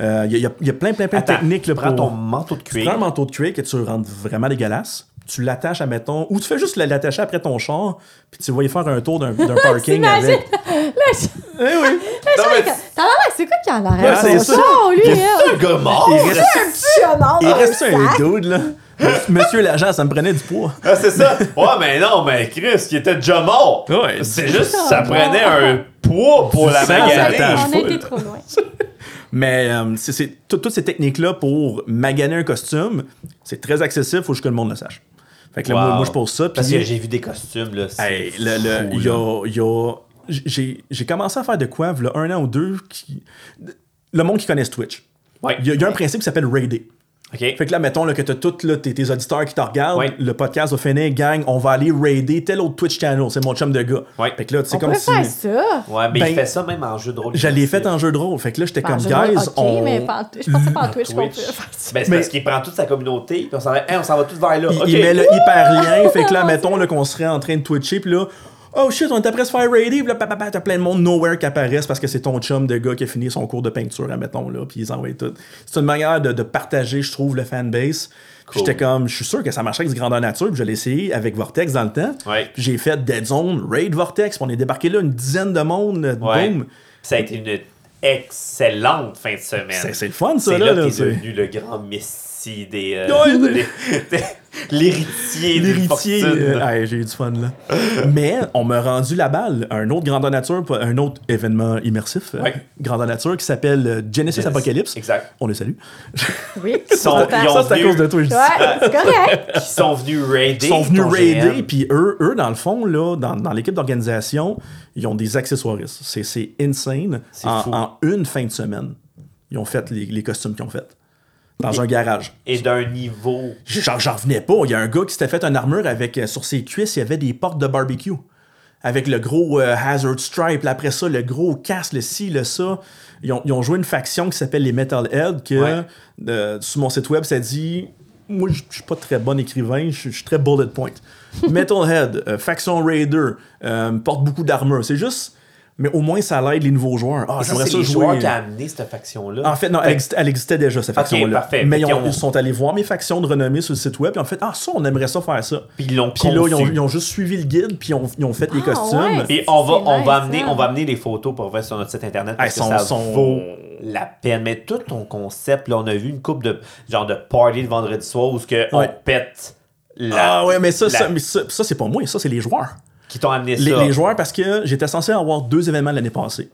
Euh, Il y, a- il y a- il y a plein, plein, plein Attends, de techniques, là, tu prends pour... ton manteau de Tu prends un cuir. manteau de cuir que tu rentres vraiment dégueulasse, tu l'attaches à, mettons... Ou tu fais juste l'attacher après ton char, puis tu vas y faire un tour d'un parking T'imagines? avec... Eh oui! T'as l'air, c'est quoi qui en arrière? c'est ça. lui, c'est un gars mort. Il reste, Un petit il reste un dude, là. Monsieur l'agent, ça me prenait du poids. Ah, c'est ça. Ouais, mais non, mais Chris, qui était déjà mort. Ouais. C'est juste, ça prenait un poids pour Du la On maganer. full. été trop loin. Mais euh, c'est- c'est tout- toutes ces techniques-là pour maganer un costume, c'est très accessible, faut juste que le monde le sache. Fait que là, Wow. moi, moi, je pose ça. Parce que j'ai vu des costumes, là. c'est Hey, le- le- fou, il y a- y a- j'ai j'ai commencé à faire de quoi, il y a un an ou deux, qui, le monde qui connaisse Twitch. Ouais. Il y a, il y a un principe qui s'appelle raider. Fait que là, mettons là, que t'as tous là, tes, tes auditeurs qui te regardent, Ouais. le podcast va finir, gang, on va aller raider tel autre Twitch channel, c'est mon chum de gars. Ouais. Fait que là, c'est On comme si... faire ça. Ouais, mais Ben, il fait ça même en jeu de rôle. Je l'ai fait en jeu de rôle. Fait que là, j'étais comme, guys, ok, on... mais pas en- je pensais pas en Twitch qu'on faire ça. Ben, c'est Mais- parce qu'il prend toute sa communauté, puis on s'en va, hey, va tous vers là. Il, met le hyperlien, fait que là, mettons là, qu'on serait en train de twitcher, puis là, oh shit, on est après se faire raider, là, papa, t'as plein de monde nowhere qui apparaissent parce que c'est ton chum de gars qui a fini son cours de peinture, admettons, là, puis ils envoient tout. C'est une manière de, de partager, je trouve, le fanbase. Cool. J'étais comme, je suis sûr que ça marcherait avec du grandeur nature, puis je l'ai essayé avec Vortex dans le temps. Ouais. Puis j'ai fait Dead Zone, Raid Vortex, puis on est débarqué là, une dizaine de monde, Ouais. boom. Ça a été une excellente fin de semaine. C'est c'est le fun, ça, C'est là. là, là, t'es c'est- devenu le grand messie des... euh, des- L'héritier L'héritier. euh, ouais, j'ai eu du fun là. Mais on m'a rendu la balle à un autre grandeur nature, un autre événement immersif, euh, Ouais. grandeur nature, qui s'appelle euh, Genesis Apocalypse. Exact. On le salue. Oui. Ils sont, Attends. ils ont Ça, c'est à cause de toi, je dis. Ouais, c'est correct. Ils sont venus raider. Ils sont venus raider, puis eux, eux, dans le fond, là, dans, dans l'équipe d'organisation, ils ont des accessoiristes. C'est, c'est insane. C'est En, fou. en une fin de semaine, ils ont fait les, les costumes qu'ils ont fait. Dans un garage. Et d'un niveau. J'en, j'en revenais pas. Il y a un gars qui s'était fait une armure avec, euh, sur ses cuisses, il y avait des portes de barbecue. Avec le gros euh, Hazard Stripe. Après ça, le gros casque, le ci, le ça. Ils ont, ils ont joué une faction qui s'appelle les Metalhead, que Ouais. euh, sur mon site web, ça dit Moi, je suis pas très bon écrivain, je suis très bullet point. Metalhead, faction Raider, porte beaucoup d'armure. C'est juste. Mais au moins, ça l'aide les nouveaux joueurs. Ah, Et ça, j'aimerais c'est ça les jouer. joueurs qui a amené cette faction-là. En fait, non, elle, exist- elle existait déjà, cette faction-là. parfait. Mais ils, ont- sont allés voir mes factions de renommée sur le site web, et en fait, ah, ça, on aimerait ça faire ça. Puis ils l'ont Puis là, ils ont, conçu. ils ont juste suivi le guide, puis ils ont, ils ont fait les Ah, costumes. ouais. Puis on va, on, va amener, hein. on va amener les photos pour faire sur notre site internet parce Elles que sont- ça sont- vaut la peine. Mais tout ton concept, là, on a vu une coupe de genre de party le vendredi soir où ce que on pète la, Ah ouais, mais ça, la- ça, mais ça, ça, c'est pas moi, ça, c'est les joueurs. Qui t'ont amené Les, ça. les joueurs, parce que j'étais censé avoir deux événements l'année passée.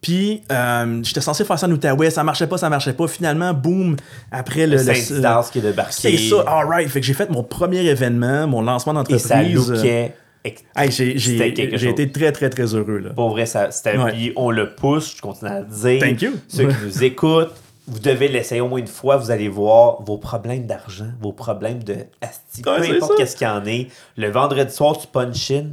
Puis, euh, j'étais censé faire ça en Outaouais, ça marchait pas, ça marchait pas. Finalement, boum, après le. le Saint-Didas qui est débarqué. C'est ça, alright. Fait que j'ai fait mon premier événement, mon lancement Et ça d'entreprise. lookait ex- Hey, j'ai été très, très, très heureux. Là. Pour vrai, c'était. Ouais. On le pousse, je continue à le dire. Thank you. Ceux qui nous écoutent, vous devez l'essayer au moins une fois, vous allez voir vos problèmes d'argent, vos problèmes de asti, Ouais, peu importe qu'est-ce qu'il y en est. Le vendredi soir, tu punch in,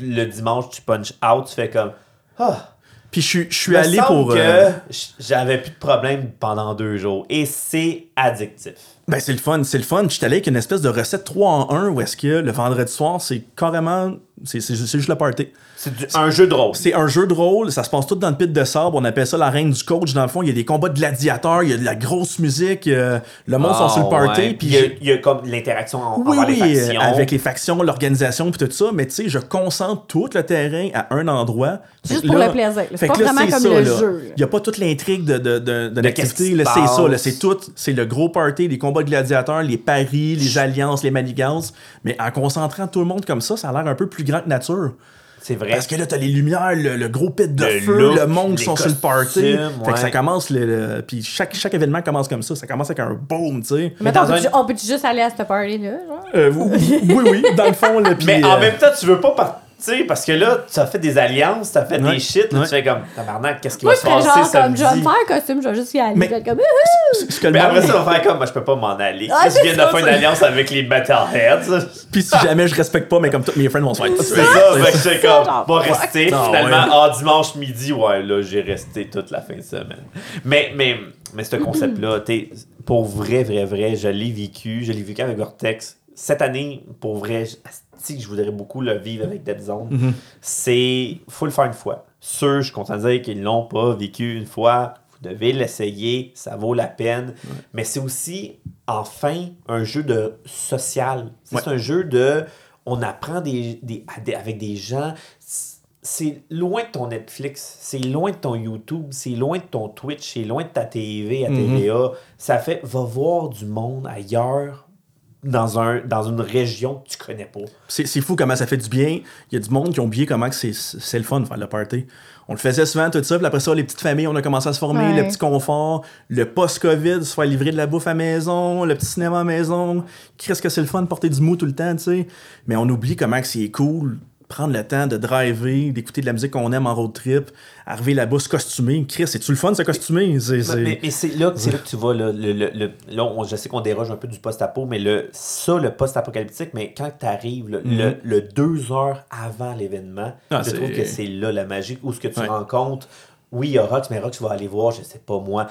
le dimanche, tu punch out, tu fais comme. Ah, Puis je suis- je suis allé pour. que euh, j'avais plus de problèmes pendant deux jours. Et c'est addictif. Ben, c'est le fun, c'est le fun. Je suis allé avec une espèce de recette 3 en 1 où est-ce que le vendredi soir, c'est carrément. C'est c'est- c'est juste le party. C'est du- un jeu de rôle. C'est un jeu de rôle, ça se passe tout dans le pit de sable. On appelle ça la reine du coach. Dans le fond, il y a des combats de gladiateurs, il y a de la grosse musique, euh, le monde sont sur le Ah, party. ouais. Puis il y, a, j'ai- il y a comme l'interaction en, oui, oui, les factions. avec les factions, l'organisation, puis tout ça. Mais tu sais, je concentre tout le terrain à un endroit. Juste pour là- le plaisir. C'est fait pas là, vraiment c'est comme ça, le là. jeu. Il n'y a pas toute l'intrigue de, de, de, de l'activité. C'est ça, c'est tout. C'est le gros party, les combats de gladiateurs, les paris, les alliances, les manigances. Mais en concentrant tout le monde comme ça, ça a l'air un peu plus grand que nature. C'est vrai. Parce que là, t'as les lumières, le, le gros pit de Le feu, look, le monde qui sont sur le party. Fait que ça commence, le, le- puis chaque, chaque événement commence comme ça. Ça commence avec un boom, tu sais. Mais dans on, peut un- on peut juste aller à cette party-là? Euh, oui, oui, oui, dans le fond. Là, puis, Mais en euh, même temps, tu veux pas partir parce que là, tu as fait des alliances, tu as fait Ouais, des shit, là, ouais. tu fais comme tabarnak, qu'est-ce qui Moi, va je se passer genre comme, je vais me faire un costume, je vais juste y aller. Mais- Je vais être comme, ce que le Mais après ça, on va faire comme, moi, je peux pas m'en aller. Ah, je c'est viens de faire une alliance avec les Metalheads? Puis si jamais je respecte pas, mais comme tous mes friends vont se faire. C'est ça, fait que j'étais comme, va rester. Non, Finalement, en dimanche midi, ouais, là, j'ai resté toute la fin de semaine. Mais, mais, mais ce concept-là, t'es, pour vrai, vrai, vrai, je l'ai vécu, je l'ai vécu avec Vortex. Cette année, pour vrai, asti, je voudrais beaucoup le vivre avec Dead Zone. Mm-hmm. C'est, faut le faire une fois. Ceux, je suis content de dire qu'ils l'ont pas vécu une fois, vous devez l'essayer, ça vaut la peine. Mais c'est aussi, enfin, un jeu de social. C'est Ouais. un jeu de. On apprend des, des- avec des gens. C'est loin de ton Netflix, c'est loin de ton YouTube, c'est loin de ton Twitch, c'est loin de ta TV à TVA. Ça fait, va voir du monde ailleurs, dans, un, dans une région que tu connais pas. C'est c'est fou comment ça fait du bien. Il y a du monde qui ont oublié comment que c'est c'est le fun de faire le party. On le faisait souvent, tout ça. Puis après ça, les petites familles, on a commencé à se former, Ouais. le petit confort, le post-COVID, se faire livrer de la bouffe à maison, le petit cinéma à maison. Qu'est-ce que c'est le fun de porter du mou tout le temps, tu sais? Mais on oublie comment que c'est cool prendre le temps de driver, d'écouter de la musique qu'on aime en road trip, arriver là-bas se costumer. Chris, c'est-tu le fun de se costumer? C'est- c'est- Mais, mais c'est là, c'est là que tu vas. Là, le, le- le- là, on- je sais qu'on déroge un peu du post-apo, mais le, ça, le post-apocalyptique, mais quand tu arrives, le, le- le deux heures avant l'événement, Ah, je trouve que c'est là la magie, où ce que tu Ouais. rencontres. Oui, il y a Rox, mais Rox va aller voir, je sais pas moi,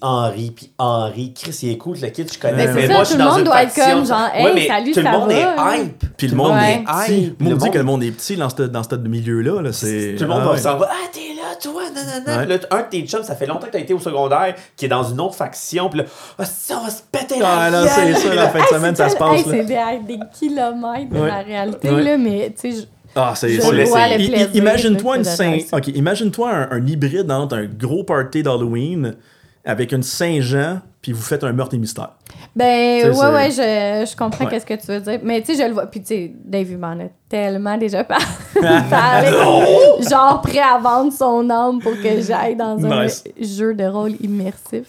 Henri, puis Henri, Chris, il écoute le kid, je connais, Mais mais c'est moi, ça, je suis tout le dans monde doit être comme genre, Ouais, hey, mais salut, tout le ça monde va, est hype. Puis le monde Ouais. est hype. Moi, Le on dit monde- que le monde est petit dans ce, dans ce milieu-là. Là, c'est- Tout le monde Ah va ouais. s'en va. Ah, t'es là, toi, nanana. Ouais. Là, un de tes chums, ça fait longtemps que t'as été au secondaire, qui est dans une autre faction. Puis là, ah, ça va se péter la Ah, non, gueule. c'est ça, la là, fin de Hey, semaine, c'est ça se passe. là. c'est des, kilomètres de Ouais. la réalité, Ouais. là, mais tu sais, je- Ah, c'est Imagine-toi une Saint... OK, imagine-toi un, un hybride entre un gros party d'Halloween avec une Saint-Jean, puis vous faites un meurtre et mystère. Ben, ouais, ouais, je, je comprends Ouais. qu'est-ce que tu veux dire. Mais, tu sais, je le vois. Puis, tu sais, Dave, il m'en a tellement déjà par- parlé. genre, prêt à vendre son âme pour que j'aille dans un Nice. jeu de rôle immersif.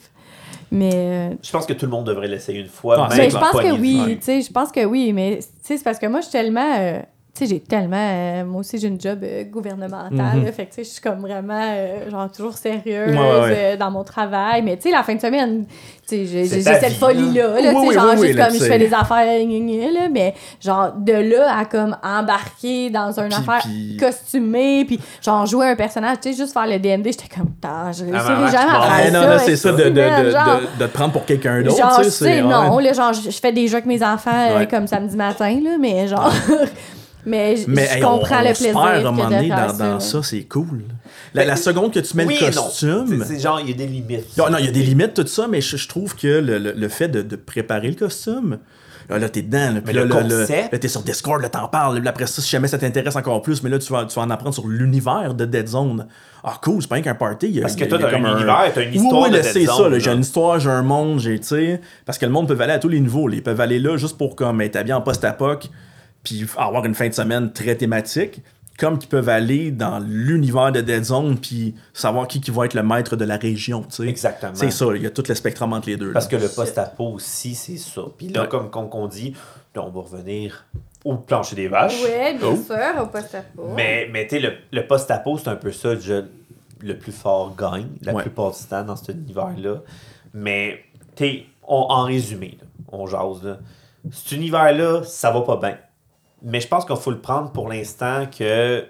Mais, euh, Je pense que tout le monde devrait l'essayer une fois. Ah, même mais c'est je pense que oui, tu sais, je pense que oui, mais tu sais, c'est parce que moi, je suis tellement, euh, sais, j'ai tellement, euh, moi aussi, j'ai une job euh, gouvernementale, là, fait que tu sais, je suis comme vraiment, euh, genre, toujours sérieuse. Ouais, ouais, euh, dans mon travail, mais tu sais, la fin de semaine, tu sais, j'ai cette folie-là, là, Oui, tu sais, oui, genre, oui, juste comme je fais des affaires, là, mais genre, de là à comme embarquer dans une Puis- affaire puis- costumée, puis genre, jouer un personnage, tu sais, juste faire le DND, j'étais comme, Putain, je réussirai maman, jamais tu à faire Ah, ça. non, c'est ça, de, de, de, man, genre. de- de te prendre pour quelqu'un d'autre. Genre, tu je sais, non, là, genre, je fais des jeux avec mes enfants comme samedi matin, là, mais genre. mais je Mais je hey, on- comprends on le se plaisir. perd à un que moment de donné faire dans, dans ça. c'est cool. La, la seconde que tu mets Oui le costume... C'est- genre, il y a des limites. Non, non, il y a des limites, tout ça, mais je, je trouve que le, le- le fait de, de préparer le costume, là, là t'es dedans, là, puis Mais là, le concept- là, t'es sur Discord, là, t'en parles, là, après ça, si jamais ça t'intéresse encore plus, mais là, tu vas, tu vas en apprendre sur l'univers de Dead Zone. Ah, cool, c'est pas rien qu'un party. il y a- Parce il que toi, t'as comme un univers, t'as une histoire Oui, oui, c'est ça, là, j'ai une histoire, j'ai un monde, j'ai, tu sais, parce que le monde peut aller à tous les niveaux, là. ils peuvent aller là juste pour comme être habillé en post-apoc, puis avoir une fin de semaine très thématique, comme qu'ils peuvent aller dans l'univers de Dead Zone, puis savoir qui, qui va être le maître de la région, tu sais. Exactement. C'est ça, il y a tout le spectrum entre les deux. Parce là. que le post-apo aussi, c'est ça. Puis là, Ouais. comme, comme on dit, là, on va revenir Au plancher des vaches. Ouais, bien Oh. sûr, au post-apo. Mais, mais tu sais, le, le post-apo, c'est un peu ça, je- le plus fort gagne la Ouais. plupart du temps dans cet univers-là. Mais, tu en résumé, là, on jase, là. Cet univers-là, ça va pas bien. Mais je pense qu'il faut le prendre pour l'instant que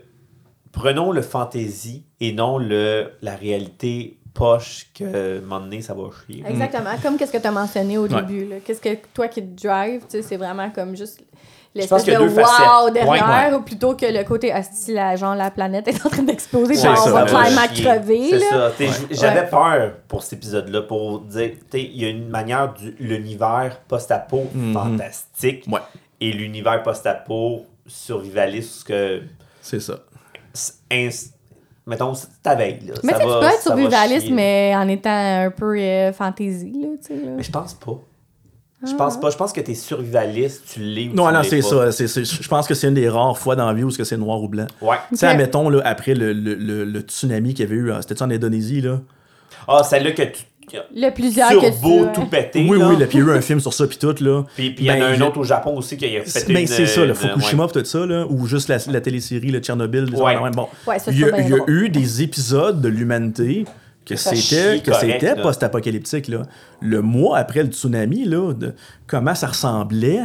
prenons le fantasy et non le, la réalité poche que, à un moment donné, ça va chier. Exactement. Comme qu'est-ce que tu as mentionné au Ouais. début. là. Qu'est-ce que toi qui te drive, c'est vraiment comme juste l'espèce de wow facettes. derrière, Ouais, ou plutôt que le côté hostile, la, genre la planète est en train d'exploser, Ouais, genre on va clairement crever. C'est ça. J'avais peur pour cet épisode-là pour dire, il y a une manière du l'univers post-apo Mhm. fantastique Ouais, et l'univers post-apo survivaliste que c'est ça. mettons c'est ta veille là. Mais Ça tu sais, tu va- peux être survivaliste, mais en étant un peu euh, fantasy, là, tu sais. là. Mais je pense pas. Je Ah. pense pas. Je pense que t'es survivaliste, tu l'es ou Non, tu non, c'est ça. c'est- c'est- je pense que c'est une des rares fois dans la vie où est-ce que c'est noir ou blanc. Ouais. Tu sais, admettons, là, après le, le, le, le tsunami qu'il y avait eu, euh, c'était-tu en Indonésie, là? Ah, celle-là que tu Le plusieurs que tu turbo ouais. tout pété. oui, là. oui, là, puis il y a eu un film sur ça, puis tout, là. Puis puis il y en a Ben, un il- autre au Japon aussi qui a pété Ben, c'est ça, le une- Fukushima, ouais. pis tout ça, là, ou juste la, la télésérie, le Tchernobyl. des Ouais. Bon, Ouais, ça, il y a, il y a eu des épisodes de l'humanité que c'était que c'était post-apocalyptique. Là. Le mois après le tsunami, là, de comment ça ressemblait,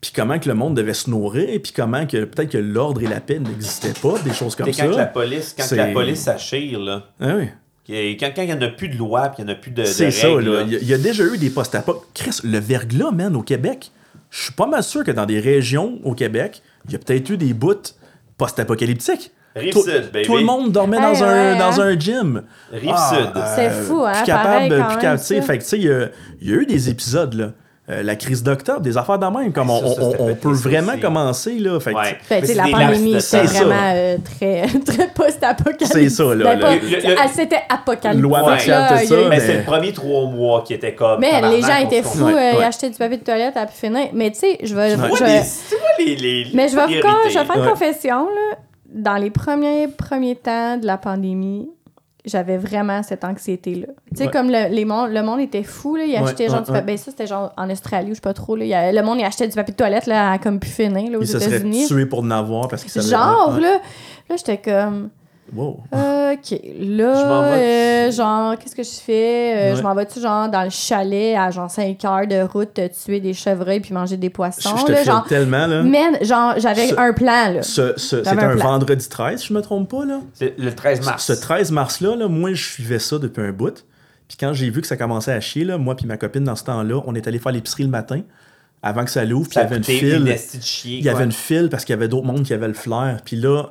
puis comment que le monde devait se nourrir, puis comment que peut-être que l'ordre et la paix n'existaient pas, des choses comme ça. quand que la police, quand que c'est- la police s'achire, là, Ah oui. Quand quand il n'y en a plus de loi, puis il n'y en a plus de, C'est ça, là. Il y, a- il y a déjà eu des post-apo. Chris, le verglas, man, au Québec, je suis pas mal sûr que dans des régions au Québec, il y a peut-être eu des bouts post-apocalyptiques. Tout, Rive-Sud, baby. tout le monde dormait dans, un, ouais, dans hein? un gym. Rive-Sud. C'est fou, hein, pareil, capable, quand capable, tu sais, ça. fait que, tu sais, il y a, il y a eu des épisodes, là. Euh, la crise d'octobre, des affaires de même, comme on, ça, on- c'était on pété, peut vraiment aussi. commencer, là. Fait que, Ouais. Ben, sais, c'est la pandémie. C'est vraiment euh, très, très post-apocalyptique. C'est ça, là, Ben, là. pas- Le- le- C'était apocalyptique. Loi martiale, ça, Mais mais- c'est le premier trois mois qui était comme. Mais les gens étaient fous, Ouais, euh, ouais. ils achetaient du papier de toilette à finir. Mais tu sais, je vais. Mais je vais, faire une confession. Là. Dans les premiers, premiers temps de la pandémie, j'avais vraiment cette anxiété-là. Tu sais, Ouais. comme le, les monde, le monde était fou, là, il Ouais, achetait genre ouais, du papier. Ben, ça, c'était genre en Australie ou je sais pas trop. Là, il a- le monde, il achetait du papier de toilette là, à comme pu finir là, aux il se serait États-Unis. tué pour en avoir parce qu'il savait Genre, là, là j'étais comme. Wow. OK. Là, euh, genre, qu'est-ce que je fais? Euh, Ouais. Je m'en vais-tu, genre, dans le chalet à genre 5 heures de route, tuer des chevreuils puis manger des poissons? je te là, genre, tellement, là. Man, genre, j'avais un plan, là. Ce, ce- J'avais c'était un vendredi 13, si je me trompe pas, là? C'est le 13 mars. Ce 13 mars-là, là, moi, je suivais ça depuis un bout. Puis quand j'ai vu que ça commençait à chier, là, moi puis ma copine, dans ce temps-là, on est allé faire l'épicerie le matin, avant que ça l'ouvre, puis il y avait une file. esti de chier, Il y avait une file parce qu'il y avait d'autres mondes qui avaient le flair. Puis là,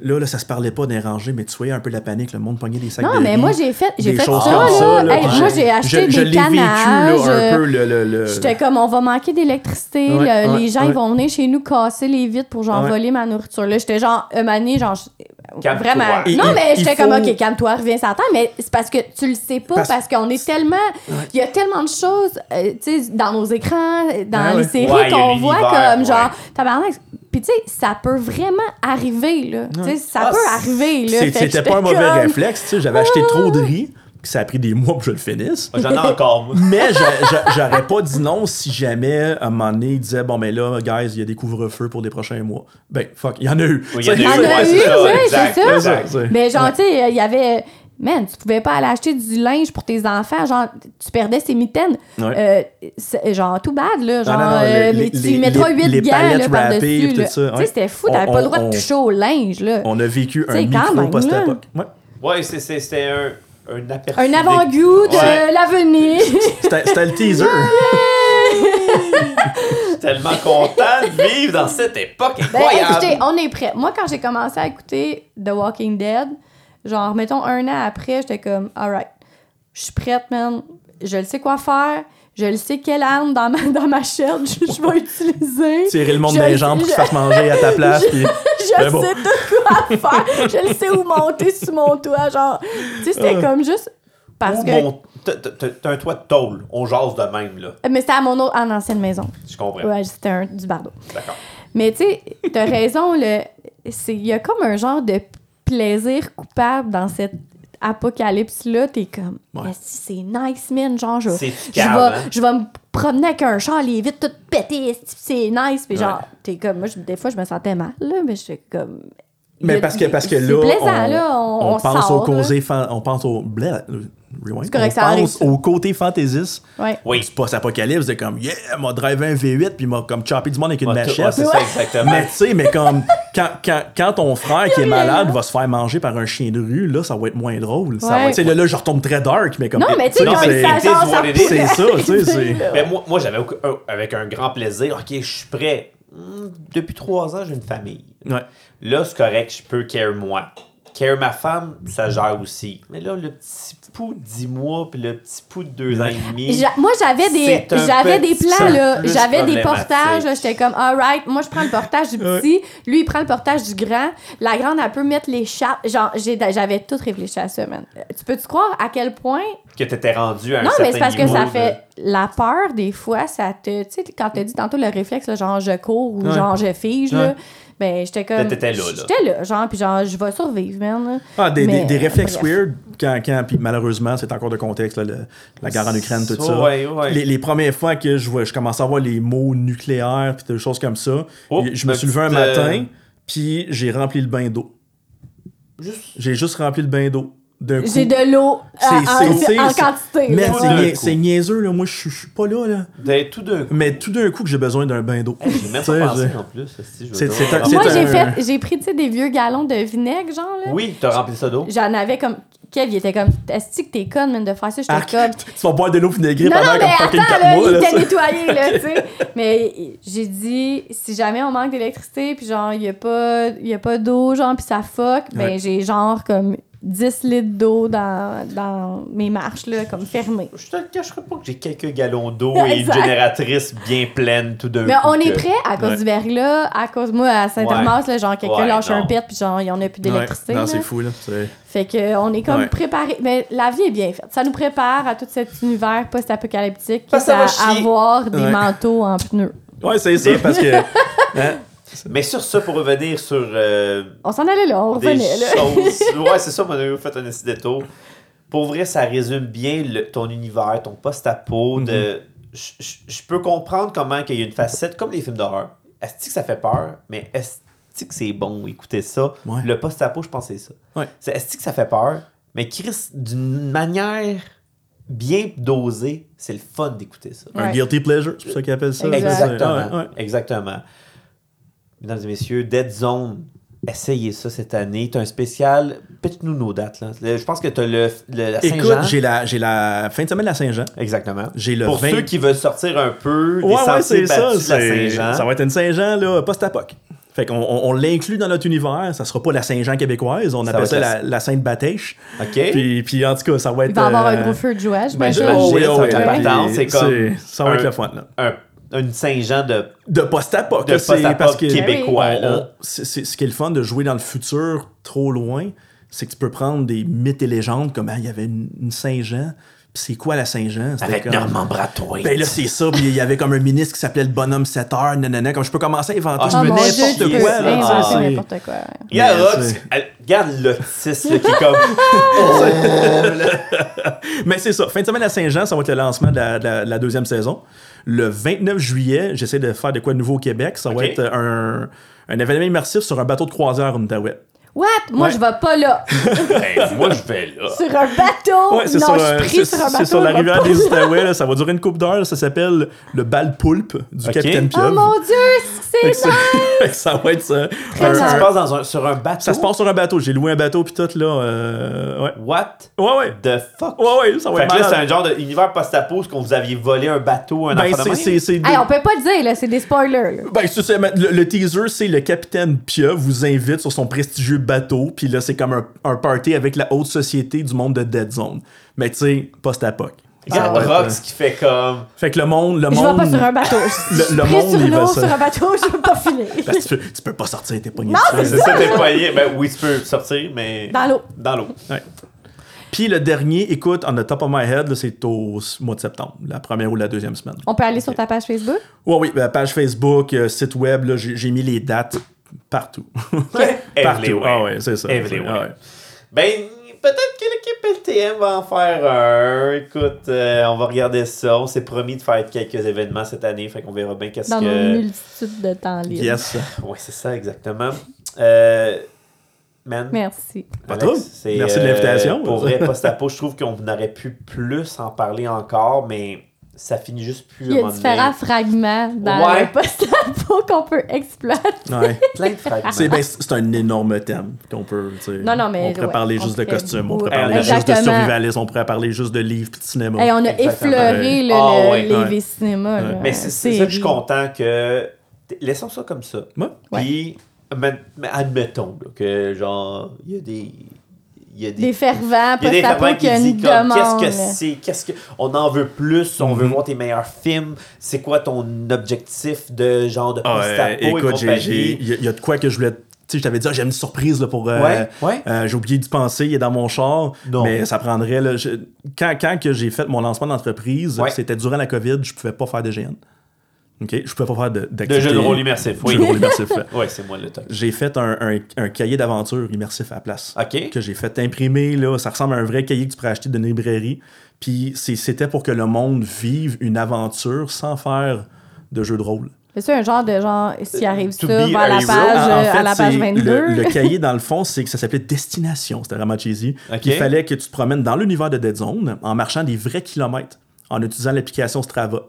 là, là, ça se parlait pas des rangées, mais tu voyais un peu la panique, le monde pognait des sacs Non, de mais riz, moi, j'ai fait, j'ai fait ça, là. ça. là, Hey, puis moi, j'ai acheté je, je des l'ai vécu, canages. là, un euh, peu le... le, le- J'étais comme, on va manquer d'électricité. Ouais, là, ouais, les gens, ouais. ils vont venir chez nous casser les vitres pour, genre, Ouais. voler ma nourriture. Là, j'étais genre, un moment donné, genre, je- vraiment. Et- non, mais j'étais faut- comme, OK, calme-toi, reviens terre. Mais c'est parce que tu le sais pas, Parce- parce, qu'on est tellement. Il y a tellement de choses, euh, tu sais, dans nos écrans, dans les séries qu'on voit comme, genre, tabarnak. Puis, tu sais, ça peut vraiment arriver, là. Tu sais, ça Ah, peut arriver, là. C'était pas un mauvais comme- réflexe, tu sais. J'avais acheté trop de riz, que ça a pris des mois pour que je le finisse. J'en ai encore, moi. Mais j'a- j'a- j'aurais pas dit non si jamais, à un moment donné, il disait Bon, ben là, guys, il y a des couvre-feux pour des prochains mois. Ben, fuck, il y en a eu. Oui, il y en a Il y en eu, a ouais, eu, c'est ça. Mais genre, tu sais, il y avait. Man, tu pouvais pas aller acheter du linge pour tes enfants. Genre, tu perdais ses mitaines. Ouais. Euh, c'est- genre, tout bad, là. Genre, non, non, euh, les- tu les- y mettras les- 8 les gants par-dessus. Tu sais, c'était fou. T'avais pas le droit on- de toucher au linge, là. On a vécu un C'est quand micro post-époque. Ouais. Ouais, c'est- c'est- c'était un, un aperçu. Un avant-goût de Ouais. l'avenir. C'était c'était le teaser. Je suis tellement content de vivre dans cette époque Ben, incroyable. écoutez, on est prêt. Moi, quand j'ai commencé à écouter The Walking Dead, genre, mettons un an après, j'étais comme, alright, je suis prête, man. Je le sais quoi faire. Je le sais quelle arme dans ma, dans ma chaîne je, je vais utiliser. Tirer le monde Je- les jambes pour qu'il je- se fasse manger à ta place. puis- Je Ben bon. sais tout quoi faire. Je le sais où monter sur mon toit. Genre, tu sais, c'était Euh. comme juste parce que. mon- t'as- un toit de tôle. On jase de même, là. Mais c'était à mon autre, en ancienne maison. Je comprends. Ouais, c'était un, du bardeau. D'accord. Mais tu sais, t'as raison, il y a comme un genre de plaisir coupable dans cette apocalypse-là. T'es comme, Ouais. C'est nice, man. Genre, je, je, hein? je vais me promener avec un char, les vitres toutes pétées, c'est nice. Puis genre, t'es comme, moi, je- des fois, je me sentais mal, là, mais j'étais comme. Mais a- parce que, parce que là, plaisant, on, là, on, on on pense sort, au là. causé, fan- on pense au bleh, euh, rewind. C'est correct, on ça arrive, pense ça. au côté fantaisiste. Ouais. Oui. C'est pas apocalypse, c'est comme yeah, m'a drivé un V8 puis m'a comme choppé du monde avec une machette. ouais, c'est ça, exactement. Mais tu sais, mais comme quand, quand, quand ton frère qui est malade là. va se faire manger par un chien de rue, là, ça va être moins drôle. Ça Ouais. va être- tu sais, là, là, je retombe très dark, mais comme. Non, mais tu sais, ça, ça C'est ça, tu sais. Mais moi, moi j'avais avec un grand plaisir. OK, je suis prêt. Hmm, Depuis trois ans, j'ai une famille. Ouais. Là, c'est correct, je peux care moi. Care ma femme, ça gère aussi. Mais là, le petit pou de 10 mois puis le petit pou de 2 ans et demi. J'a- Moi, j'avais des, j'avais des plans, là. J'avais des portages. là. J'étais comme, alright, moi, je prends le portage du petit. Lui, il prend le portage du grand. La grande, elle peut mettre les chattes. Genre, j'ai- j'avais tout réfléchi à ça, man. Euh, Tu peux-tu croire à quel point. que t'étais rendu à un Non, certain mais c'est parce que ça fait. La peur, des fois, ça te. Tu sais, quand t'as dit tantôt le réflexe, là, genre, je cours ou Ouais. genre, je fige, là. Ben, j'étais comme. Là, t'étais là, là. J'étais là, genre, puis genre, je vais survivre, man. Ah, des, Mais, des, des réflexes bref. weird, quand, quand puis malheureusement, c'est encore de contexte, là, le- la guerre en Ukraine, tout ça. Ouais, ouais. Les, les premières fois que je, vois- je commençais à voir les mots nucléaires, puis des choses comme ça, Oh, je me suis levé un euh, matin, puis j'ai rempli le bain d'eau. Juste- J'ai juste rempli le bain d'eau. J'ai de l'eau C'est- en, quantité. Là. c'est niaiseux, là. Moi, je suis- pas là, là. Tout d'un coup. Mais tout d'un coup que j'ai besoin d'un bain d'eau. Hey, J'ai même pas pensé j'ai- en plus. si, je veux C'est- dire. c'est un- Moi, j'ai un- fait, j'ai pris, tu sais, des vieux galons de vinaigre, genre, là. Oui, t'as rempli ça d'eau. J'en avais comme. Kev, il était comme. Est-ce que t'es conne, man, de faire ça? J'étais Arc. comme. Tu vas boire de l'eau vinaigrée Non, pendant non, mais comme fucking attends, 4 là, mois. il était nettoyé, là, tu sais. Mais j'ai dit, si jamais on manque d'électricité, puis genre, il n'y a pas, il y a pas d'eau, genre, puis ça fuck, ben j'ai genre comme 10 litres d'eau dans, dans mes marches, là, comme fermées. Je te cacherai pas que j'ai quelques gallons d'eau et une génératrice bien pleine tout d'un Mais coup. on est prêt à cause Ouais. du verglas, à cause, moi, à Saint-Hermas, là, genre, quelqu'un Ouais, lâche un pet, puis genre, il n'y en a plus Ouais. d'électricité. Non, là. c'est fou, là. Fait que on est comme Ouais. préparé. Mais la vie est bien faite. Ça nous prépare à tout cet univers post-apocalyptique, à avoir des Ouais. manteaux en pneus. Ouais, c'est ça, parce que. hein, Mais sur ça, pour revenir sur euh, On s'en allait là, on des revenait là. choses. ouais, c'est ça, on a fait un petit détour. Pour vrai, ça résume bien le- ton univers, ton post-apo. Mhm. de Je je- je peux comprendre comment qu'il y a une facette, comme les films d'horreur. Est-ce que ça fait peur, mais est-ce que c'est bon, écoutez ça? Ouais. Le post-apo, je pense que c'est ça. Ouais. C'est est-ce que ça fait peur, mais Chris, d'une manière bien dosée, c'est le fun d'écouter ça. Un Ouais. guilty pleasure, c'est pour ça qu'ils appellent ça. Exact. Exactement. Ouais, ouais. Exactement. Mesdames et messieurs, Dead Zone, essayez ça cette année. Tu as un spécial. Pète-nous nos dates. Là. Le- Je pense que tu as le, le- la Écoute, Saint-Jean. j'ai la, j'ai la fin de semaine de la Saint-Jean. Exactement. J'ai le Pour 20 ceux qui veulent sortir un peu des Ouais, ouais, sentiers c'est ça. battus de la c'est- Saint-Jean. Ça va être une Saint-Jean, là, post-apoc. Fait qu'on on, on l'inclut dans notre univers. Ça sera pas la Saint-Jean québécoise. On Ça appelle va ça être la, la Sainte-Batèche. OK? Puis, puis en tout cas, ça va être. Il va avoir un euh, gros feu de joie, ben, j'imagine. j'imagine. Oh, oui, ça oh, va être c'est comme c'est- Ça va être un- le fun, là. un, une Saint-Jean de, De post-apoc. de là, c'est post-apo parce que québécois. on- là. on- c'est- c'est- ce qui est le fun de jouer dans le futur trop loin, c'est que tu peux prendre des mythes et légendes comme ah, il y avait une, une Saint-Jean. C'est quoi la Saint-Jean? Avec comme- Normand Bratoit. Ben là, c'est ça. Puis il y avait comme un ministre qui s'appelait le bonhomme 7 heures. Nanana. Comme je peux commencer à inventer Ah, n'importe quoi. là, inventer c'est- n'importe quoi. Regarde, regarde l'autisme là, qui est comme. Mais c'est ça. Fin de semaine à Saint-Jean, ça va être le lancement de la, de la- de la deuxième saison. Le 29 juillet, j'essaie de faire de quoi de nouveau au Québec. Ça va être un, un événement immersif sur un bateau de croisière en Outaouais. What? Moi, Ouais. je vais pas là. Ben, moi, je vais là. sur un bateau. Ouais, c'est non, sur, je suis pris c'est- sur un bateau. c'est sur la rivière des. Outaouais. là. Ça va durer une coupe d'heures. Ça s'appelle le bal poulpe du Ok. capitaine Oh Pieuvre. mon Dieu, c'est nice. ça va être ça. Ça Un- se passe dans un, sur un bateau? ça se passe sur un bateau. J'ai loué un bateau puis tout là. euh, ouais. What Ouais, ouais. the fuck? Ouais, ouais, ça va Fait être que là, c'est un genre d'univers post-apo, ce qu'on vous aviez volé un bateau, un Ben, enfant de c'est, même? c'est, c'est Hey, on peut pas le dire, là, c'est des spoilers. là. Ben, c'est ça, mais le, le teaser, c'est le capitaine Pia vous invite sur son prestigieux bateau, puis là, c'est comme un, un party avec la haute société du monde de Dead Zone. Mais tu sais, post-apoc. Regarde être, Rox qui fait comme. Fait que le monde. Le Je monde vais pas sur un bateau. Le- monde, sur il va sur un bateau, je peux pas filer. Parce que tu, peux- tu peux pas sortir, t'es pas Non, c'est ça, t'es poigné. Ben oui, tu peux sortir, mais. Dans l'eau. Dans l'eau. Ouais. Puis le dernier, écoute, on the top of my head, c'est au mois de septembre, la première ou la deuxième semaine. On peut aller sur ta page Facebook? Ouais, oui, ben, page Facebook, euh, site web, j'ai mis les dates partout. partout. Everywhere. Ah ouais, c'est ça. Ah ouais. Ben, peut-être que l'équipe LTM va en faire un. Écoute, euh, on va regarder ça. On s'est promis de faire quelques événements cette année, fait qu'on verra bien qu'est-ce Dans nos que. multitudes de temps libres. Yes. Oui, c'est ça, exactement. Euh, man. Merci. Alex, Merci de euh, l'invitation. Pour vrai, post-apo, je trouve qu'on aurait pu plus en parler encore, mais ça finit juste plus Il y a différents fragments dans Ouais. le qu'on peut exploiter. Ouais. Plein de fragments. C'est ben, c'est un énorme thème qu'on peut. tu sais, Non, non, mais On pourrait ouais, parler on juste de costumes, on pourrait parler exactement. juste de survivalisme, on pourrait parler juste de livres et de cinéma. Hey, on a Exactement. effleuré Ah le, ouais. les Ouais. V cinéma. Ouais. là, Mais c'est c'est ça que je suis content que. Laissons ça comme ça. Ouais. Puis, admettons là, que, genre, il y a des. Il y a des. Des fervents, il y a des fervents qui disent qu'est-ce que c'est, qu'est-ce que on en veut plus, on veut Mhm. voir tes meilleurs films, c'est quoi ton objectif de genre de Ah, post-apo euh, et écoute, il y, a- il y a de quoi que je voulais. Tu sais, je t'avais dit, ah, j'ai une surprise là, pour. euh, Ouais, ouais. euh, j'ai oublié d'y penser, il est dans mon char. Non. Mais ça prendrait. Là, je- quand, quand que j'ai fait mon lancement d'entreprise, Ouais. c'était durant la COVID, je pouvais pas faire de GN. OK? Je pouvais pas faire de, De jeux de rôle immersif, oui. jeux de rôle immersif, ouais. Ouais, c'est moi le top. J'ai fait un, un- un cahier d'aventure immersif à la place. OK. Que j'ai fait imprimer, là. Ça ressemble à un vrai cahier que tu pourrais acheter d'une librairie. Puis c'était pour que le monde vive une aventure sans faire de jeu de rôle. C'est un genre de genre, s'il arrive To ça, vers a la page, En- en euh, fait, à la page c'est 22. Le, le cahier, dans le fond, c'est que ça s'appelait Destination. C'était vraiment cheesy. Ok. Il fallait que tu te promènes dans l'univers de Dead Zone en marchant des vrais kilomètres en utilisant l'application Strava.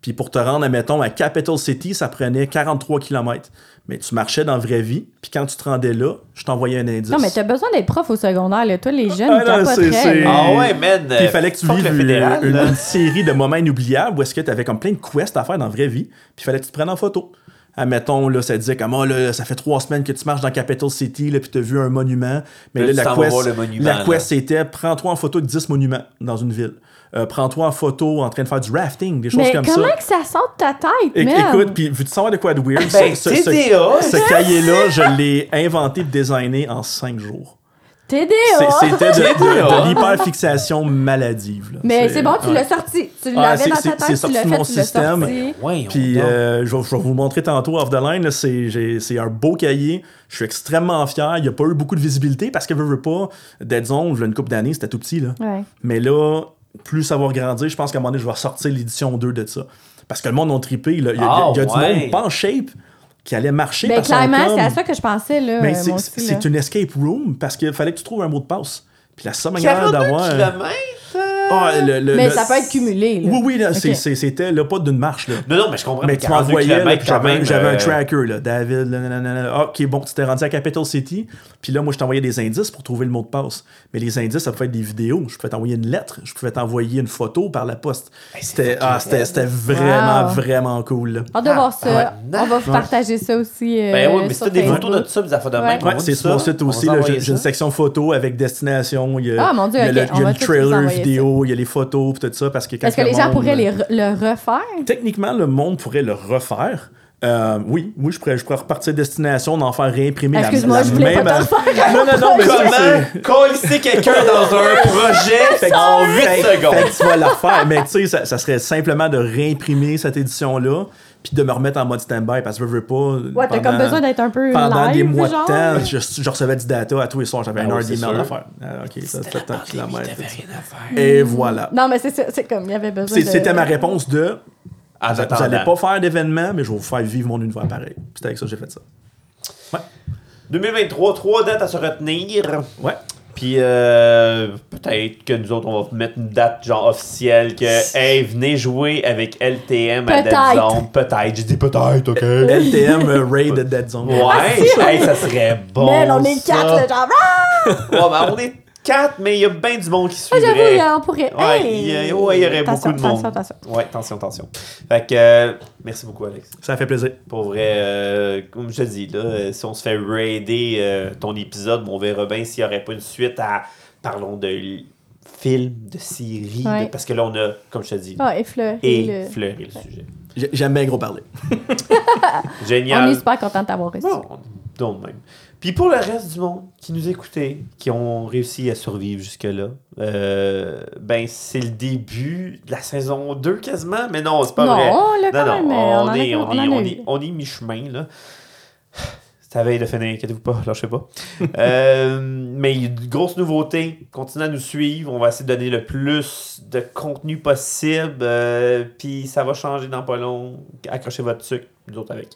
Puis pour te rendre, admettons, à Capital City, ça prenait 43 km. Mais tu marchais dans la vraie vie, puis quand tu te rendais là, je t'envoyais un indice. Non, mais t'as besoin d'être prof au secondaire, là. Toi, les jeunes, Ah capoteraient. c'est- là. Ah ouais, man. Puis il fallait que tu vives le une, fédéral, une- là. une série de moments inoubliables où est-ce que tu avais comme plein de quests à faire dans la vraie vie. Puis il fallait que tu te prennes en photo. Admettons, là, ça disait comme, oh, là, ça fait trois semaines que tu marches dans Capital City, là, puis tu as vu un monument. Mais Là, la quest, la quest c'était prends-toi en photo de 10 monuments dans une ville. Euh, prends-toi en photo en train de faire du rafting, des choses Mais comme comment ça. que ça sort de ta tête, É-? Écoute, puis veux-tu savoir de quoi de weird? Ben, ce, ce- ce- TDA. ce cahier-là, je l'ai inventé et designé en cinq jours. TDA! C'est- C'était de, de- de l'hyperfixation maladive. là. Mais c'est bon, tu ouais. l'as sorti. Tu Ah, l'avais c'est- dans c'est- ta c'est tête, tu sorti l'as de fait, mon système. sorti. Ouais, Puis euh, je, vais, je vous montrer tantôt off the line. C'est j'ai- c'est un beau cahier. Je suis extrêmement fier. Il n'y a pas eu beaucoup de visibilité parce que veux, veux pas, Dead Zone, une couple d'années, c'était tout petit. Là. Ouais. Mais là, plus ça va grandir, je pense qu'à un moment donné, je vais ressortir l'édition 2 de ça. Parce que le monde a trippé. Il y a, Ah, il y a du monde pas en shape qui allait marcher. Ben, clairement, c'est à ça que je pensais, là. Mais euh, c'est une escape room parce qu'il fallait que tu trouves un mot de passe. Puis la seule manière 42 d'avoir. kilomètres? Ah, le- le- Mais le- ça peut être cumulé, là. Oui, oui, là, c'était là, pas d'une marche. Là. Non, non, mais je comprends. Mais tu 42 m'envoyais, j'avais un euh, tracker, là, David, là. Ah, ok, bon, tu t'es rendu à Capital City, puis là, moi, je t'envoyais des indices pour trouver le mot de passe. Mais les indices, ça pouvait être des vidéos. Je pouvais t'envoyer une lettre, je pouvais t'envoyer une photo par la poste. Hey, C'était ah, c'était- c'était vraiment, Wow. vraiment cool. là. Hâte de voir ça. Ah, ouais. On va vous partager ça aussi. euh, Ben oui, mais c'est des photos de ça, des affaires de même. Ouais. on Ouais, va c'est sur mon site on va aussi. J'ai une section photo avec destination. Il y a, Ah, mon Dieu, il y a le, on il il y a les photos, puis tout ça. Parce que Est-ce que le les gens monde- pourraient les re- le refaire? Techniquement, le monde pourrait le refaire. Euh, oui, oui, je pourrais, je pourrais repartir destination, d'en faire réimprimer la, Excuse-moi, la je voulais même. pas te refaire. Non, non, non, mais Comment coller quelqu'un dans un projet Fait en 8 fait- secondes? Fait que tu vas la refaire. Mais tu sais, ça, ça serait simplement de réimprimer cette édition-là, puis de me remettre en mode stand-by, parce que je veux pas. Ouais, t'as comme besoin d'être un peu Pendant live, des mois genre. de temps, je, je recevais du data à tous les soirs. J'avais Ah une heure c'est d'email sûr. à faire. Ah, ok, ça fait tant de kilomètres. T'avais rien à faire. Et voilà. Non, mais c'est ça, c'est comme, il y avait besoin C'est- de... C'était ma réponse de. En Vous n'allez pas faire d'événement, mais je vais vous faire vivre mon univers pareil. Puis C'était avec ça que j'ai fait ça. 2023, trois dates à se retenir. Ouais. Puis euh, peut-être que nous autres, on va mettre une date genre officielle que hey, venez jouer avec LTM à Dead. Zone. Peut-être. J'ai dit peut-être, ok? LTM euh, Raid Dead Zone. Ouais, hey, ça serait bon. Man, on est ça. quatre, là, genre... Ah! Ouais, ben, on est quatre, mais il y a bien du monde qui Ah, j'avoue, suivrait. il y a- on pourrait... Ouais, Hey! il y, a- ouais, il y aurait Attention, beaucoup de monde. Attention, attention. Ouais, attention, attention. Fait que, euh, merci beaucoup, Alex. Ça fait plaisir. Pour vrai, euh, comme je te dis, là, euh, si on se fait raider euh, ton épisode, on verra bien s'il n'y aurait pas une suite à, parlons de films, de séries, Ouais. de- parce que là, on a, comme je te dis, Ah, effleurer le... effleuré le sujet. J'ai- J'aime bien gros parler. On Génial. est super content de t'avoir reçu. Bon, donc même. Puis pour le reste du monde qui nous écoutait, qui ont réussi à survivre jusque-là, euh, ben c'est le début de la saison 2 quasiment, mais non, c'est pas non, vrai. là, quand Non, non, même, on, est, on, est, on, eu. est, on est mi-chemin, là. C'est la veille de finir, inquiétez-vous pas, lâchez pas. Euh, mais il y a de grosses nouveautés. Continuez à nous suivre. On va essayer de donner le plus de contenu possible. euh, Puis ça va changer dans pas long. Accrochez votre sucre, nous autres avec.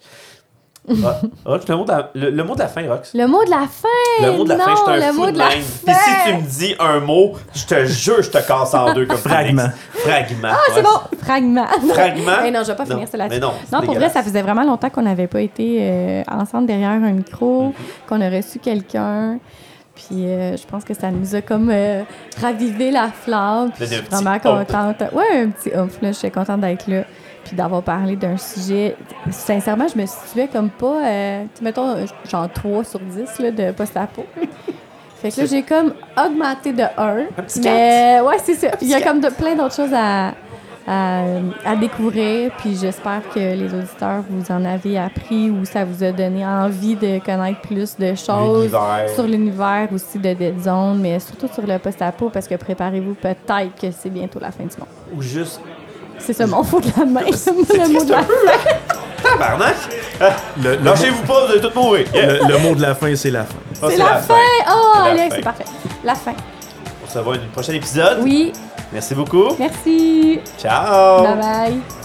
Ah, Rox, le mot, de la, le, le mot de la fin, Rox. Le mot de la fin! Le mot de la non, fin, je un le fou mot de de la même. fin! Puis si tu me dis un mot, je te jure, je te casse en deux comme Fragment. Fragment. Ah, c'est bon! Fragment. Fragment? Mais non, je vais pas Non, finir là-dessus. Mais non, Non, pour vrai, ça faisait vraiment longtemps qu'on n'avait pas été euh, ensemble derrière un micro, Mhm. qu'on a reçu quelqu'un. Puis euh, je pense que ça nous a comme euh, ravivé la flamme. Puis je un suis vraiment contente. Ouais, un petit oomph, là. Je suis contente d'être là. Puis d'avoir parlé d'un sujet. Sincèrement, je me situais comme pas, euh, mettons, genre 3 sur 10 là, de post-apo. Fait que là, j'ai comme augmenté de 1. petit Mais ouais, c'est ça. Il y a comme de, plein d'autres choses à, à, à découvrir. Puis j'espère que les auditeurs vous en avez appris ou ça vous a donné envie de connaître plus de choses L'univers. sur l'univers aussi de Dead Zone, mais surtout sur le post-apo parce que préparez-vous peut-être que c'est bientôt la fin du monde. Ou juste. C'est ça mon faux de la main. le mot de la Tabarnak! Le, le, Lâchez-vous pas, vous allez tous mourir. Yeah. le- le mot de la fin, c'est la fin. Ah, C'est la, fin! Oh, Alex, c'est parfait. La fin. On se revoit dans prochain épisode. Oui, Merci beaucoup. merci. Ciao. Bye bye.